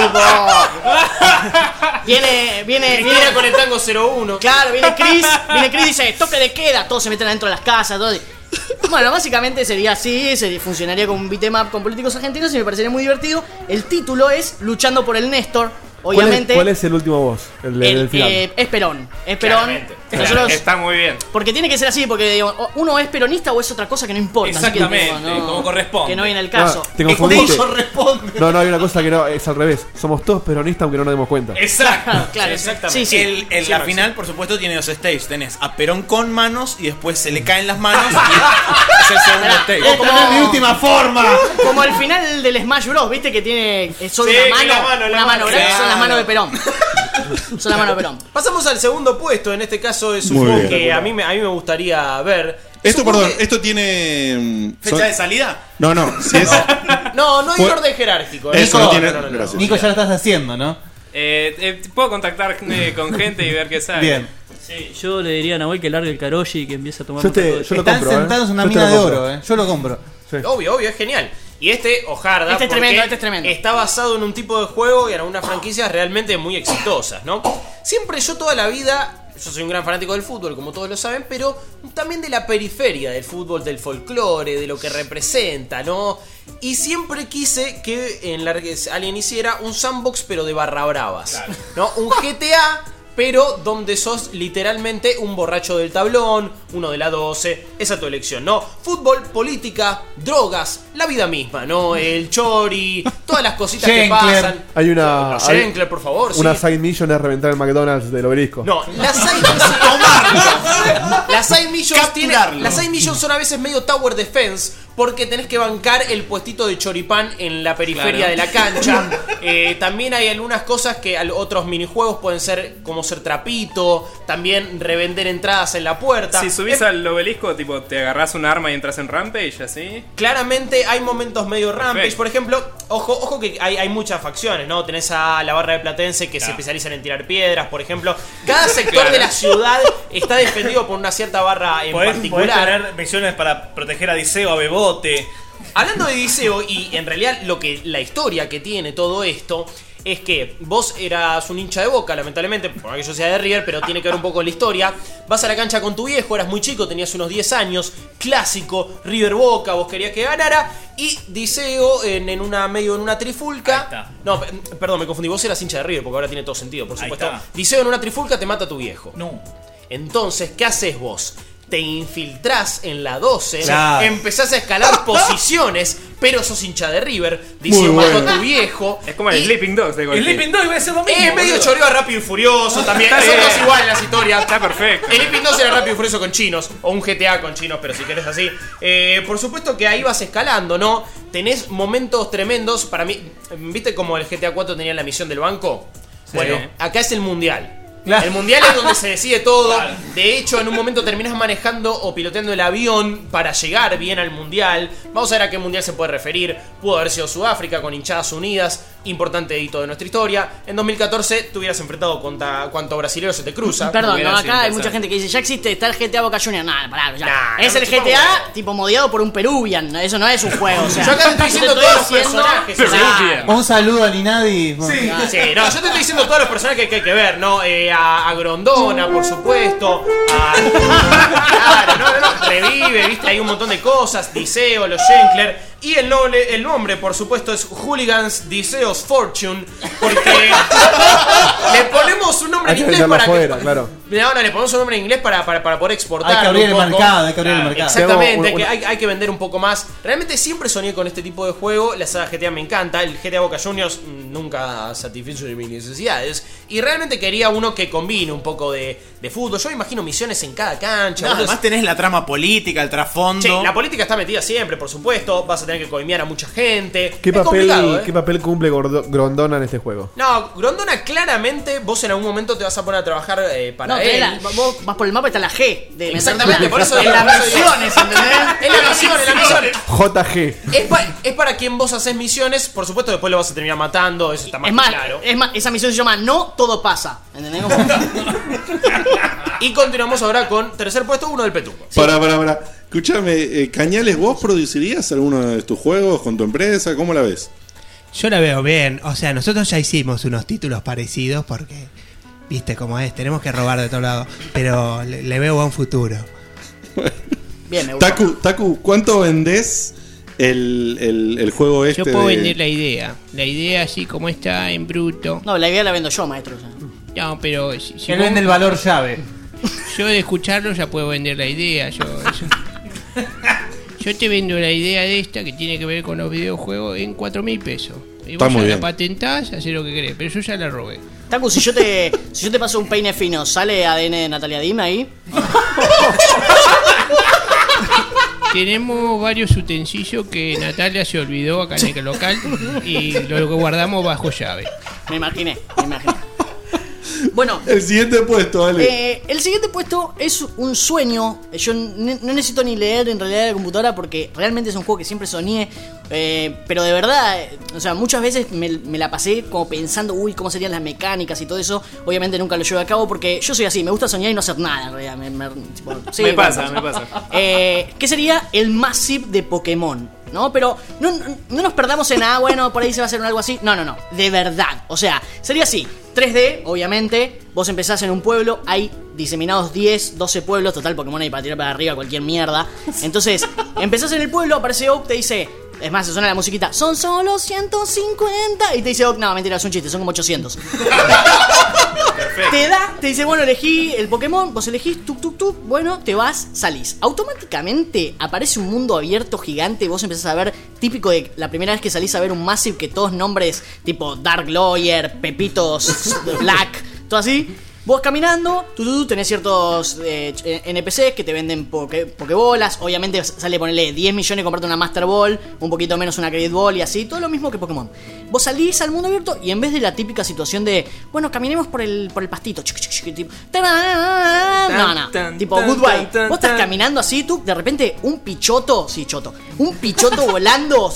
Tipo, viene, viene, viene con el tango 01. Claro, viene Chris, viene Chris y dice, toque de queda, todos se meten adentro de las casas, todo. Bueno, básicamente sería así, se funcionaría como un beatmap con políticos argentinos y me parecería muy divertido. El título es Luchando por el Néstor, ¿cuál es- obviamente. ¿Cuál es, el último boss? El, el, del final. eh, es Perón, es Perón. Claramente. Nosotros- Está muy bien. Porque tiene que ser así, porque uno es peronista o es otra cosa que no importa. así que, Exactamente, digo, no- como corresponde. Que no viene el caso. Ah, te confundiste. No, no, hay una cosa que no, es al revés. Somos todos peronistas aunque no nos demos cuenta. Exacto, Claro, exactamente. sí, sí. El- el- Sí, la Maxi. final, por supuesto, tiene dos stages. Tenés a Perón con manos y después se le caen las manos y es el segundo stage. O como- mi última forma. Como el final del Smash Bros, viste que tiene eh, solo Sí, una mano, la mano, la una mano mano. grande, son las manos de Perón. son las manos de Perón. Pasamos al segundo puesto. En este caso es un Muy juego bien. que a mí, me, a mí me gustaría ver. Esto, perdón, esto tiene. mm, ¿Fecha son- de salida? No, no, si es. que- No, no hay Fue- orden jerárquico. Eso Nico, no tiene- no, no, no. gracias. Nico, ya lo estás haciendo, ¿no? Eh, eh, Puedo contactar eh, con gente y ver qué sale. Bien. Sí, yo le diría a Nahuel que largue el Karoshi y que empiece a tomar Yo te- yo lo Están compro, ¿eh? sentados en una Yo te mina de compro. oro, ¿eh? Yo lo compro. Obvio, obvio, es genial. Y este, Ojarda, Este es porque tremendo, este es tremendo. está basado en un tipo de juego y en unas franquicias realmente muy exitosas, ¿no? Siempre yo toda la vida, yo soy un gran fanático del fútbol, como todos lo saben, pero también de la periferia del fútbol, del folclore, de lo que representa, ¿no? Y siempre quise que en la, alguien hiciera un sandbox, pero de barra bravas, ¿no? Un GTA pero donde sos literalmente un borracho del tablón, uno de la 12, esa es tu elección, ¿no? Fútbol, política, drogas, la vida misma, ¿no? El chori, todas las cositas que pasan. Hay una. Hay- Schenkler, por favor, Una sí. side mission es reventar el McDonald's del obelisco. No, las side Las side missions tiene- las side missions son a veces medio tower defense porque tenés que bancar el puestito de choripán en la periferia Claro. de la cancha. Eh, también hay algunas cosas que al- otros minijuegos pueden ser como ser trapito, también revender entradas en la puerta. Si subís Eh, al obelisco, tipo, te agarrás un arma y entras en Rampage, así. Claramente hay momentos medio rampage. Por ejemplo, ojo, ojo que hay, hay muchas facciones, ¿no? Tenés a la barra de Platense que se especializan en tirar piedras, por ejemplo. Cada sector Claro. de la ciudad está defendido por una cierta barra en Podés, podés particular. tener misiones para proteger a Diceo, a Bebote. Hablando de Diceo, y en realidad lo que la historia que tiene todo esto es que vos eras un hincha de boca, lamentablemente, por que yo sea de River, pero tiene que ver un poco con la historia. Vas a la cancha con tu viejo, eras muy chico, tenías unos 10 años, clásico, River Boca, vos querías que ganara, y Diceo en, en una medio en una trifulca. No, pe- perdón, me confundí, vos eras hincha de River, porque ahora tiene todo sentido, por supuesto. Diceo en una trifulca te mata a tu viejo. No. Entonces, ¿qué haces vos? Te infiltrás en la 12, Claro. empezás a escalar posiciones, pero sos hincha de River, mató bueno. tu viejo. Es como el Sleeping Dogs de Golfi. Sleeping Dog iba a ser lo mismo. Es medio choreo a Rápido y Furioso también. Son dos iguales las historias. Está perfecto. El Sleeping Dogs era Rápido y Furioso con chinos, o un GTA con chinos, pero si querés así. Eh, por supuesto que ahí vas escalando, ¿no? Tenés momentos tremendos. Para mí, ¿viste como el GTA 4 tenía la misión del banco? Bueno, acá es el mundial. El mundial es donde se decide todo. De hecho, en un momento terminas manejando o piloteando el avión para llegar bien al mundial. Vamos a ver a qué mundial se puede referir. Pudo haber sido Sudáfrica con hinchadas unidas. Importante hito de nuestra historia. En 2014 te hubieras enfrentado contra cuanto brasilero se te cruza. Perdón, no, acá hay mucha gente que dice, ya existe, está el GTA Boca Juniors. Nada, pará, ya. Nah, es no el GTA tipo modiado por un Peruvian. Eso no es un juego. O sea, Yo acá te estoy diciendo te todos los personajes. Un saludo a Ninadi. Sí, sí, no, yo te estoy diciendo todos los personajes que hay que ver, ¿no? Eh, a, a Grondona, por supuesto. A, claro, no, no, no, revive, viste, hay un montón de cosas. Diceo, los Schenkler. Y el nombre, el nombre, por supuesto, es Hooligans Diceos Fortune. Porque le ponemos un nombre Hay en inglés para afuera, que. claro. No, le ponemos un nombre en inglés para, para, para poder exportar. Hay que abrir el mercado, hay que abrir el mercado. Exactamente, hay, que, una- hay, hay que vender un poco más. Realmente siempre soñé con este tipo de juego. La saga GTA me encanta. El GTA Boca Juniors nunca satisfizo mis necesidades. Y realmente quería uno que combine un poco de, de fútbol. Yo me imagino misiones en cada cancha. No, además tenés la trama política, el trasfondo. Sí, la política está metida siempre, por supuesto. Vas a tener que coimear a mucha gente. ¿Qué es papel, ¿eh? ¿Qué papel cumple Gordo- Grondona en este juego? No, Grondona claramente vos en algún momento te vas a poner a trabajar eh, para No, él. la- vos vas por el mapa y está la G. De Exactamente, por eso en las por eso digo. misiones, ¿entendés? Es la misión, es la misión. JG. Es, pa- es para quien vos haces misiones, por supuesto después lo vas a terminar matando, eso está más Es que más, claro. es más, esa misión se llama No todo pasa. ¿Entendés? Como- Y continuamos ahora con tercer puesto, uno del Petuco. Para, para, para. Escúchame, eh, Cañales, ¿vos producirías alguno de tus juegos con tu empresa? ¿Cómo la ves? Yo la veo bien. O sea, nosotros ya hicimos unos títulos parecidos porque, viste cómo es, tenemos que robar de todos lados. Pero le, le veo buen futuro. Bien, me gusta. Taku, Taku, ¿cuánto vendés el, el, el juego este? Yo puedo de- vender la idea. La idea así como está en bruto. No, la idea la vendo yo, maestro. No, pero si, si Él vos- vende el valor llave. Yo de escucharlo ya puedo vender la idea. Yo, yo, yo te vendo la idea de esta que tiene que ver con los videojuegos en 4 mil pesos. Y Está vos muy ya bien. la patentás, haces lo que querés. Pero yo ya la robé. Taku, si yo te, si yo te paso un peine fino, ¿sale ADN de Natalia Dime ahí? Tenemos varios utensilios que Natalia se olvidó acá en el local y lo guardamos bajo llave. Me imaginé, me imaginé. Bueno, El siguiente puesto, dale. Eh, el siguiente puesto es un sueño. Yo no necesito ni leer en realidad la computadora porque realmente es un juego que siempre soñé. eh, pero de verdad, eh, o sea, muchas veces me, me la pasé como pensando, uy, cómo serían las mecánicas y todo eso. Obviamente nunca lo llevo a cabo porque yo soy así, me gusta soñar y no hacer nada en realidad. Me, me- tipo, sí, Me bueno, pasa, me pasa. Eh, ¿Qué sería el Massive de Pokémon? ¿No? Pero no, no- no nos perdamos en, ah, bueno, por ahí se va a hacer algo así. No, no, no. De verdad. O sea, sería así. 3D, obviamente. Vos empezás en un pueblo, hay diseminados 10, 12 pueblos. Total, Pokémon hay para tirar para arriba cualquier mierda. Entonces, empezás en el pueblo, aparece Oak, te dice. Es más, se suena la musiquita. Son solo 150. Y te dice Oak, no, mentira, es un chiste, son como 800. Te da, te dice, bueno, elegí el Pokémon, vos elegís, tuk, tuk, tuk, bueno, te vas, salís. Automáticamente aparece un mundo abierto gigante, vos empezás a ver, típico de la primera vez que salís a ver un Massive, que todos nombres tipo Dark Lawyer, Pepitos, Black, todo así. Vos caminando, tú, tú, tú, tenés ciertos eh, NPCs que te venden poke, pokebolas. Obviamente sale ponerle 10 millones y comprarte una Master Ball, un poquito menos una Credit Ball y así, todo lo mismo que Pokémon. Vos salís al mundo abierto y en vez de la típica situación de, bueno, caminemos por el, por el pastito, tipo, no, no, tipo goodbye. Vos estás caminando así, tú, de repente un pichoto, sí, choto, un pichoto volando,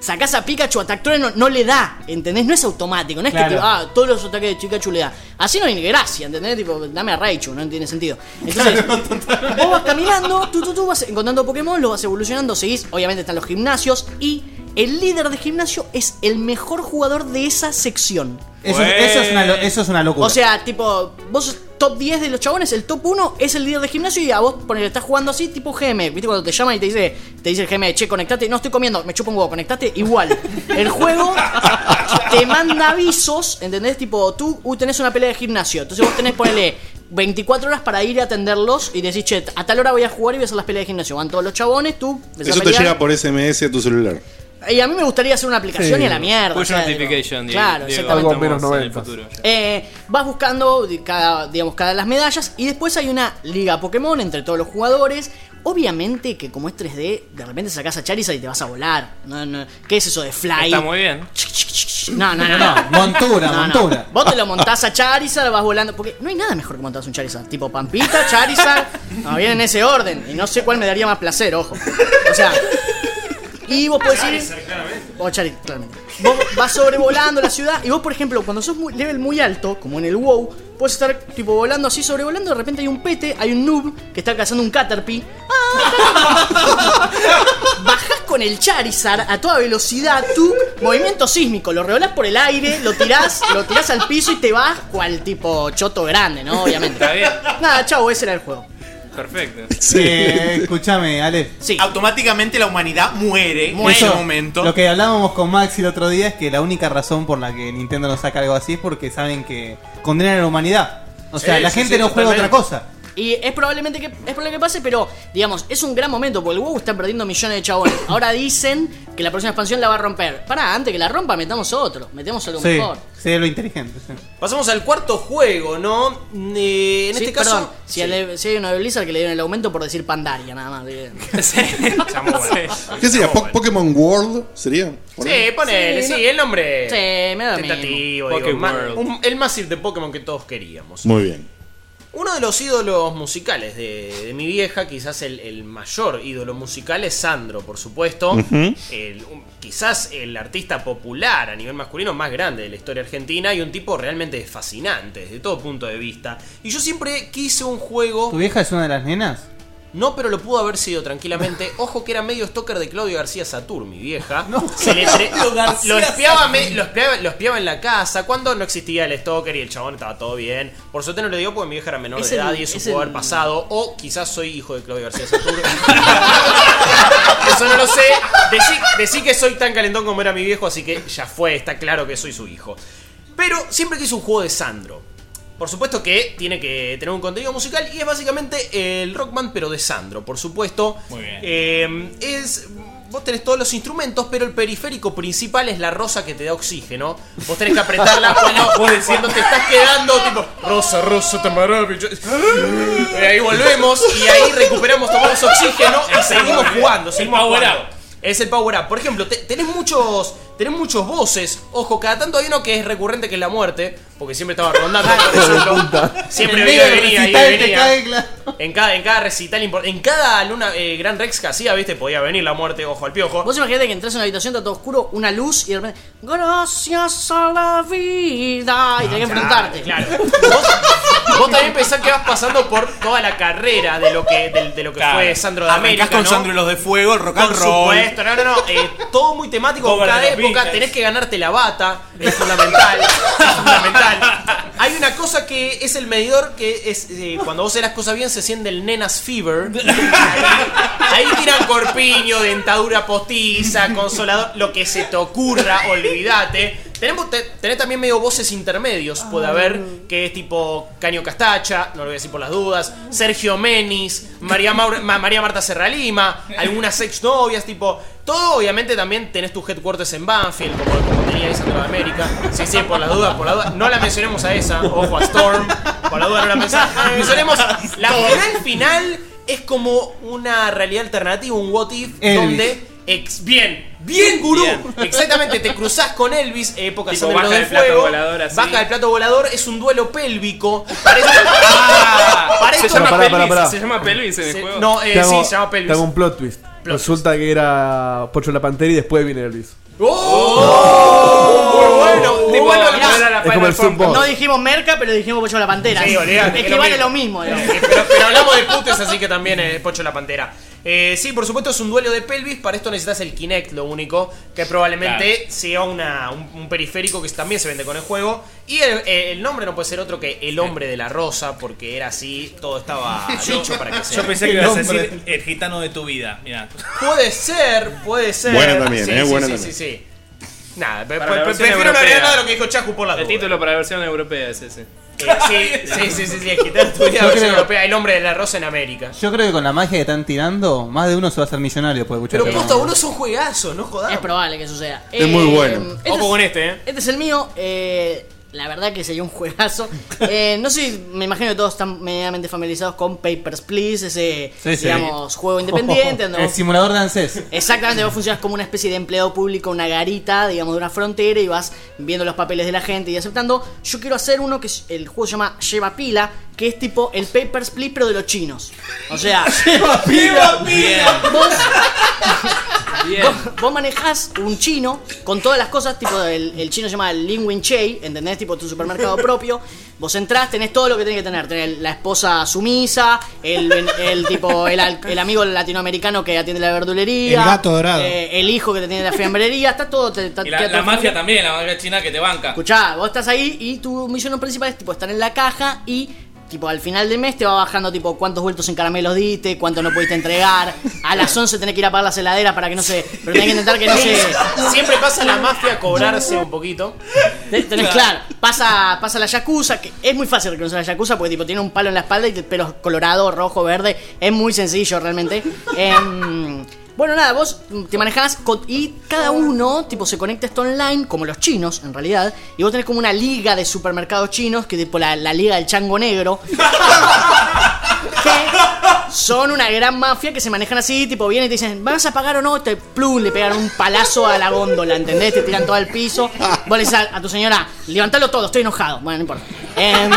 sacás a Pikachu, a Tactore no, le da, ¿entendés? No es automático, no es Claro. que ah, todos los ataques de Pikachu le da. Así no hay ni gracia, ¿entendés? Tipo, dame a Raichu, no tiene sentido. Entonces, vos vas caminando, tú, tú, tú vas encontrando Pokémon, lo vas evolucionando, seguís, obviamente están los gimnasios y el líder de gimnasio es el mejor jugador de esa sección. Eso, eso es una, lo- eso es una locura. O sea, tipo, vos sos top 10 de los chabones, el top 1 es el líder de gimnasio y a vos ponele, estás jugando así, tipo GM. ¿Viste cuando te llaman y te dice, te dice el GM, che, conectate? No estoy comiendo, me chupo un huevo, conectate. Igual. El juego te manda avisos, ¿entendés? Tipo, tú uh, tenés una pelea de gimnasio. Entonces vos tenés, ponele. 24 horas para ir a atenderlos y decís, che, a tal hora voy a jugar y voy a hacer las peleas de gimnasio. Van todos los chabones, tú. empezás Eso te pelear. llega por SMS a tu celular. Y a mí me gustaría hacer una aplicación Sí. y a la mierda. Push o sea, digo, notification, Diego. Claro, exactamente. Algo menos Estamos en el 90. futuro, ya. Eh, vas buscando cada, digamos, cada de las medallas y después hay una liga Pokémon entre todos los jugadores. Obviamente que como es 3D, de repente sacás a Charizard y te vas a volar. No, no, ¿Qué es eso de fly? Está muy bien. No, no, no, no. Montura, No, no. montura. Vos te lo montás a Charizard, vas volando. Porque no hay nada mejor que montarse un Charizard. Tipo Pampita, Charizard. No, viene en ese orden. Y no sé cuál me daría más placer, ojo. O sea. Y vos podés ir. O Charizard, claramente. Vos vas sobrevolando la ciudad. Y vos, por ejemplo, cuando sos muy, level muy alto, como en el WoW, puedes estar tipo volando así, sobrevolando. De repente hay un pete, hay un noob que está cazando un Caterpie. Bajás con el Charizard a toda velocidad, tú, movimiento sísmico, lo revolás por el aire, lo tirás, lo tirás al piso y te vas cual tipo choto grande, ¿no? Obviamente. Está bien. Nada, chau, ese era el juego. Perfecto. Eh, escúchame, Ale. Automáticamente la humanidad muere en ese momento. Lo que hablábamos con Max el otro día es que la única razón por la que Nintendo no saca algo así es porque saben que condenan a la humanidad. O sea, Sí, la sí, gente sí, no juega totalmente. otra cosa. Y es probablemente que es probable que pase, pero digamos, es un gran momento porque el WoW está perdiendo millones de chabones. Ahora dicen que la próxima expansión la va a romper. Pará, antes que la rompa, metamos otro, metemos algo Sí, mejor. sí, es lo inteligente. sí. Pasamos al cuarto juego, ¿no? Eh, en Sí, este caso. perdón, si, si hay uno de Blizzard que le dieron el aumento por decir Pandaria, nada más. ¿Qué sería? Po- ¿Pokémon World? ¿Sería? Sí, ponele, sí, Sí, no- el nombre. Sí, me da tentativo, mismo. digo, Pokéworld. un- el Massive de Pokémon que todos queríamos. Muy bien. Uno de los ídolos musicales de, de mi vieja, quizás el, el mayor ídolo musical es Sandro, por supuesto. El- un- quizás el artista popular a nivel masculino más grande de la historia argentina y un tipo realmente fascinante desde todo punto de vista. Y yo siempre quise un juego... ¿Tu vieja es una de las nenas? No, pero lo pudo haber sido tranquilamente. Ojo que era medio stalker de Claudio García Satur, mi vieja. Se le tre- lo, espiaba, Satur. me- lo, espiaba, lo espiaba en la casa cuando no existía el stalker y el chabón estaba todo bien. Por suerte no le dio porque mi vieja era menor Es de el- edad y eso es pudo el- haber pasado. O quizás soy hijo de Claudio García Satur. eso no lo sé. Decí, decí que soy tan calentón como era mi viejo, así que ya fue, está claro que soy su hijo. Pero siempre quise un juego de Sandro. Por supuesto que tiene que tener un contenido musical y es básicamente el Rockman, pero de Sandro, por supuesto. Muy bien. Eh, es. Vos tenés todos los instrumentos, pero el periférico principal es la rosa que te da oxígeno. Vos tenés que apretarla cuando, cuando te estás quedando, tipo, rosa, rosa, te maravilloso. Y ahí volvemos y ahí recuperamos, tomamos oxígeno y seguimos jugando. Seguimos power jugando. Es el power up. Por ejemplo, te- tenés muchos. Tenés muchos voces. Ojo, cada tanto hay uno que es recurrente que es la muerte. Porque siempre estaba rondando, por. Siempre del venía, y venía. cae, claro. En cada, en cada recital importante. En cada luna eh, Gran Rex que hacía, viste, podía venir la muerte, ojo al piojo. Vos imaginate que entras en una habitación, está todo oscuro, una luz y de repente. Gracias a la vida. Y tenés que enfrentarte. Claro. Vos, vos también pensás que vas pasando por toda la carrera de lo que, de, de lo que Claro. fue Sandro de Arrancás América. con ¿no? Sandro y los de Fuego, el rock Por and roll. supuesto, no, no, no. eh, todo muy temático. Cover cada época Beatles. tenés que ganarte la bata. Es fundamental. es fundamental. Hay una cosa que es el medidor que es eh, cuando vos haces las cosas bien se siente el nenas fever. Ahí, ahí tiran corpiño, dentadura postiza, consolador, lo que se te ocurra, olvídate. Tenemos, te- tenés también medio voces intermedios, puede haber, que es tipo Caño Castacha, no lo voy a decir por las dudas, Sergio Menis, María, Maur- Ma- María Marta Serralima, algunas ex novias, tipo. Todo, obviamente, también tenés tus headquarters en Banfield, como, como tenía Sandro de América. Sí, sí, por las dudas, por las dudas. No la mencionemos a esa, ojo a Storm. Por la duda no la mencionemos. mencionemos. La final final es como una realidad alternativa, un what if, Elvis. donde. Ex, bien, bien, gurú. Exactamente, te cruzás con Elvis, época Tipo, baja de del plato fuego. volador así. Baja del plato volador, es un duelo pélvico. Para esto, Ah, para Se llama pelvis, se llama pelvis en el Se- juego. no, eh, hago- sí, se llama pelvis. Te hago un plot twist. Resulta que era Pocho la Pantera y después viene Elvis. ¡Oh! Muy bueno, Tipo, muy bueno. mirá, Es como el Subboss. No dijimos merca, pero dijimos Pocho la Pantera. Sí, olvidate, es que lo vale mismo. lo mismo. digamos. Pero, pero hablamos de putes, así que también es Pocho la Pantera. Eh, sí, por supuesto es un duelo de pelvis. Para esto necesitas el Kinect, lo único. Que probablemente sea una, un, un periférico que también se vende con el juego. Y el, eh, el nombre no puede ser otro que El Hombre de la Rosa, porque era así, todo estaba dicho para que sea. Yo pensé que ibas a decir el gitano de tu vida. Puede ser, puede ser. Buena también, Sí, eh, sí, buena sí, también. sí, sí. Nada, prefiero no agregar nada de lo que dijo Chacu por la El duda. título para la versión europea es ese. Eh, sí, sí, sí, sí, tu vida, Yo versión creo- europea, El Hombre de la Rosa en América. Yo creo que con la magia que están tirando, más de uno se va a hacer millonario después de escuchar Pero este uno es un juegazo, no jodas. Es probable que suceda. Es muy bueno. este Ojo es- con este, eh. Este es el mío. eh, la verdad que sería un juegazo. Eh, no sé, me imagino que todos están medianamente familiarizados con Papers, Please, ese, Sí, sí. digamos, juego independiente. El simulador de ANSES. Exactamente, vos funcionas como una especie de empleado público, una garita, digamos, de una frontera y vas viendo los papeles de la gente y aceptando. Yo quiero hacer uno que el juego se llama Lleva Pila, que es tipo el Papers, Please, pero de los chinos. O sea, pila. Bien. Vos, vos, vos manejás un chino con todas las cosas, tipo el, el chino se llama Lin Win Chei, ¿entendés? Tipo tu supermercado propio. Vos entrás, tenés todo lo que tenés que tener. Tenés la esposa sumisa, el, el tipo, el, amigo latinoamericano que atiende la verdulería. El gato dorado. eh, el hijo que te atiende la fiambrería. Está todo. te- Y la, la mafia también, la mafia china que te banca. Escuchá, vos estás ahí y tu misión principal es tipo estar en la caja y tipo al final del mes te va bajando tipo cuántos vueltos en caramelos diste, cuánto no pudiste entregar. A las 11 tenés que ir a pagar las heladeras para que no se. Pero tenés que intentar que no se. Siempre pasa la mafia a cobrarse un poquito. Te- Tenés claro, pasa, pasa la Yakuza, que es muy fácil reconocer la Yakuza porque tipo tiene un palo en la espalda y el pelo colorado, rojo, verde. Es muy sencillo realmente. Em, bueno, nada, vos te manejás con- y cada uno tipo se conecta esto online, como los chinos en realidad. Y vos tenés como una liga de supermercados chinos, que tipo la, la liga del chango negro. que son una gran mafia que se manejan así, tipo vienen y te dicen, ¿vas a pagar o no? Te plum, le pegan un palazo a la góndola, ¿entendés? Te tiran todo al piso. Vos le dices a, a tu señora, levantalo todo, estoy enojado. Bueno, no importa. Em,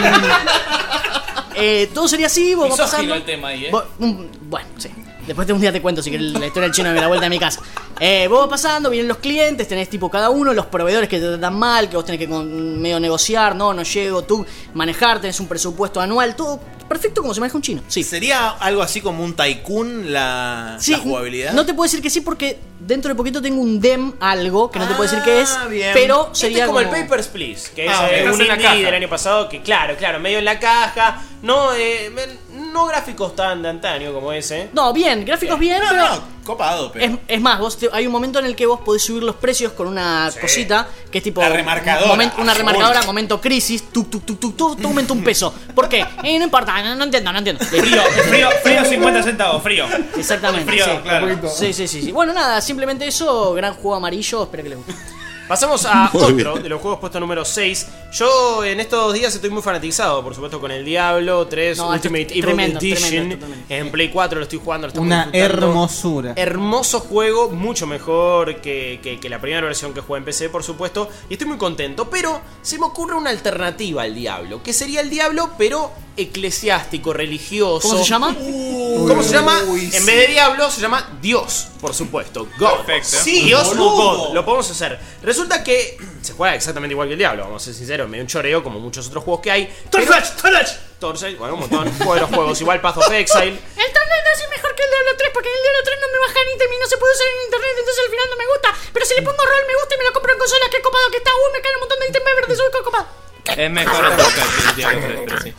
eh, todo sería así, vos vas pasando. el tema ahí, eh. Vos- mm, bueno, sí. Después de un día te cuento si querés la historia del chino de la vuelta a mi casa. Eh, vos vas pasando, vienen los clientes, tenés tipo cada uno, los proveedores que te tratan mal, que vos tenés que con- medio negociar, no, no llego, tú manejar, tenés un presupuesto anual, todo perfecto como se maneja un chino. Sí. ¿Sería algo así como un tycoon la, Sí, la jugabilidad? No te puedo decir que sí porque dentro de poquito tengo un dem algo que no te puedo decir qué es, bien. pero Este sería es como, el Papers, Please, que Ah, es eh, un Estás en la indie caja. del año pasado, que claro, claro, medio en la caja, no, eh, no gráficos tan de antaño como ese. No, bien, gráficos bien, pero. Copado, pero. Es, es más, vos te- hay un momento en el que vos podés subir los precios con una cosita que es tipo. La remarcadora, momen- una remarcadora, momento crisis, tuk, tuk, tuk, tuk, tuk, todo aumenta un peso. ¿Por qué? Eh, no importa, no, no entiendo, no entiendo. Frío, frío, frío 50 centavos, frío. Exactamente. Frío, sí. claro. sí, sí, sí, sí. Bueno, nada, simplemente eso, gran juego amarillo, espero que les guste. Pasamos a Muy otro bien. de los juegos puesto número 6. Yo en estos días estoy muy fanatizado, por supuesto, con el Diablo 3 No, esto Ultimate Evil tremendo, Edition. tremendo. En Play 4 lo estoy jugando, lo Una hermosura. Hermoso juego, mucho mejor que, que- que la primera versión que jugué en PC, por supuesto. Y estoy muy contento. Pero se me ocurre una alternativa al Diablo. Que sería el Diablo, pero eclesiástico, religioso. ¿Cómo se llama? ¿Cómo se llama? En vez de Diablo, se llama Dios, por supuesto. God. Perfecto. Sí, Dios o. God. Lo podemos hacer. Resulta que se juega exactamente igual que el Diablo, vamos a ser sinceros. Medio un choreo, como muchos otros juegos que hay. Torchlight, Torchlight. Torchlight, bueno, un montón. De los juegos. Igual Path of Exile. El Tornado es mejor que el Diablo 3 porque el Diablo 3 no me baja ni y no se puede usar en internet, entonces al final no me gusta. Pero si le pongo rol me gusta y me lo compro en consola, qué copado que está. Uy, me caen un montón de ítems verdes, uy, qué copado. Es mejor el Torchlight que el Diablo 3, pero sí.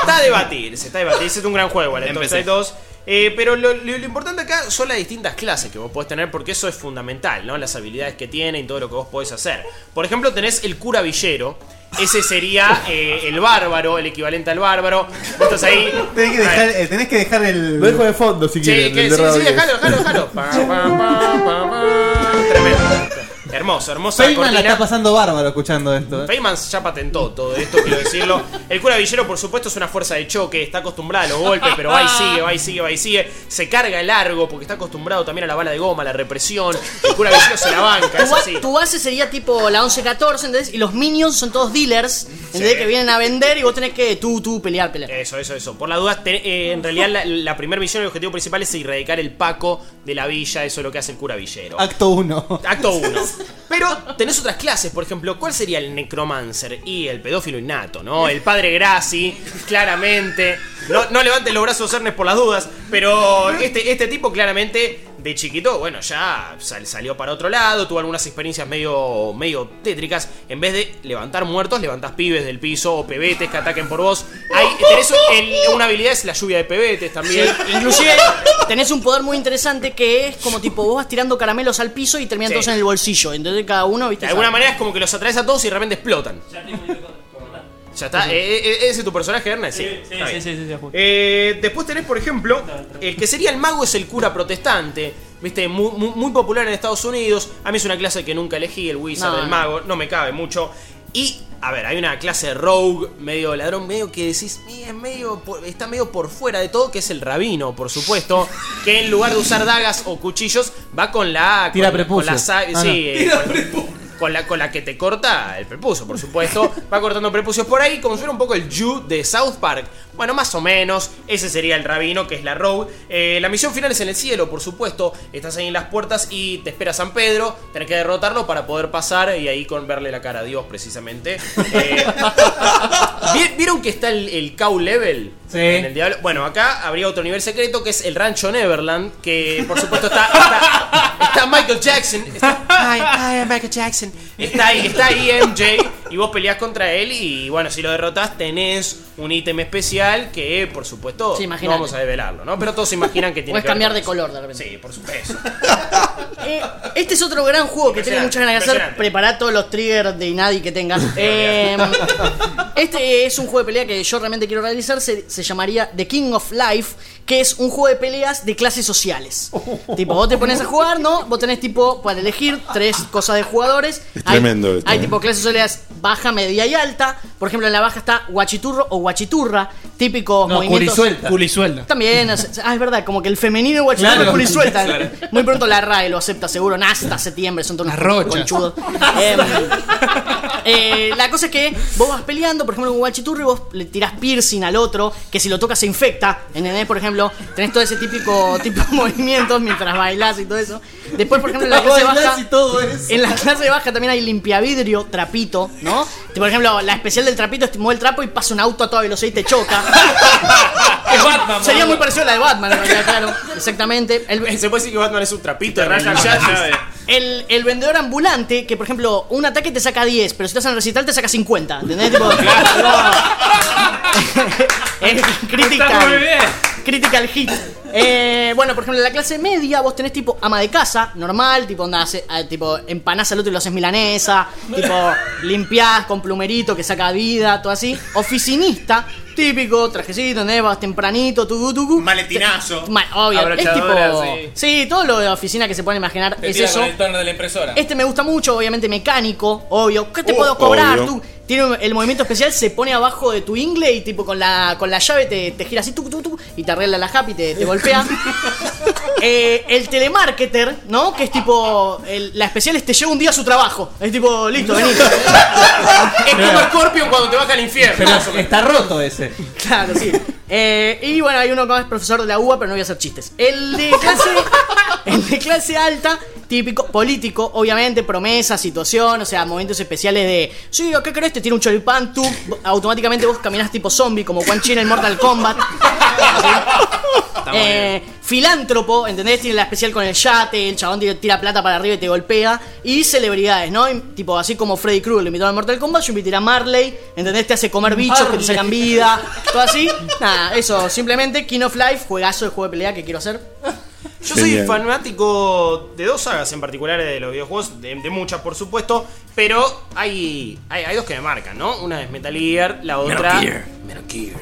Está a debatirse, está a debatirse. Es un gran juego, el Empecé. Torchlight 2. Eh, pero lo, lo- lo importante acá son las distintas clases que vos podés tener, porque eso es fundamental, ¿no? Las habilidades que tiene y todo lo que vos podés hacer. Por ejemplo, tenés el cura villero. Ese sería eh, el bárbaro, el equivalente al bárbaro. Vos estás ahí. Tenés que dejar, eh, tenés que dejar el. Lo dejo de fondo si Sí, de sí, sí, Rodríguez. déjalo, déjalo, déjalo. Pa, pa, pa, pa, pa. Tremendo. Hermoso, hermosa Feynman la cortina. está pasando bárbaro escuchando esto. eh. Feynman ya patentó todo esto, quiero decirlo. El cura villero, por supuesto, es una fuerza de choque, está acostumbrado a los golpes, pero va y sigue, va y sigue, va y sigue. Se carga largo porque está acostumbrado también a la bala de goma, a la represión. El cura villero se la banca, Tu, es así. tu base sería tipo la 11-14, ¿entendés? Y los minions son todos dealers, ¿entendés? Que vienen a vender y vos tenés que tú, tú, pelear, pelear. Eso, eso, eso. Por la duda, te- eh, en realidad la, la primera misión, el objetivo principal es erradicar el paco de la villa, eso es lo que hace el cura villero. Acto 1. Acto 1. Pero tenés otras clases, por ejemplo, ¿cuál sería el necromancer? Y el pedófilo innato, ¿no? El padre Graci, claramente. No, no los brazos, Ernest, por las dudas. Pero este, este tipo, claramente, de chiquito, bueno, ya sal- salió para otro lado, tuvo algunas experiencias medio, medio tétricas. En vez de levantar muertos, levantás pibes del piso o pebetes que ataquen por vos. Hay, tenés el- una habilidad, es la lluvia de pebetes también. Sí, inclusive tenés un poder muy interesante que es como tipo vos vas tirando caramelos al piso y terminan Sí. todos en el bolsillo. Entonces cada uno, viste. De alguna sabe. manera es como que los atraviesa a todos y de repente explotan. Ya está. Eh, eh, ¿Ese es tu personaje, Ernest? Sí, Sí, está sí, bien. sí, sí, sí, sí. Eh, después tenés, por ejemplo, el que sería el mago es el cura protestante. Viste, muy, muy- muy popular en Estados Unidos. A mí es una clase que nunca elegí, el wizard, No, el no. mago. No me cabe mucho. Y, a ver, hay una clase rogue, medio ladrón, medio que decís, "Eh, es medio por- está medio por fuera de todo, que es el rabino, por supuesto. que en lugar de usar dagas o cuchillos, va con la. Tira con, con la prepucio. sa- Ah, sí, no. eh, Tira con- con la, con la que te corta el prepucio, por supuesto. Va cortando prepucios por ahí, como si fuera un poco el Jew de South Park. Bueno, más o menos. Ese sería el rabino, que es la Rogue. Eh, la misión final es en el cielo, por supuesto. Estás ahí en las puertas y te espera San Pedro. Tenés que derrotarlo para poder pasar y ahí con verle la cara a Dios, precisamente. Eh, ¿vi- ¿Vieron que está el, el cow level? Sí. En el diablo? Bueno, acá habría otro nivel secreto que es el rancho Neverland. Que por supuesto está, está, está Michael Jackson. Está, hi, hi, I'm Michael Jackson. Está ahí, está ahí MJ y vos peleás contra él y bueno, si lo derrotás tenés un ítem especial que por supuesto Sí, no imagínate. vamos a develarlo, ¿no? Pero todos se imaginan que tiene Puedes que cambiar de color de repente. Sí, por supuesto. Eh, este es otro gran juego que tengo muchas ganas de hacer. Prepará todos los triggers de Inadi que tengas. Eh, este es un juego de pelea que yo realmente quiero realizar. Se, se llamaría The King of Life, que es un juego de peleas de clases sociales. tipo, vos te pones a jugar, ¿no? Vos tenés tipo para elegir tres cosas de jugadores. Es Hay- tremendo esto, Hay ¿eh? tipo clases sociales baja, media y alta. Por ejemplo, en la baja está guachiturro o guachiturra, típicos No, movimientos. curisuelta. Curisuelda. También, es- ah, es verdad, como que el femenino guachiturro Claro. es curisuelta. Claro. Muy pronto la RAE lo acepta seguro, nada, hasta septiembre, son todos unos rochas. conchudos. Em, eh, la cosa es que vos vas peleando, por ejemplo, con guachiturro y vos le tirás piercing al otro, que si lo tocas se infecta. ¿Entendés? Por ejemplo, tenés todo ese típico tipo de movimientos mientras bailás y todo eso. Después, por ejemplo, en la clase baja. y todo eso. En la clase baja también hay limpiavidrio, trapito, ¿no? Por ejemplo, la especial del trapito es mueve el trapo y pasa un auto a toda velocidad y te choca. Es Batman, Sería muy parecido a la de Batman, en realidad, claro. Exactamente. El- Se puede decir que Batman es un trapito Llave. el, el vendedor ambulante, que por ejemplo, un ataque te saca 10, pero si estás en recital te saca 50. ¿Entendés? Tipo, es critical. Está muy bien. Critical hit. Eh, bueno, por ejemplo, en la clase media vos tenés tipo ama de casa, normal, tipo onda, hace- ah, tipo empanás al otro y lo haces milanesa, tipo limpiás con plumerito que saca vida, todo así. Oficinista, típico, trajecito, ¿entendés? Vas tempranito, tucu, tucu. Maletinazo. Ma- obvio, es Abrochadora, tipo. sí. Sí, todo lo de oficina que se pueden imaginar Te es tira eso. con el tono de la impresora. Este me gusta mucho, obviamente mecánico, obvio. ¿Qué te Uh, puedo cobrar? obvio. Tú tiene un- el movimiento especial, se pone abajo de tu ingle y tipo con la, con la llave te, te gira así tuc, tuc, tuc, y te arregla la happy, te, te golpea. Eh, el telemarketer, ¿no? Que es tipo. el- la especial es te lleva un día a su trabajo. Es tipo, listo, vení. Es como Scorpion cuando te baja al infierno. Pero está roto ese. Claro, sí. Eh, y bueno, hay uno que es profesor de la UBA, pero no voy a hacer chistes. El de clase, el de clase alta, típico, político, obviamente, promesa, situación, o sea, momentos especiales de, sí, ¿qué crees? Te tira un choripán, tú automáticamente vos caminás tipo zombie, como Quan Chi en el Mortal Kombat. Eh, filántropo, ¿entendés? Tiene la especial con el yate, el chabón tira, plata para arriba y te golpea. Y celebridades, ¿no? Y, tipo, así como Freddy Krueger lo invitó al Mortal Kombat, yo invité a Marley, ¿entendés? Te hace comer bichos que te Marley. sacan vida, todo así. Nada, eso, simplemente King of Life, juegazo de juego de pelea que quiero hacer. Yo soy fanático de dos sagas en particular de los videojuegos, de, de muchas por supuesto, pero hay, hay, hay dos que me marcan, ¿no? Una es Metal Gear, la otra...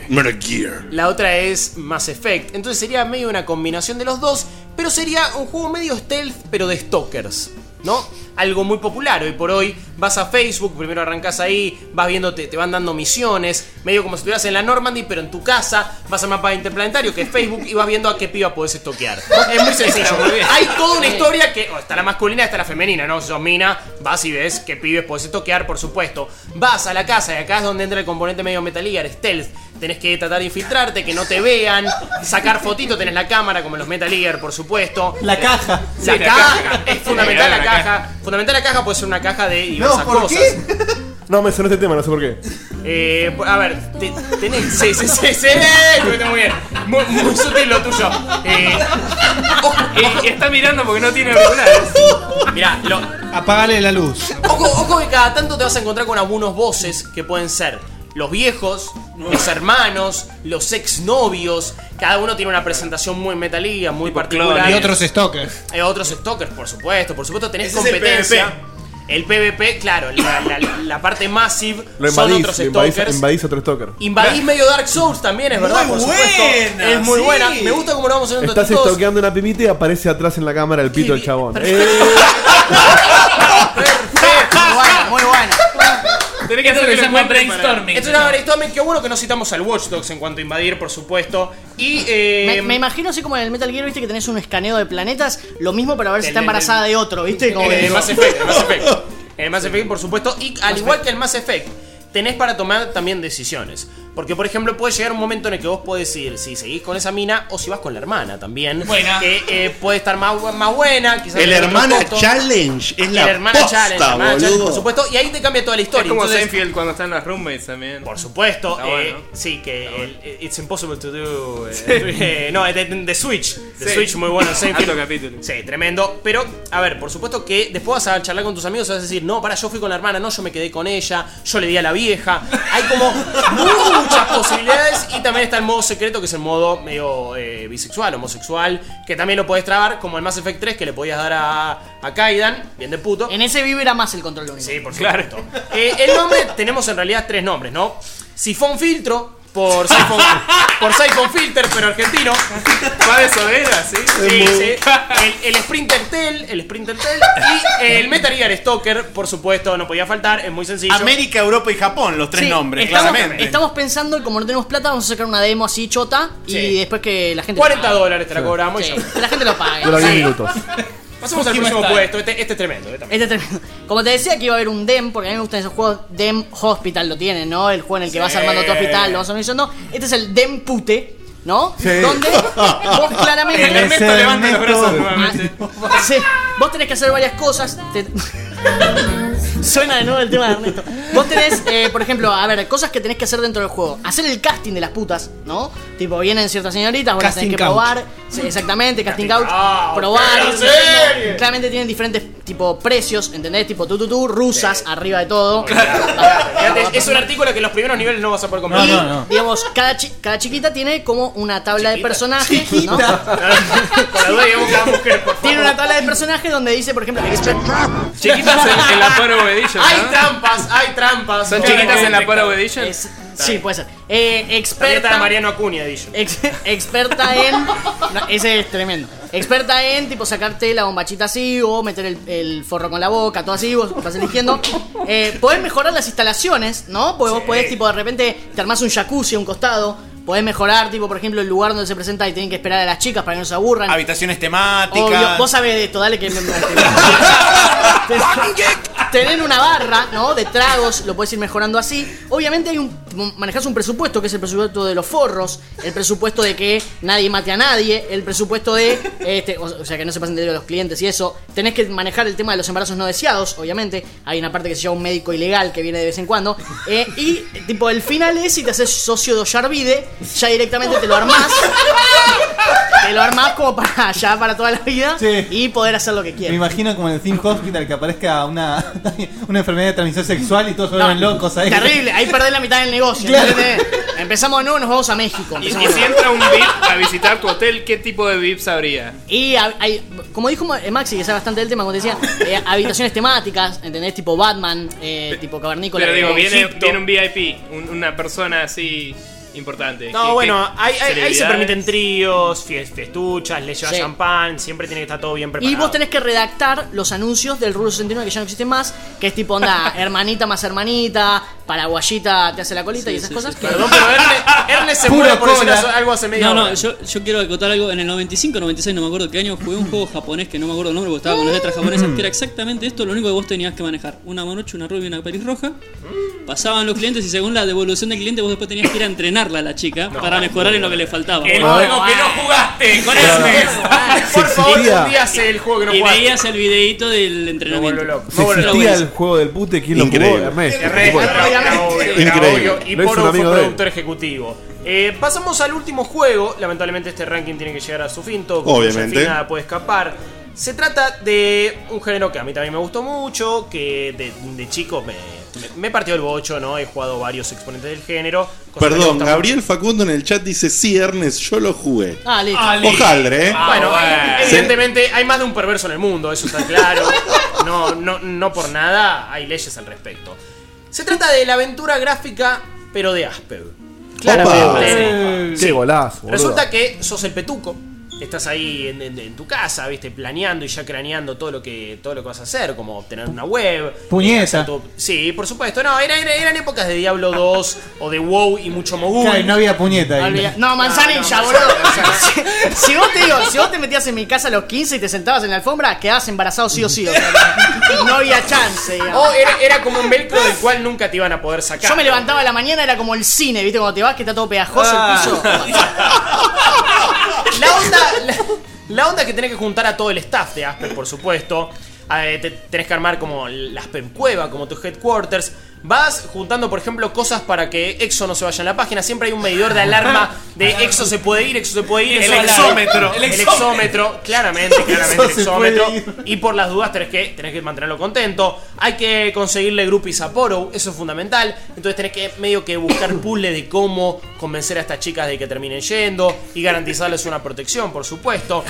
Metal Gear. La otra es Mass Effect. Entonces sería medio una combinación de los dos, pero sería un juego medio stealth, pero de stalkers, ¿no? Algo muy popular hoy por hoy. Vas a Facebook, primero arrancas ahí, vas viendo, te, te van dando misiones, medio como si estuvieras en la Normandy, pero en tu casa, vas al mapa interplanetario que es Facebook y vas viendo a qué piba podés estoquear. Es muy sencillo. Muy. Hay toda una historia que oh, está la masculina, está la femenina, ¿no? Si sos mina, vas y ves qué pibes podés estoquear, por supuesto. Vas a la casa y acá es donde entra el componente medio Metal Gear, stealth. Tenés que tratar de infiltrarte, que no te vean, sacar fotito, tenés la cámara como en los Metal Gear, por supuesto. La caja. La Sí, la caja, caja. es fundamental la La caja. caja. Fundamental la caja puede ser una caja de diversas ¿por cosas. No, me sonó este tema, no sé por qué. Eh, a ver, te- tenés. Sí, sí, sí, sí. Muy bien. Muy, muy sutil lo tuyo. Eh, está mirando porque no tiene auriculares. Mirá, lo, Apágale la luz. Ojo, ojo que cada tanto te vas a encontrar con algunos voces que pueden ser los viejos, los hermanos, los exnovios. Cada uno tiene una presentación muy metalía, muy particular. Y otros stalkers. Eh, otros stalkers, por supuesto. Por supuesto tenés Ese es el competencia. El PvP, claro, la, la- la parte massive Lo son invadís, otros lo invadís, stalkers. invadís otro stalker. Invadís medio Dark Souls también, es verdad, Muy por supuesto. buena, es muy sí. buena. Me gusta cómo lo vamos haciendo Estás todos. stalkeando una pibita y aparece atrás en la cámara el pito del chabón. Eh, Muy buena, muy buena. Tenés que hacer se llama brainstorming. Esto es una brainstorming, qué bueno que no citamos al Watch Dogs en cuanto a invadir, por supuesto. Y eh, Me, me imagino así como en el Metal Gear, viste que tenés un escaneo de planetas, lo mismo para ver si está embarazada de otro, viste. Como en que- el Mass Effect, el Mass Effect. En el Mass Effect, por supuesto. Y al igual que el Mass Effect, tenés para tomar también decisiones. Porque, por ejemplo, puede llegar un momento en el que vos podés decir si seguís con esa mina o si vas con la hermana también. Buena. Que eh, puede estar más, más buena. Quizás El hermana challenge es la El hermana posta, challenge, la hermana challenge, boludo. por supuesto. Y ahí te cambia toda la historia. Es como Entonces, Seinfeld cuando están las roommates también. Por supuesto, eh, bueno. sí, que el- It's Impossible to Do. eh, no, de, Switch. De Sí. Switch, muy bueno. Seinfeld. Capítulo. Sí, tremendo. Pero, a ver, por supuesto que después vas a charlar con tus amigos y vas a decir, no, para, yo fui con la hermana, no, yo me quedé con ella, yo le di a la vieja. Hay como muchas posibilidades y también está el modo secreto, que es el modo medio eh, bisexual, homosexual, que también lo podés trabar, como el Mass Effect 3 que le podías dar a, a Kaidan, bien de puto. En ese vibra más el control único. Sí, por supuesto. Eh, el nombre, tenemos en realidad tres nombres, ¿no? Sifón Filtro, por Siphon, por Siphon Filter, pero argentino. Va de Sodera, sí. Sí, sí. El, el Sprinter Tel, el Sprinter Tel y el Metal Gear Stalker, por supuesto, no podía faltar, es muy sencillo. América, Europa y Japón, los tres Sí, nombres, estamos, claramente. estamos pensando, como no tenemos plata, vamos a sacar una demo así chota Sí. y después que la gente. 40 lo pague. dólares te la cobramos y Sí, ya. que la gente lo pague. Dura 10 Sí. minutos. Pasemos al próximo puesto, este, este es tremendo. este también. Este es tremendo. Como te decía que iba a haber un DEM, porque a mí me gustan esos juegos, DEM Hospital lo tienen, ¿no? El juego en el que Sí. vas armando tu hospital, lo vas organizando. Este es el DEM Pute, ¿no? Sí. Donde vos claramente... El Ernesto levanta los brazos nuevamente. Sí, vos tenés que hacer varias cosas. te- Suena de nuevo el tema de Ernesto. Vos tenés, eh, por ejemplo, a ver, cosas que tenés que hacer dentro del juego. Hacer el casting de las putas, ¿no? Tipo, vienen ciertas señoritas, vos las Casting tenés que couch. probar. Sí, exactamente, casting couch. couch, probar. Claramente tienen diferentes tipo precios, ¿entendés? Tipo tú, tú, tú, rusas arriba de todo. Fíjate, es un artículo que en los primeros niveles no vas a poder comprar. Y, Digamos, cada, chi- cada chiquita tiene como una tabla de personajes. ¿no? Por la duda, digamos, cada mujer, por Tiene una tabla de personajes donde dice, por ejemplo, Chiquitas en, en la Power Edition, Hay ¿no? trampas, hay trampas. ¿Son chiquitas en la no. Edition? Es- sí, puede ser. Eh, experta. de Mariano Acuña Edition. ex- experta en. no, ese es tremendo. Experta en, tipo, sacarte la bombachita así o meter el, el forro con la boca, todo así, vos vas eligiendo. Eh, podés mejorar las instalaciones, ¿no? Porque vos podés, tipo, de repente te armás un jacuzzi a un costado. Podés mejorar, tipo, por ejemplo, el lugar donde se presenta y tienen que esperar a las chicas para que no se aburran. Habitaciones temáticas. Obvio, vos sabés de esto, dale que me. Tener una barra, ¿no? De tragos, lo puedes ir mejorando así. Obviamente hay un. Manejas un presupuesto, que es el presupuesto de los forros, el presupuesto de que nadie mate a nadie, el presupuesto de. Este, o, o sea, que no se pasen de los clientes y eso. Tenés que manejar el tema de los embarazos no deseados, obviamente. Hay una parte que se llama un médico ilegal que viene de vez en cuando. Eh, y, tipo, el final es si te haces socio de Ollarvide, ya directamente te lo armás. te lo armás como para ya para toda la vida y poder hacer lo que Me quieras. imagino como en el Team Hospital que aparezca una, una enfermedad de transmisión sexual y todos se vuelven locos ahí. Terrible, ahí perdés la mitad del negocio. Empezamos de nuevo, nos vamos a México. Y, si entra un VIP a visitar tu hotel, ¿qué tipo de VIPs habría? Y ha- hay, como dijo Ma- Maxi, que sabe bastante del tema, como te decía, eh, habitaciones temáticas, ¿entendés? Tipo Batman, eh, tipo cavernícola. Pero digo, tipo viene, viene un VIP, un- una persona así importante. No, ¿Qué- bueno, qué ahí, ahí- ahí se permiten tríos, festuchas, le lleva Sí. champán, siempre tiene que estar todo bien preparado. Y vos tenés que redactar los anuncios del Rulo 69 que ya no existe más, que es tipo onda, hermanita más hermanita, paraguayita te hace la colita y esas cosas. que- Perdón, pero Ernest, Ernest se Puro muere por algo hace media No, no, hora. yo, yo quiero acotar algo. En el 95, 96, no me acuerdo qué año, jugué un juego japonés que no me acuerdo el nombre porque estaba con las letras japonesas, que era exactamente esto. Lo único que vos tenías que manejar: una manocha, una rubia y una pelirroja. Pasaban los clientes y según la devolución del cliente, vos después tenías que ir a entrenarla a la chica para mejorar en lo que le faltaba. El juego que no jugaste con Ernest. Por favor, un día hace el juego que no Y jugaste. veías el videito del entrenamiento. Si existía el juego del pute, ¿quién lo jugó? Increíble. Increíble. Y un fue productor ejecutivo. Eh, pasamos al último juego. Lamentablemente este ranking tiene que llegar a su fin. Todo Obviamente. Fin, nada puede escapar. Se trata de un género que a mí también me gustó mucho, que de, de chico me, me, me partió el bocho, ¿no? He jugado varios exponentes del género. cosa que me Perdón, gusta Gabriel Facundo en el chat dice: Sí, Ernest, yo lo jugué. Ah, listo. Ojaldre, ¿eh? Bueno, bueno. evidentemente hay más de un perverso en el mundo, eso está claro. No, no, no por nada hay leyes al respecto. Se trata de la aventura gráfica, pero de Asper. Claramente. Qué golazo, boludo. Resulta que sos el petuco. Estás ahí en, en- en tu casa, viste, planeando y ya craneando todo lo que todo lo que vas a hacer, como obtener una web. Puñeta. tu- Sí, por supuesto. No, era- era- eran épocas de Diablo 2 o de WoW y mucho mogul. Claro, no había puñeta ahí. No, manzanilla, boludo. si, si vos te digo, si vos te metías en mi casa a los 15 y te sentabas en la alfombra, quedabas embarazado sí o sí. o sea, no había chance. digamos. O era, era como un velcro del cual nunca te iban a poder sacar. Yo me levantaba a la mañana, era como el cine, ¿viste? Cuando te vas que está todo pegajoso Ah. el piso. La onda, la, onda es que tenés que juntar a todo el staff de Aspen, por supuesto. Eh, te- tenés que armar como la Aspen Cueva, como tus headquarters. Vas juntando, por ejemplo, cosas para que Exo no se vaya en la página. Siempre hay un medidor de alarma de Exo se puede ir, Exo se puede ir. El eso exómetro. El exómetro, claramente, claramente el exómetro. Y por las dudas tenés que, tenés que mantenerlo contento. Hay que conseguirle groupies a Poro, eso es fundamental. Entonces tenés que medio que buscar puzzle de cómo convencer a estas chicas de que terminen yendo y garantizarles una protección, por supuesto.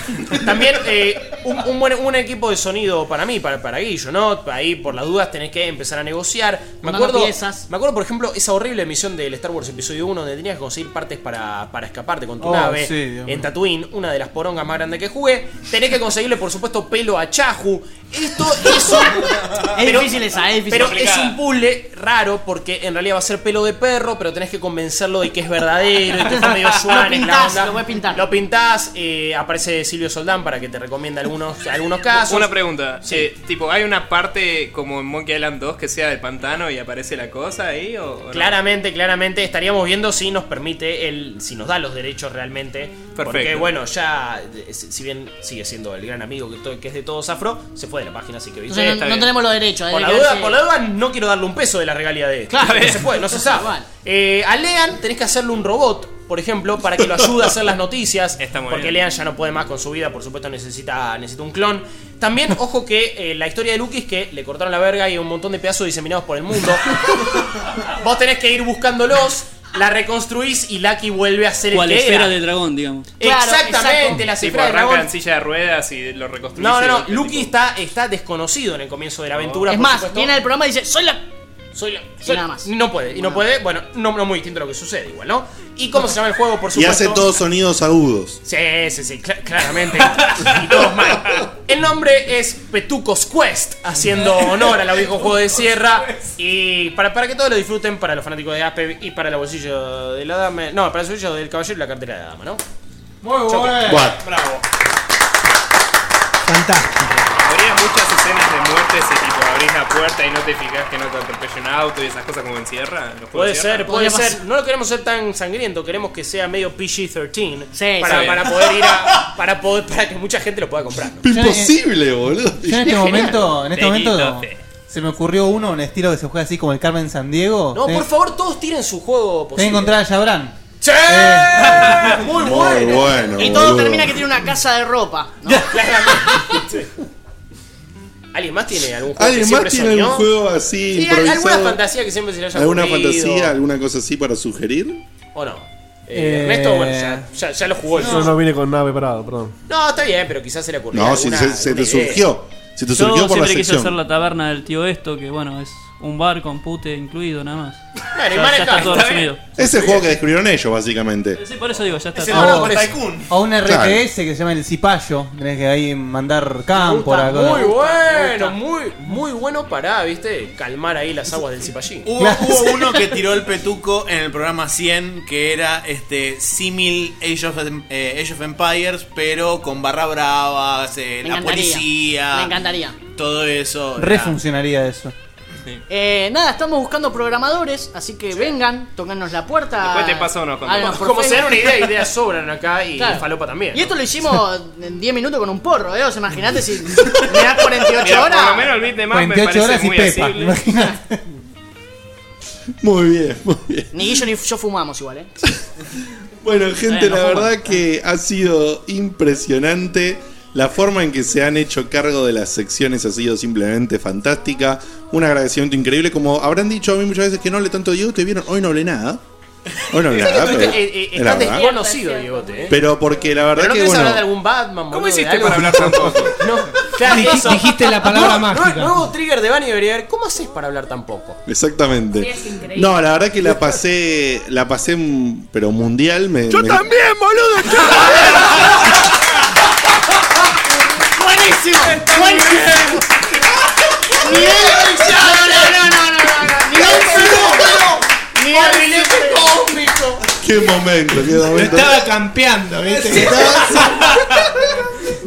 También eh, un, un buen un equipo de sonido para mí, para, para Guillo, ¿no? Ahí por las dudas tenés que empezar a negociar. Me Mando acuerdo, piezas. me acuerdo, por ejemplo, esa horrible misión del Star Wars Episodio 1 donde tenías que conseguir partes para, para escaparte con tu Oh, nave sí, en Tatooine, una de las porongas más grandes que jugué. Tenés que conseguirle, por supuesto, pelo a Chahu. Esto es un... Es difícil esa, es difícil. Pero es un puzzle raro porque en realidad va a ser pelo de perro, pero tenés que convencerlo de que es verdadero y que fue medio Lo es la pintás, onda. lo voy a pintar. Lo pintás, eh, aparece Silvio Soldán para que te recomienda algunos, algunos casos. Una pregunta. Sí. Eh, tipo, ¿hay una parte como en Monkey Island 2 que sea del pantano y aparece la cosa ahí? O, o no? Claramente, claramente estaríamos viendo si nos permite el, si nos da los derechos realmente. Porque Perfecto. bueno, ya, si bien sigue siendo el gran amigo que, to- que es de todos afro, se fue de la página, así que ¿viste? Entonces no- Está no bien. tenemos los derechos, Por la, duda, por la duda, no quiero darle un peso de la regalía de esto. Claro. No se puede, no se sabe. Igual. Eh, a Lean tenés que hacerle un robot, por ejemplo, para que lo ayude a hacer las noticias. muy porque bien. Lean ya no puede más con su vida, por supuesto necesita, necesita un clon. También, ojo que eh, la historia de Lucky es que le cortaron la verga y hay un montón de pedazos diseminados por el mundo. Vos tenés que ir buscándolos, la reconstruís y Lucky vuelve a ser Cual el que esfera era. del dragón, digamos. Exactamente, la Tipo, cifra del arranca dragón. en silla de ruedas y lo reconstruye. No, no, no. Lucky está, está desconocido en el comienzo de la aventura. Es por más, supuesto. viene al programa y dice, soy la... Soy la. Y soy- nada más. No puede, y no puede. Bueno, no, no muy distinto a lo que sucede, igual, ¿no? ¿Y cómo se llama el juego, por Y supuesto? hace todos sonidos agudos. Sí, sí, sí, cla- claramente. y todos mal. El nombre es Petucos Quest, haciendo honor al viejo juego de Sierra. Y para, para que todos lo disfruten, para los fanáticos de Aspe y para el bolsillo de la dama. No, para el bolsillo del caballero y la cartera de la dama, ¿no? Muy. Bueno. Bravo. Fantástico. Habría muchas escenas de muerte si tipo abrís la puerta y no te fijas que no te atropella un auto y esas cosas como en Sierra. en juegos Puede Sierra. ser, puede ser. No lo queremos ser tan sangriento, queremos que sea medio PG-13 Sí, para, sí. para poder ir a. Para, poder, para que mucha gente lo pueda comprar. ¿no? Imposible, boludo. Yo en este Genial. momento, en este momento se me ocurrió uno, un estilo que se juega así como el Carmen San Diego. No, Tenés- por favor, todos tiren su juego posible. que encontrar a Jabran. ¡Sí! Muy Muy bueno. bueno. Y todo boludo. termina que tiene una casa de ropa. ¿no? Claramente. ¿Alguien más tiene algún juego que ¿Alguien siempre más tiene soñó? algún juego así Sí, improvisado? alguna fantasía que siempre se le haya ¿Alguna ocurrido? fantasía, alguna cosa así para sugerir? ¿O no? Eh, Ernesto, bueno, ya, ya, ya lo jugó el Yo no vine con nada preparado, perdón. No, está bien, pero quizás se le ocurrió. No, si se, se te idea. surgió. Se te Yo surgió por la siempre quise hacer la taberna del tío esto, que bueno, es un bar con pute incluido nada más. Bueno, y Ya- ya manejar, está todo resumido. Es el juego que descubrieron ellos, básicamente. Sí, por eso digo, ya está Es el todo. hermano O, con Tycoon. o un RTS Claro. que se llama el Cipayo. Tenés que ahí mandar campo. gusta, la cosa. muy bueno, muy, muy bueno para, viste, calmar ahí las aguas del cipallín. Hubo, hubo uno que tiró el petuco en el programa 100 que era este símil Age of, Em- eh, Age of Empires, pero con barra bravas, eh, Me la encantaría. policía, Me encantaría. todo eso. Re era- funcionaría eso. Eh, nada, estamos buscando programadores, así que vengan, toquennos la puerta. Después te paso unos contactos. Como se dan una idea, ideas sobran acá y Claro. falopa también. Y esto lo hicimos en 10 minutos con un porro, ¿eh? O sea, imagínate si me das 48 Mira, horas. Por lo menos el beat de más me 28 parece horas y muy Pepa. asible. imagínate. Muy bien, muy bien. Ni Guillo ni yo fumamos igual, ¿eh? Bueno, gente, Eh, no la fuma. verdad que ha sido impresionante. La forma en que se han hecho cargo de las secciones ha sido simplemente fantástica. Un agradecimiento increíble. Como habrán dicho a mí muchas veces que no hablé tanto de Diego, ustedes vieron, hoy no hablé nada. Hoy no hablé nada. Pero- te- eh, eh, es estás desconocido, Diegote, ¿eh? Pero porque la verdad Pero no que bueno. hablar de algún Batman, ¿Cómo boludo, de hiciste para hablar tan poco? No, claro, Dij- eso. dijiste la palabra No, mágica. Nuevo, nuevo trigger de Bani debería haber. ¿Cómo haces para hablar tan poco? Exactamente. Sí, es increíble. No, la verdad que la pasé, la pasé, pero mundial. Me, Yo me- también, boludo. yo ¡Buenísimo! ¡Buenísimo! Nivel. No, no, no, no, no, no. Nivel. Nivel cero. Qué momento, qué Lo momento. estaba campeando, ¿viste?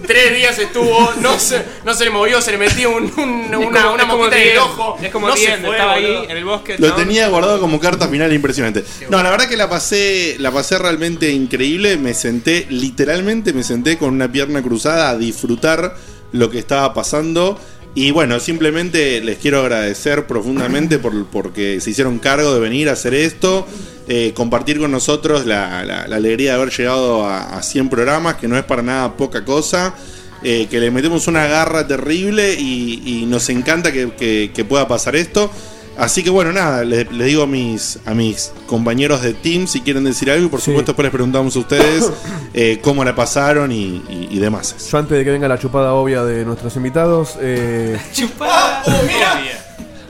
Tres días estuvo, no se, no se le movió, se le metió un, un- una, como- una en el ojo. es como no se fue, estaba ahí en el bosque. Lo ¿no? tenía guardado como carta final impresionante. No, la verdad que la pasé, la pasé realmente increíble. Me senté, literalmente me senté con una pierna cruzada a disfrutar lo que estaba pasando. Y bueno, simplemente les quiero agradecer profundamente por, porque se hicieron cargo de venir a hacer esto, eh, compartir con nosotros la, la- alegría de haber llegado a, a 100 programas, que no es para nada poca cosa. eh, que le metemos una garra terrible y, nos encanta que pueda pasar esto. Así que bueno, nada, le- les, digo a mis, a mis compañeros de team si quieren decir algo y por supuesto después les preguntamos a ustedes eh, cómo la pasaron y, y- y demás. Yo antes de que venga la chupada obvia de nuestros invitados, eh,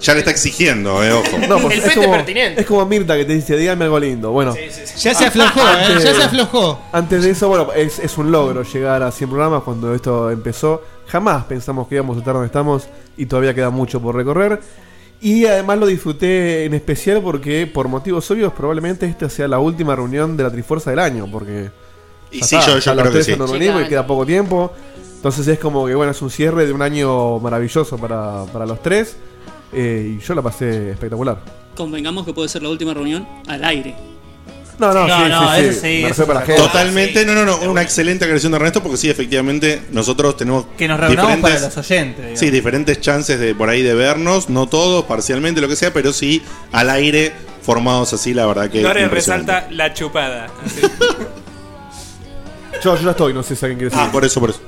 Ya le está exigiendo, eh, ojo. no, pues El es, como, pertinente. es como Mirta que te dice, dígame algo lindo. Bueno, Ya se aflojó, ¿eh? Ya se aflojó. Antes de eso, bueno, es, es un logro llegar a 100 programas cuando esto empezó. Jamás pensamos que íbamos a estar donde estamos y todavía queda mucho por recorrer. Y además lo disfruté en especial porque, por motivos obvios, probablemente esta sea la última reunión de la Trifuerza del año. Porque Y Ya sí, está, yo- yo ya creo los que sí. y queda poco tiempo. Entonces es como que bueno, es un cierre de un año maravilloso para, para los tres. eh, y yo la pasé espectacular. Convengamos que puede ser la última reunión al aire. No, no, sí, sí, sí. Me refiero para la gente. Totalmente, no, no, no, una excelente aclaración de Ernesto porque sí, efectivamente, nosotros tenemos Que nos reunamos diferentes- para los oyentes, digamos. Sí, diferentes chances de por ahí de vernos, no todos, parcialmente, lo que sea, pero sí al aire, formados así, la verdad que impresionante. resalta la chupada. Así. Yo, yo ya estoy, no sé si alguien quiere Ah, decir. por eso, por eso.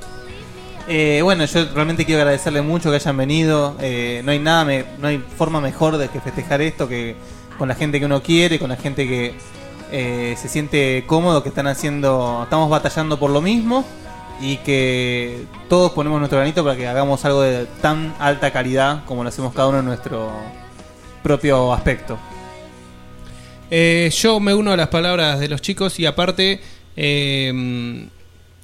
Eh, bueno, yo realmente quiero agradecerle mucho que hayan venido. Eh, no hay nada, me- no hay forma mejor de que festejar esto que con la gente que uno quiere, con la gente que eh, se siente cómodo, que están haciendo, estamos batallando por lo mismo y que todos ponemos nuestro granito para que hagamos algo de tan alta calidad como lo hacemos cada uno en nuestro propio aspecto. Eh, yo me uno a las palabras de los chicos y aparte eh,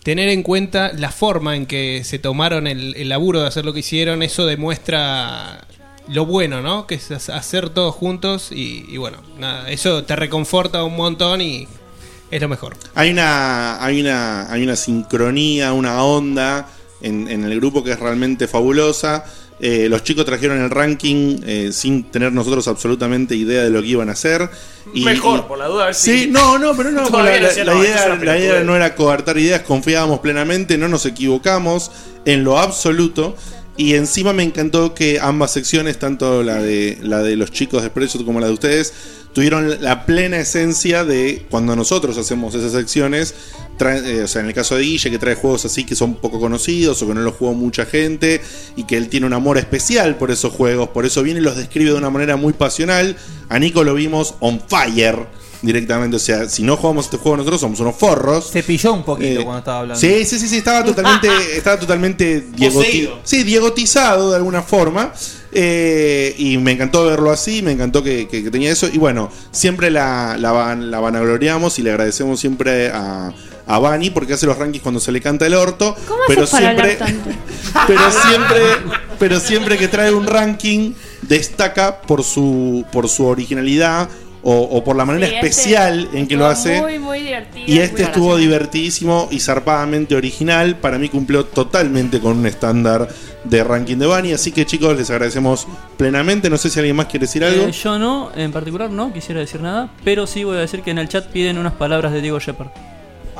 tener en cuenta la forma en que se tomaron el, el laburo de hacer lo que hicieron, eso demuestra lo bueno, ¿no? Que es ha- hacer todos juntos y, y bueno, nada, eso te reconforta un montón y es lo mejor. Hay una, hay una, hay una sincronía, una onda en, en el grupo que es realmente fabulosa. Eh, los chicos trajeron el ranking eh, sin tener nosotros absolutamente idea de lo que iban a hacer. Y, Mejor, y- por la duda, a ver si. Sí, no, no, pero no. La, idea, la idea no era coartar ideas, confiábamos plenamente, no nos equivocamos en lo absoluto. Y encima me encantó que ambas secciones, tanto la de la de los chicos de Expresso como la de ustedes, tuvieron la plena esencia de cuando nosotros hacemos esas secciones. trae- eh, o sea, en el caso de Guille, que trae juegos así que son poco conocidos o que no los jugó mucha gente y que él tiene un amor especial por esos juegos, por eso viene y los describe de una manera muy pasional. A Nico lo vimos on fire directamente, o sea, si no jugamos este juego nosotros somos unos forros. Se pilló un poquito Eh, cuando estaba hablando. Sí, sí, sí, sí, estaba totalmente, estaba totalmente diegoti- sí, diegotizado de alguna forma. Eh, y me encantó verlo así, me encantó que, que- que tenía eso. Y bueno, siempre la, la, van- la vanagloriamos y le agradecemos siempre a, a Vani porque hace los rankings cuando se le canta el orto. ¿Cómo pero siempre, tanto? pero siempre, pero siempre que trae un ranking destaca por su, por su originalidad o, o por la manera Sí, este especial en que lo hace. Muy, muy divertido. Y este estuvo gracioso. divertidísimo y zarpadamente original. Para mí cumplió totalmente con un estándar de ranking de Bani. Así que chicos, les agradecemos plenamente. No sé si alguien más quiere decir algo. Eh, yo no, en particular no quisiera decir nada, pero sí voy a decir que en el chat piden unas palabras de Diego Shepard.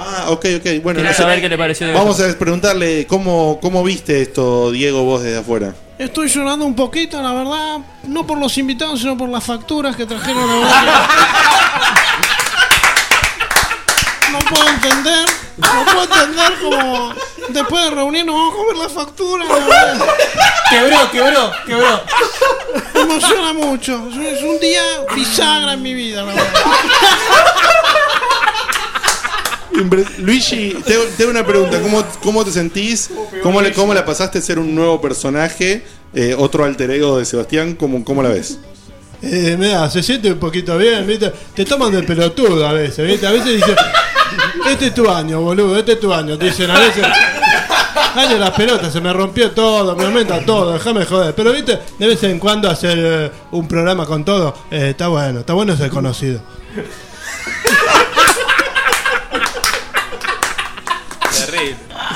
Ah, ok, ok. Bueno, Quiero sé. saber qué le pareció Diego Vamos a preguntarle cómo, cómo viste esto, Diego, vos desde afuera. Estoy llorando un poquito, la verdad, no por los invitados, sino por las facturas que trajeron. La verdad que No puedo entender, no puedo entender cómo después de reunirnos vamos a comer la factura. la verdad. Quebró, quebró, quebró. Me emociona mucho, es es un día bisagra en mi vida, la verdad. Luigi, te, te hago una pregunta. ¿Cómo, cómo te sentís? ¿Cómo, le, ¿Cómo la pasaste a ser un nuevo personaje? Eh, otro alter ego de Sebastián. ¿Cómo, cómo la ves? Eh, mira, se siente un poquito bien, ¿viste? Te toman de pelotudo a veces, ¿viste? A veces dicen, este es tu año, boludo, este es tu año. Te dicen a veces, año las pelotas, se me rompió todo, me aumenta todo, déjame joder. Pero, ¿viste? De vez en cuando hacer eh, un programa con todo, eh, está bueno, está bueno ser conocido.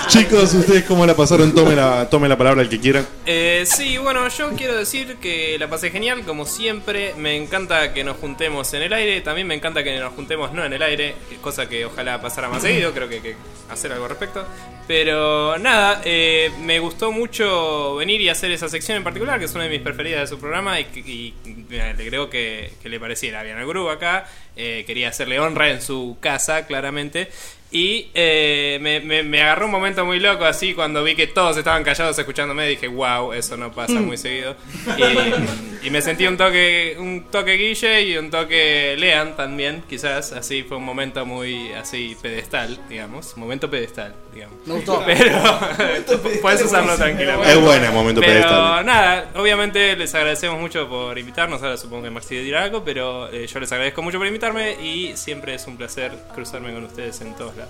Chicos, ¿ustedes cómo la pasaron? Tome la, tome la palabra el que quiera. Eh, sí, bueno, yo quiero decir que la pasé genial, como siempre. Me encanta que nos juntemos en el aire. También me encanta que nos juntemos no en el aire, cosa que ojalá pasara más seguido. Creo que hay que hacer algo al respecto. Pero nada, eh, me gustó mucho venir y hacer esa sección en particular, que es una de mis preferidas de su programa. Y, y me alegró que, que le pareciera bien al grupo acá. Eh, quería hacerle honra en su casa, claramente. Y eh, me, me- me agarró un momento muy loco así cuando vi que todos estaban callados escuchándome. Dije, wow, eso no pasa muy seguido. Y, y me sentí un toque, un toque Guille y un toque Lean también, quizás. Así fue un momento muy así pedestal, digamos. Momento pedestal, digamos. Me gustó. Pero puedes usarlo tranquilamente. Es bueno el momento pero, pedestal. nada, obviamente les agradecemos mucho por invitarnos. Ahora supongo que Maxi dirá algo, pero eh, yo les agradezco mucho por invitarme y siempre es un placer cruzarme con ustedes en todos lados.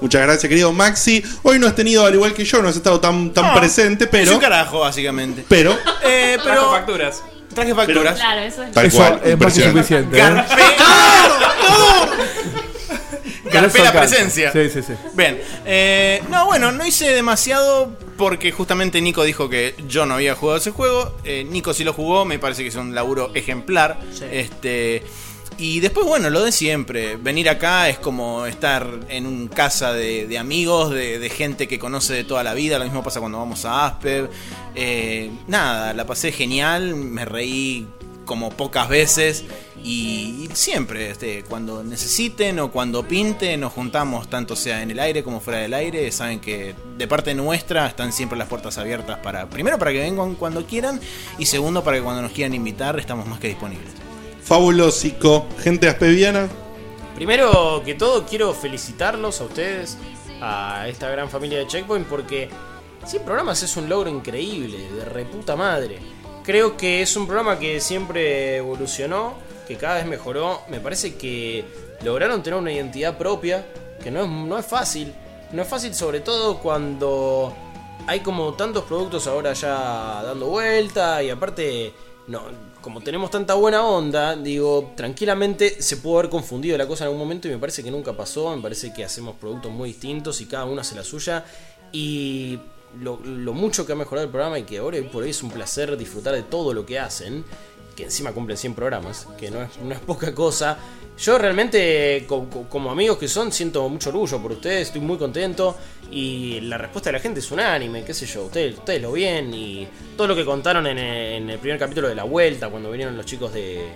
Muchas gracias, querido Maxi. Hoy no has tenido, al igual que yo, no has estado tan, tan No, presente, Es pero. un carajo, básicamente. Pero. Eh, pero. Trajo facturas. Traje facturas. Claro, eso es. Tal Eso cual, es más que impresionante. suficiente. ¿eh? Carpela alcanza. presencia. Sí, sí, sí. Bien. eh, no, bueno, no hice demasiado porque justamente Nico dijo que yo no había jugado ese juego. Eh, Nico sí lo jugó, me parece que es un laburo ejemplar. Este. Y después, bueno, lo de siempre. Venir acá es como estar en un casa de, amigos, de, gente que conoce de toda la vida. Lo mismo pasa cuando vamos a Asper. Eh, nada, la pasé genial, me reí como pocas veces. Y, y siempre, este, cuando necesiten o cuando pinten, nos juntamos, tanto sea en el aire como fuera del aire. Saben que de parte nuestra están siempre las puertas abiertas para, primero, para que vengan cuando quieran, y segundo, para que cuando nos quieran invitar, estamos más que disponibles. Fabulosico. Gente aspeviana. Primero que todo, quiero felicitarlos a ustedes, a esta gran familia de Checkpoint, porque 100 programas es un logro increíble, de reputa madre. Creo que es un programa que siempre evolucionó, que cada vez mejoró. Me parece que lograron tener una identidad propia, que no es, no es fácil. No es fácil sobre todo cuando hay como tantos productos ahora ya dando vuelta y aparte, no, como tenemos tanta buena onda, digo, tranquilamente se pudo haber confundido la cosa en algún momento y me parece que nunca pasó, me parece que hacemos productos muy distintos y cada uno hace la suya. Y lo, mucho que ha mejorado el programa y que ahora por hoy es un placer disfrutar de todo lo que hacen, que encima cumplen 100 programas, que no es, no es poca cosa. Yo realmente, co- co- como amigos que son, siento mucho orgullo por ustedes, estoy muy contento y la respuesta de la gente es unánime, qué sé yo, ustedes, ustedes lo ven y todo lo que contaron en el, en el primer capítulo de la vuelta, cuando vinieron los chicos de,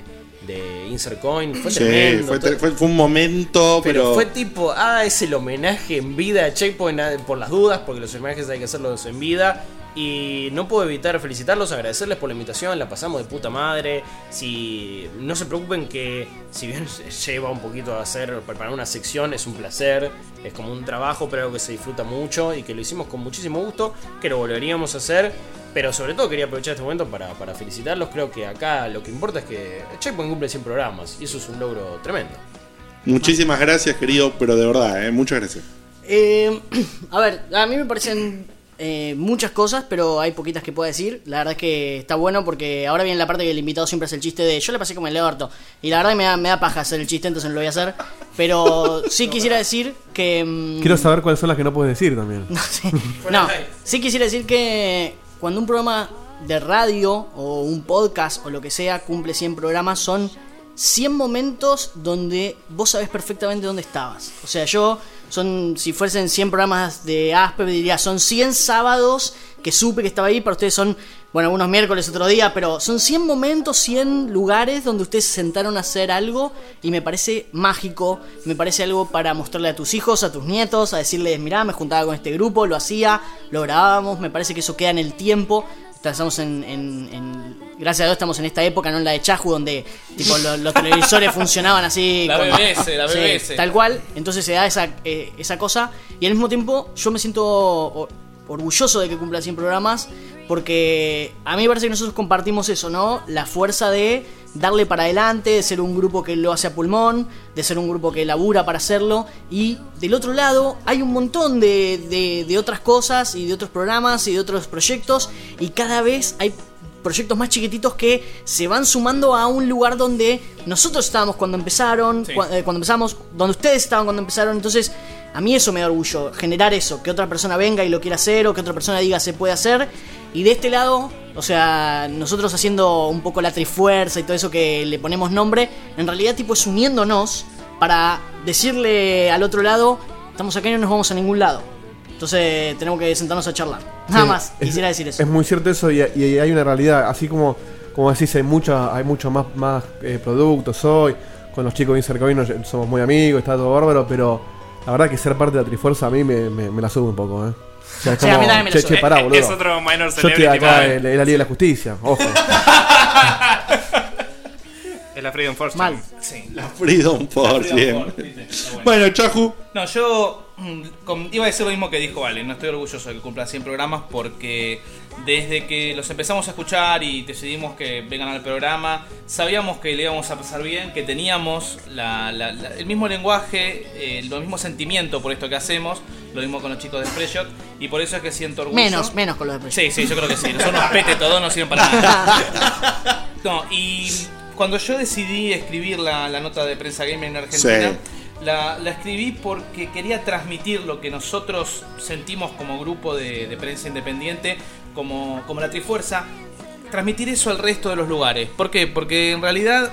de Insert Coin, fue Sí, tremendo. fue, todo- fue- fue un momento, pero, pero. fue tipo, ah, es el homenaje en vida a Checkpoint ah, por las dudas, porque los homenajes hay que hacerlos en vida. Y no puedo evitar felicitarlos, agradecerles por la invitación, la pasamos de puta madre. Si no se preocupen que si bien lleva un poquito a hacer preparar una sección, es un placer, es como un trabajo, pero algo que se disfruta mucho y que lo hicimos con muchísimo gusto, que lo volveríamos a hacer. Pero sobre todo quería aprovechar este momento para, para felicitarlos. Creo que acá lo que importa es que Checkpoint cumple 100 programas y eso es un logro tremendo. Muchísimas gracias, querido, pero de verdad, eh, muchas gracias. Eh, a ver, a mí me parecen eh, muchas cosas, pero hay poquitas que puedo decir. La verdad es que está bueno porque ahora viene la parte que el invitado siempre hace el chiste de yo le pasé como el orto. Y la verdad que me da, me da paja hacer el chiste, entonces no lo voy a hacer. Pero sí quisiera decir que... mm, Quiero saber cuáles son las que no puedes decir también. No, sí quisiera decir que cuando un programa de radio o un podcast o lo que sea cumple 100 programas son 100 momentos donde vos sabés perfectamente dónde estabas. O sea, yo son si fuesen 100 programas de Asper diría son 100 sábados que supe que estaba ahí, para ustedes son bueno, algunos miércoles, otro día, pero son 100 momentos, 100 lugares donde ustedes se sentaron a hacer algo y me parece mágico, me parece algo para mostrarle a tus hijos, a tus nietos, a decirles, mirá, me juntaba con este grupo, lo hacía, lo grabábamos, me parece que eso queda en el tiempo. Estamos en, en- en- Gracias a Dios estamos en esta época, no en la de Chahu, donde tipo, los televisores funcionaban así. La BBC, la Sí, BBC. tal cual. Entonces se da esa, eh, esa cosa. Y al mismo tiempo, yo me siento orgulloso de que cumpla 100 programas. Porque a mí me parece que nosotros compartimos eso, ¿no? La fuerza de darle para adelante, de ser un grupo que lo hace a pulmón, de ser un grupo que labura para hacerlo. Y del otro lado hay un montón de, de- de otras cosas y de otros programas y de otros proyectos. Y cada vez hay proyectos más chiquititos que se van sumando a un lugar donde nosotros estábamos cuando empezaron, Sí. eh, cuando empezamos, donde ustedes estaban cuando empezaron. Entonces, a mí eso me da orgullo, generar eso, que otra persona venga y lo quiera hacer o que otra persona diga se puede hacer. Y de este lado, o sea, nosotros haciendo un poco la trifuerza y todo eso que le ponemos nombre, en realidad tipo es uniéndonos para decirle al otro lado, estamos acá y no nos vamos a ningún lado. Entonces tenemos que sentarnos a charlar. Nada Sí, más, es- quisiera decir eso. Es muy cierto eso y, y hay una realidad, así como, como decís, hay mucha, hay mucho más, más eh, productos hoy, con los chicos de Insert Coin nos- somos muy amigos, está todo bárbaro, pero la verdad que ser parte de la Trifuerza a mí me, me- me la sube un poco, ¿eh? O sea, es Sí, a mí como, también me la che, che, pará, Es- boludo. es otro minor Yo estoy celebrity acá en, en la Liga de la Justicia, ojo. Es la Freedom Force. Mal. Sí. La Freedom Force, bien. Bueno, Chahu. No, yo mm, iba a decir lo mismo que dijo Ale. No estoy orgulloso de que cumpla 100 programas porque desde que los empezamos a escuchar y decidimos que vengan al programa, sabíamos que le íbamos a pasar bien, que teníamos la- la- la- el mismo lenguaje, eh, el mismo sentimiento por esto que hacemos. Lo mismo con los chicos de Spreadshot y por eso es que siento orgullo. Menos, menos con los de Sí, sí, yo creo que sí. Son unos pete todos, no sirven para nada. No, y cuando yo decidí escribir la, la nota de prensa gamer en Argentina, Sí. La, la escribí porque quería transmitir lo que nosotros sentimos como grupo de, prensa independiente, como, como la Trifuerza, transmitir eso al resto de los lugares. ¿Por qué? Porque en realidad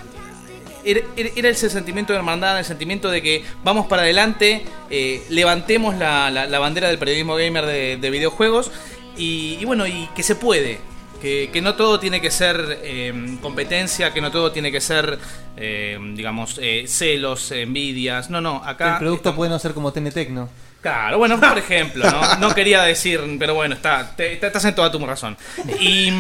era, ese sentimiento de hermandad, el sentimiento de que vamos para adelante, eh, levantemos la, la- bandera del periodismo gamer de, de videojuegos y, y bueno, y que se puede. Que, que no todo tiene que ser eh, competencia, que no todo tiene que ser, eh, digamos, eh, celos, envidias. No, no, acá. el producto puede no ser como TNTEC, ¿no? Claro, bueno, por ejemplo, ¿no? No quería decir, pero bueno, está, te- te- estás en toda tu razón. Y,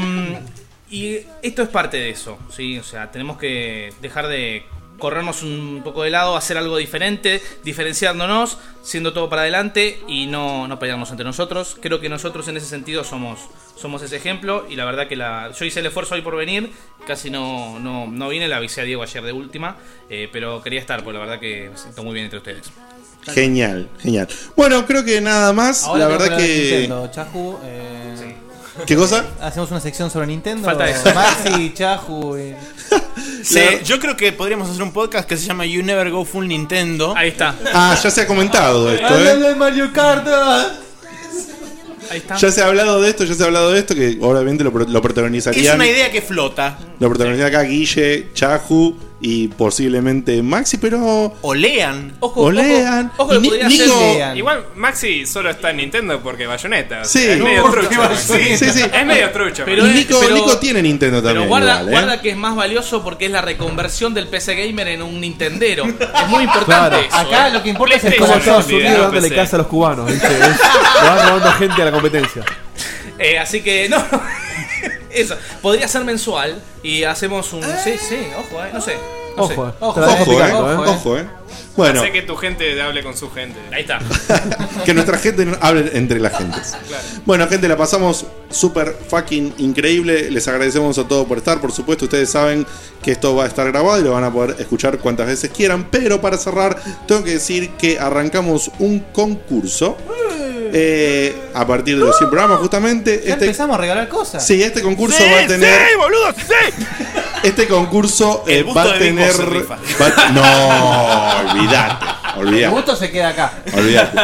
y esto es parte de eso, ¿sí? O sea, tenemos que dejar de corrernos un poco de lado, hacer algo diferente, diferenciándonos, siendo todo para adelante y no, no pelearnos entre nosotros. Creo que nosotros en ese sentido somos, somos ese ejemplo y la verdad que la, yo hice el esfuerzo hoy por venir, casi no, no, no vine, le avisé a Diego ayer de última, eh, pero quería estar, porque la verdad que me siento muy bien entre ustedes. Genial, genial. Bueno, creo que nada más. Ahora la verdad que. Nintendo, Chahu, eh, ¿Qué cosa? Hacemos una sección sobre Nintendo. Falta eso. Maxi, Chahu. eh. Sí, yo creo que podríamos hacer un podcast que se llama You Never Go Full Nintendo. Ahí está. Ah, ya se ha comentado esto, ¿eh? de Mario Kart. Ahí está. Ya se ha hablado de esto, ya se ha hablado de esto, que obviamente lo, pro- lo Es protagonizarían. una idea que flota. Lo protagonizarían acá Guille, Chahu y posiblemente Maxi, pero. O lean. o lean. Y Ni- Nico- Igual Maxi solo está en Nintendo porque Bayonetta. o Sí. sea, es No, medio trucho. Sí, sí. Es medio trucho. Pero y Nico, pero- Nico tiene Nintendo también. Pero guarda, igual, ¿eh? guarda que es más valioso porque es la reconversión del PC Gamer en un Nintendero. Es muy importante eso. Acá ¿eh? lo que importa es el Como corazón. Estados Unidos dándole casa a los cubanos, ¿viste? Es- le van robando gente a la competencia. Eh, así que no. Eso. Podría ser mensual y hacemos un. Sí, sí, ojo, eh. No sé. No Ojo, sé. eh. Te la dejo Ojo, eh. picando, eh. Ojo, eh. Bueno, Hace que tu gente hable con su gente. Ahí está. que nuestra gente no hable entre las gentes. Bueno, gente, la pasamos súper fucking increíble. Les agradecemos a todos por estar. Por supuesto, ustedes saben que esto va a estar grabado y lo van a poder escuchar cuantas veces quieran. Pero para cerrar, tengo que decir que arrancamos un concurso. Eh, a partir de los 100 programas, justamente. Ya Este, empezamos a regalar cosas. sí, este concurso va a tener. boludo! ¡Sí! Este concurso eh, El busto va a tener. se rifa. va- no, olvidate. El Olvidate. gusto se queda acá. Olvídate.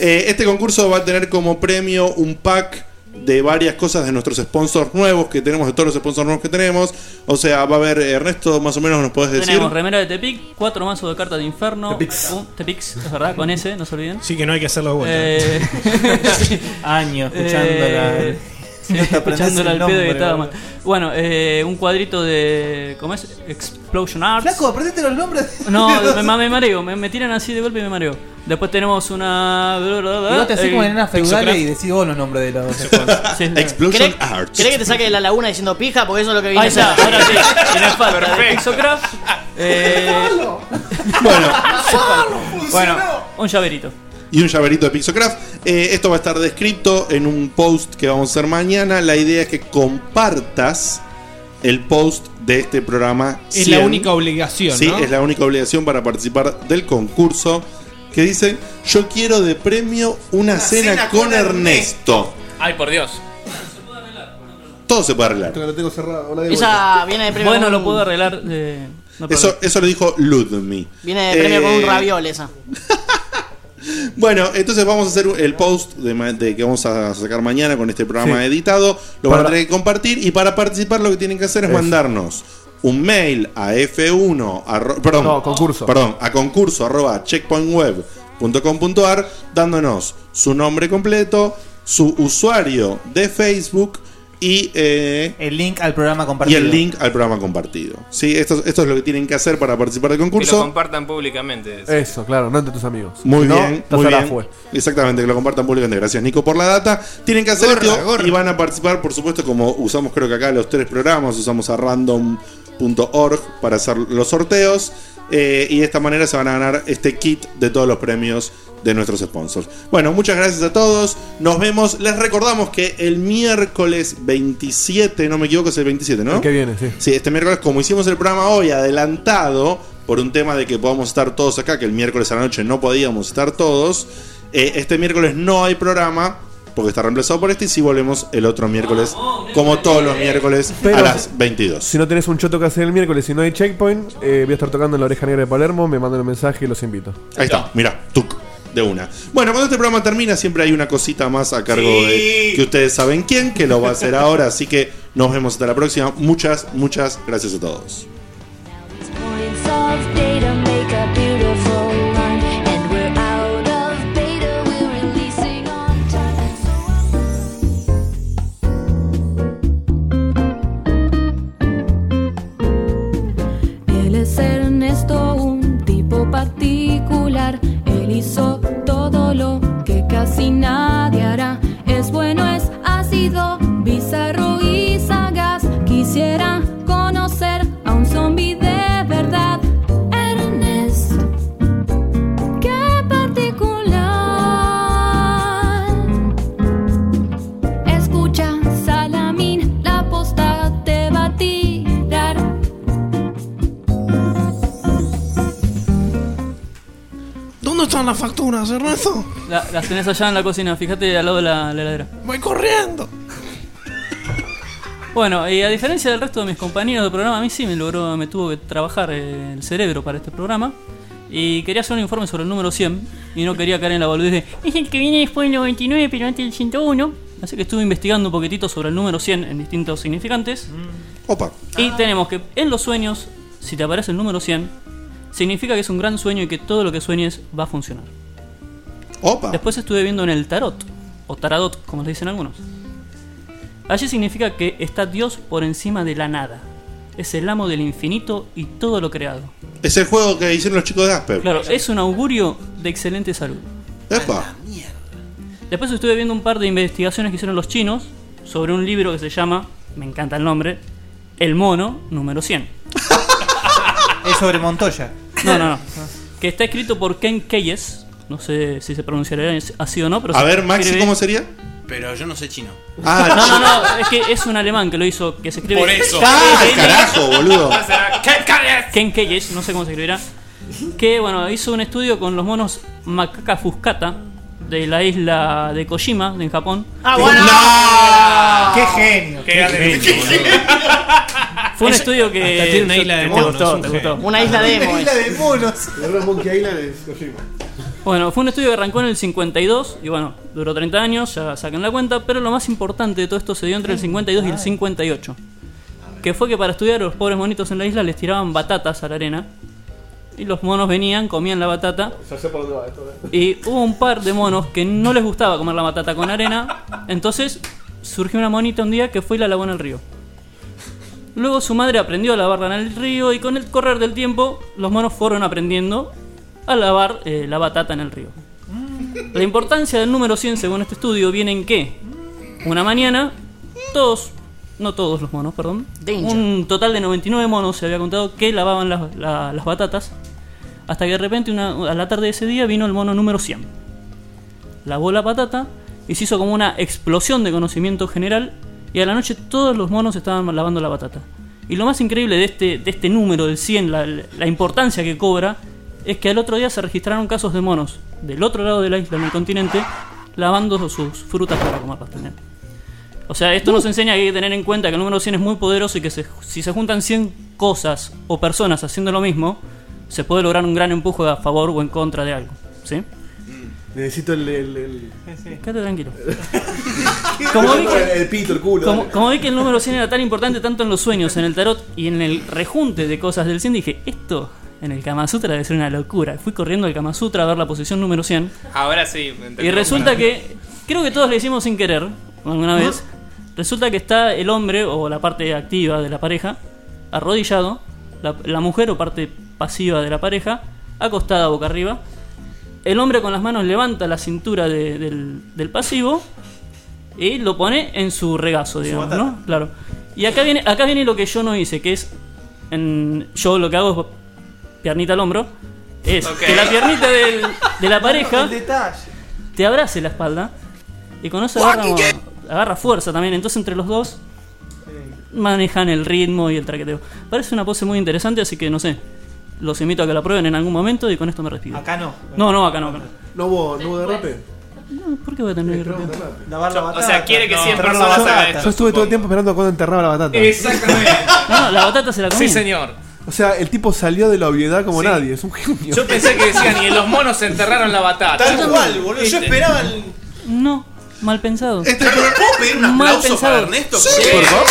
Eh, este concurso va a tener como premio un pack de varias cosas de nuestros sponsors nuevos que tenemos, de todos los sponsors nuevos que tenemos. O sea, va a haber, Ernesto, más o menos nos podés decir. Tenemos remera de Tepic, cuatro mazos de cartas de Inferno. Tepix. un- Tepix, es verdad, con ese, no se olviden. Sí, que no hay que hacerlo de vuelta. Eh, Años escuchándola. Eh, No escuchándola el al pedo y nombre, estaba mal. Bueno, eh, un cuadrito de. ¿Cómo es? Explosion Arts. Flaco, aprendete los nombres. No, me, me mareo, me, me tiran así de golpe y me mareo. Después tenemos una. Y vos te haces como en nenas feudales y decís vos los nombres de los. Sí, sí. Explosion ¿Querés, Arts. ¿Querés que te saque de la laguna diciendo pija? Porque eso es lo que viene Ahí está, ahora sí. Me falta de Perfecto. Pixocraft. Eh, Bueno, bueno, un llaverito. Y un llaverito de Pixocraft. Eh, esto va a estar descrito en un post que vamos a hacer mañana. La idea es que compartas el post de este programa. Es 100. la única obligación, Sí, ¿no? es la única obligación para participar del concurso. Que dice: Yo quiero de premio una, cena, cena con, con Ernesto. Ay, por Dios. Todo se puede arreglar. Que lo tengo cerrado. Hola, Diego. Esa viene de premio. Bueno, con lo un- puedo arreglar. No hay Eso, eso lo dijo Ludmi. Viene de premio con un Eh, raviol esa. Bueno, entonces vamos a hacer el post de, que vamos a sacar mañana con este programa Sí. editado. Lo van a tener que compartir y para participar lo que tienen que hacer es mandarnos un mail a F1, arro- perdón, No, concurso. Perdón, a concurso arroba checkpointweb.com.ar dándonos su nombre completo, su usuario de Facebook y, eh, El link al programa y compartido. el link al programa compartido. ¿Sí? Esto, esto es lo que tienen que hacer para participar del Que lo concurso. compartan públicamente. Eso, claro, no entre tus amigos. Muy no, bien, muy bien. fue. Exactamente, que lo compartan públicamente. Gracias, Nico, por la data. Tienen que hacer Gorra, esto gorra. y van a participar, por supuesto, como usamos creo que acá los tres programas, usamos a random.org para hacer los sorteos. Eh, y de esta manera se van a ganar este kit de todos los premios de nuestros sponsors. Bueno, muchas gracias a todos. Nos vemos. Les recordamos que el miércoles 27, no me equivoco, es el 27, ¿no? El que viene, sí. Sí, este miércoles, como hicimos el programa hoy adelantado, por un tema de que podamos estar todos acá, que el miércoles a la noche no podíamos estar todos, eh, este miércoles no hay programa porque está reemplazado por este y sí volvemos el otro miércoles, como todos los miércoles Pero a las 22. Si no tenés un choto que hacer el miércoles y no hay checkpoint, eh, voy a estar tocando en la oreja negra de Palermo, me mandan un mensaje y los invito. Ahí está, mira, tuc, de una. Bueno, cuando este programa termina, siempre hay una cosita más a cargo Sí. de que ustedes saben quién, que lo va a hacer ahora. Así que nos vemos hasta la próxima. Muchas, muchas gracias a todos. Están las facturas, Ernesto? La- las tenés allá en la cocina, fíjate al lado de la, la heladera. Voy corriendo. Bueno, y a diferencia del resto de mis compañeros de programa, a mí sí me logró, me tuvo que trabajar eh, el cerebro para este programa. Y quería hacer un informe sobre el número 100 y no quería caer en la boludez de es el que viene después del 99 pero antes del 101. Así que estuve investigando un poquitito sobre el número 100 en distintos significantes. Opa. Y tenemos que en los sueños, si te aparece el número 100, significa que es un gran sueño y que todo lo que sueñes va a funcionar. Opa. Después estuve viendo en el tarot, o taradot, como le dicen algunos. Allí significa que está Dios por encima de la nada. Es el amo del infinito y todo lo creado. Es el juego que hicieron los chicos de Asper. Claro, es un augurio de excelente salud. Epa. Después estuve viendo un par de investigaciones que hicieron los chinos sobre un libro que se llama, me encanta el nombre, El mono número 100. Es sobre Montoya. No, no, no. Que está escrito por Ken Keyes. No sé si se pronunciará así o no, pero A se ver, Maxi, escribe- ¿cómo sería? Pero yo no sé chino. Ah, no, no, no, es que es un alemán que lo hizo, que se escribe. Por eso. Ah, carajo, boludo. Ken Keyes, no sé cómo se escribirá. Que, bueno, hizo un estudio con los monos macaca fuscata de la isla de Kojima, en Japón. Ah, bueno. ¡Qué genio! Qué genio, Fue un estudio que. Hasta tiene una isla de te monos, gustó, un te gustó. Una isla es. monos. La verdad, Monkey Island es Kojima. Bueno, fue un estudio que arrancó en el 52 y bueno, duró 30 años, ya saquen la cuenta, pero lo más importante de todo esto se dio entre el 52 y el 58. Que fue que para estudiar a los pobres monitos en la isla les tiraban batatas a la arena y los monos venían, comían la batata Ya sé por dónde va esto. eh. y hubo un par de monos que no les gustaba comer la batata con arena, entonces surgió una monita un día que fue y la lavó en el río. Luego su madre aprendió a lavarla en el río y con el correr del tiempo los monos fueron aprendiendo a lavar eh, la batata en el río. La importancia del número 100 según este estudio viene en que una mañana todos, no todos los monos, perdón, Danger. un total de 99 monos se había contado que lavaban las, la- las batatas hasta que de repente una- a la tarde de ese día vino el mono número 100. Lavó la patata y se hizo como una explosión de conocimiento general y a la noche todos los monos estaban lavando la batata. Y lo más increíble de este, de este número del 100, la, importancia que cobra, es que al otro día se registraron casos de monos del otro lado de la isla, en el continente, lavando sus frutas para comerlas también. O sea, esto nos enseña que hay que tener en cuenta que el número 100 es muy poderoso y que si se juntan 100 cosas o personas haciendo lo mismo, se puede lograr un gran empuje a favor o en contra de algo. ¿Sí? Necesito el. el, el... Quédate tranquilo. Como vi que- el pito, el culo. Como, como vi que el número 100 era tan importante tanto en los sueños, en el tarot y en el rejunte de cosas del 100, dije, esto en el Kama Sutra debe ser una locura. Fui corriendo al Kama Sutra a ver la posición número 100 Ahora sí. me entendí. y resulta que, creo que todos le hicimos sin querer, alguna vez, resulta que está el hombre o la parte activa de la pareja arrodillado, la, la mujer o parte pasiva de la pareja acostada boca arriba. El hombre con las manos levanta la cintura de- del, del pasivo y lo pone en su regazo, digamos, batata. ¿no? Claro. Y acá viene, acá viene lo que yo no hice, que es. En, yo lo que hago es piernita al hombro. Es Ok. que la piernita del- de la pareja te abrace la espalda y con eso agarra, agarra fuerza también. Entonces entre los dos manejan el ritmo y el traqueteo. Parece una pose muy interesante, así que no sé. Los invito a que la prueben en algún momento y con esto me despido. Acá no. No, no, acá no. acá no. ¿No hubo, no hubo derrape? No, ¿Por qué voy a tener que? Lavar la O batata. sea, quiere que No, siempre enterrar la batata. Yo estuve todo el tiempo esperando cuando enterraba la batata. Exactamente. No, la batata se la comía. Sí, señor. O sea, el tipo salió de la obviedad como Sí. nadie, es un genio. Yo pensé que decían, y los monos se enterraron la batata. Tal cual, boludo. Yo esperaba el. No, mal pensado. Este, ¿Puedo pedir un Mal aplauso pensado. para Ernesto? Sí. Por favor.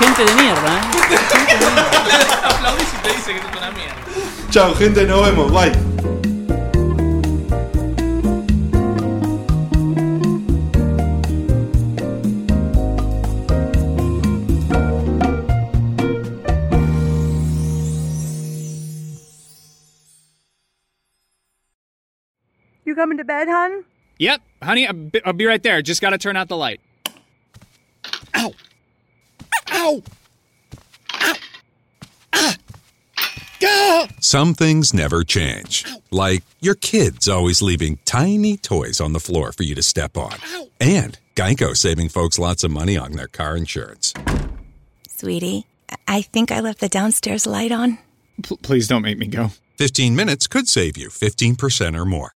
Gente de mierda, ¿eh? Aplaudís y te dice que es una mierda. Chao, gente, nos vemos. Bye. You coming to bed, hon? Yep, honey, I'll be, I'll be right there. Just gotta turn out the light. Ow! Ow! Ow! Ah! Go! Some things never change. Like your kids always leaving tiny toys on the floor for you to step on. And Geico saving folks lots of money on their car insurance. Sweetie, I think I left the downstairs light on. P- please don't make me go. 15 minutes could save you 15% or more.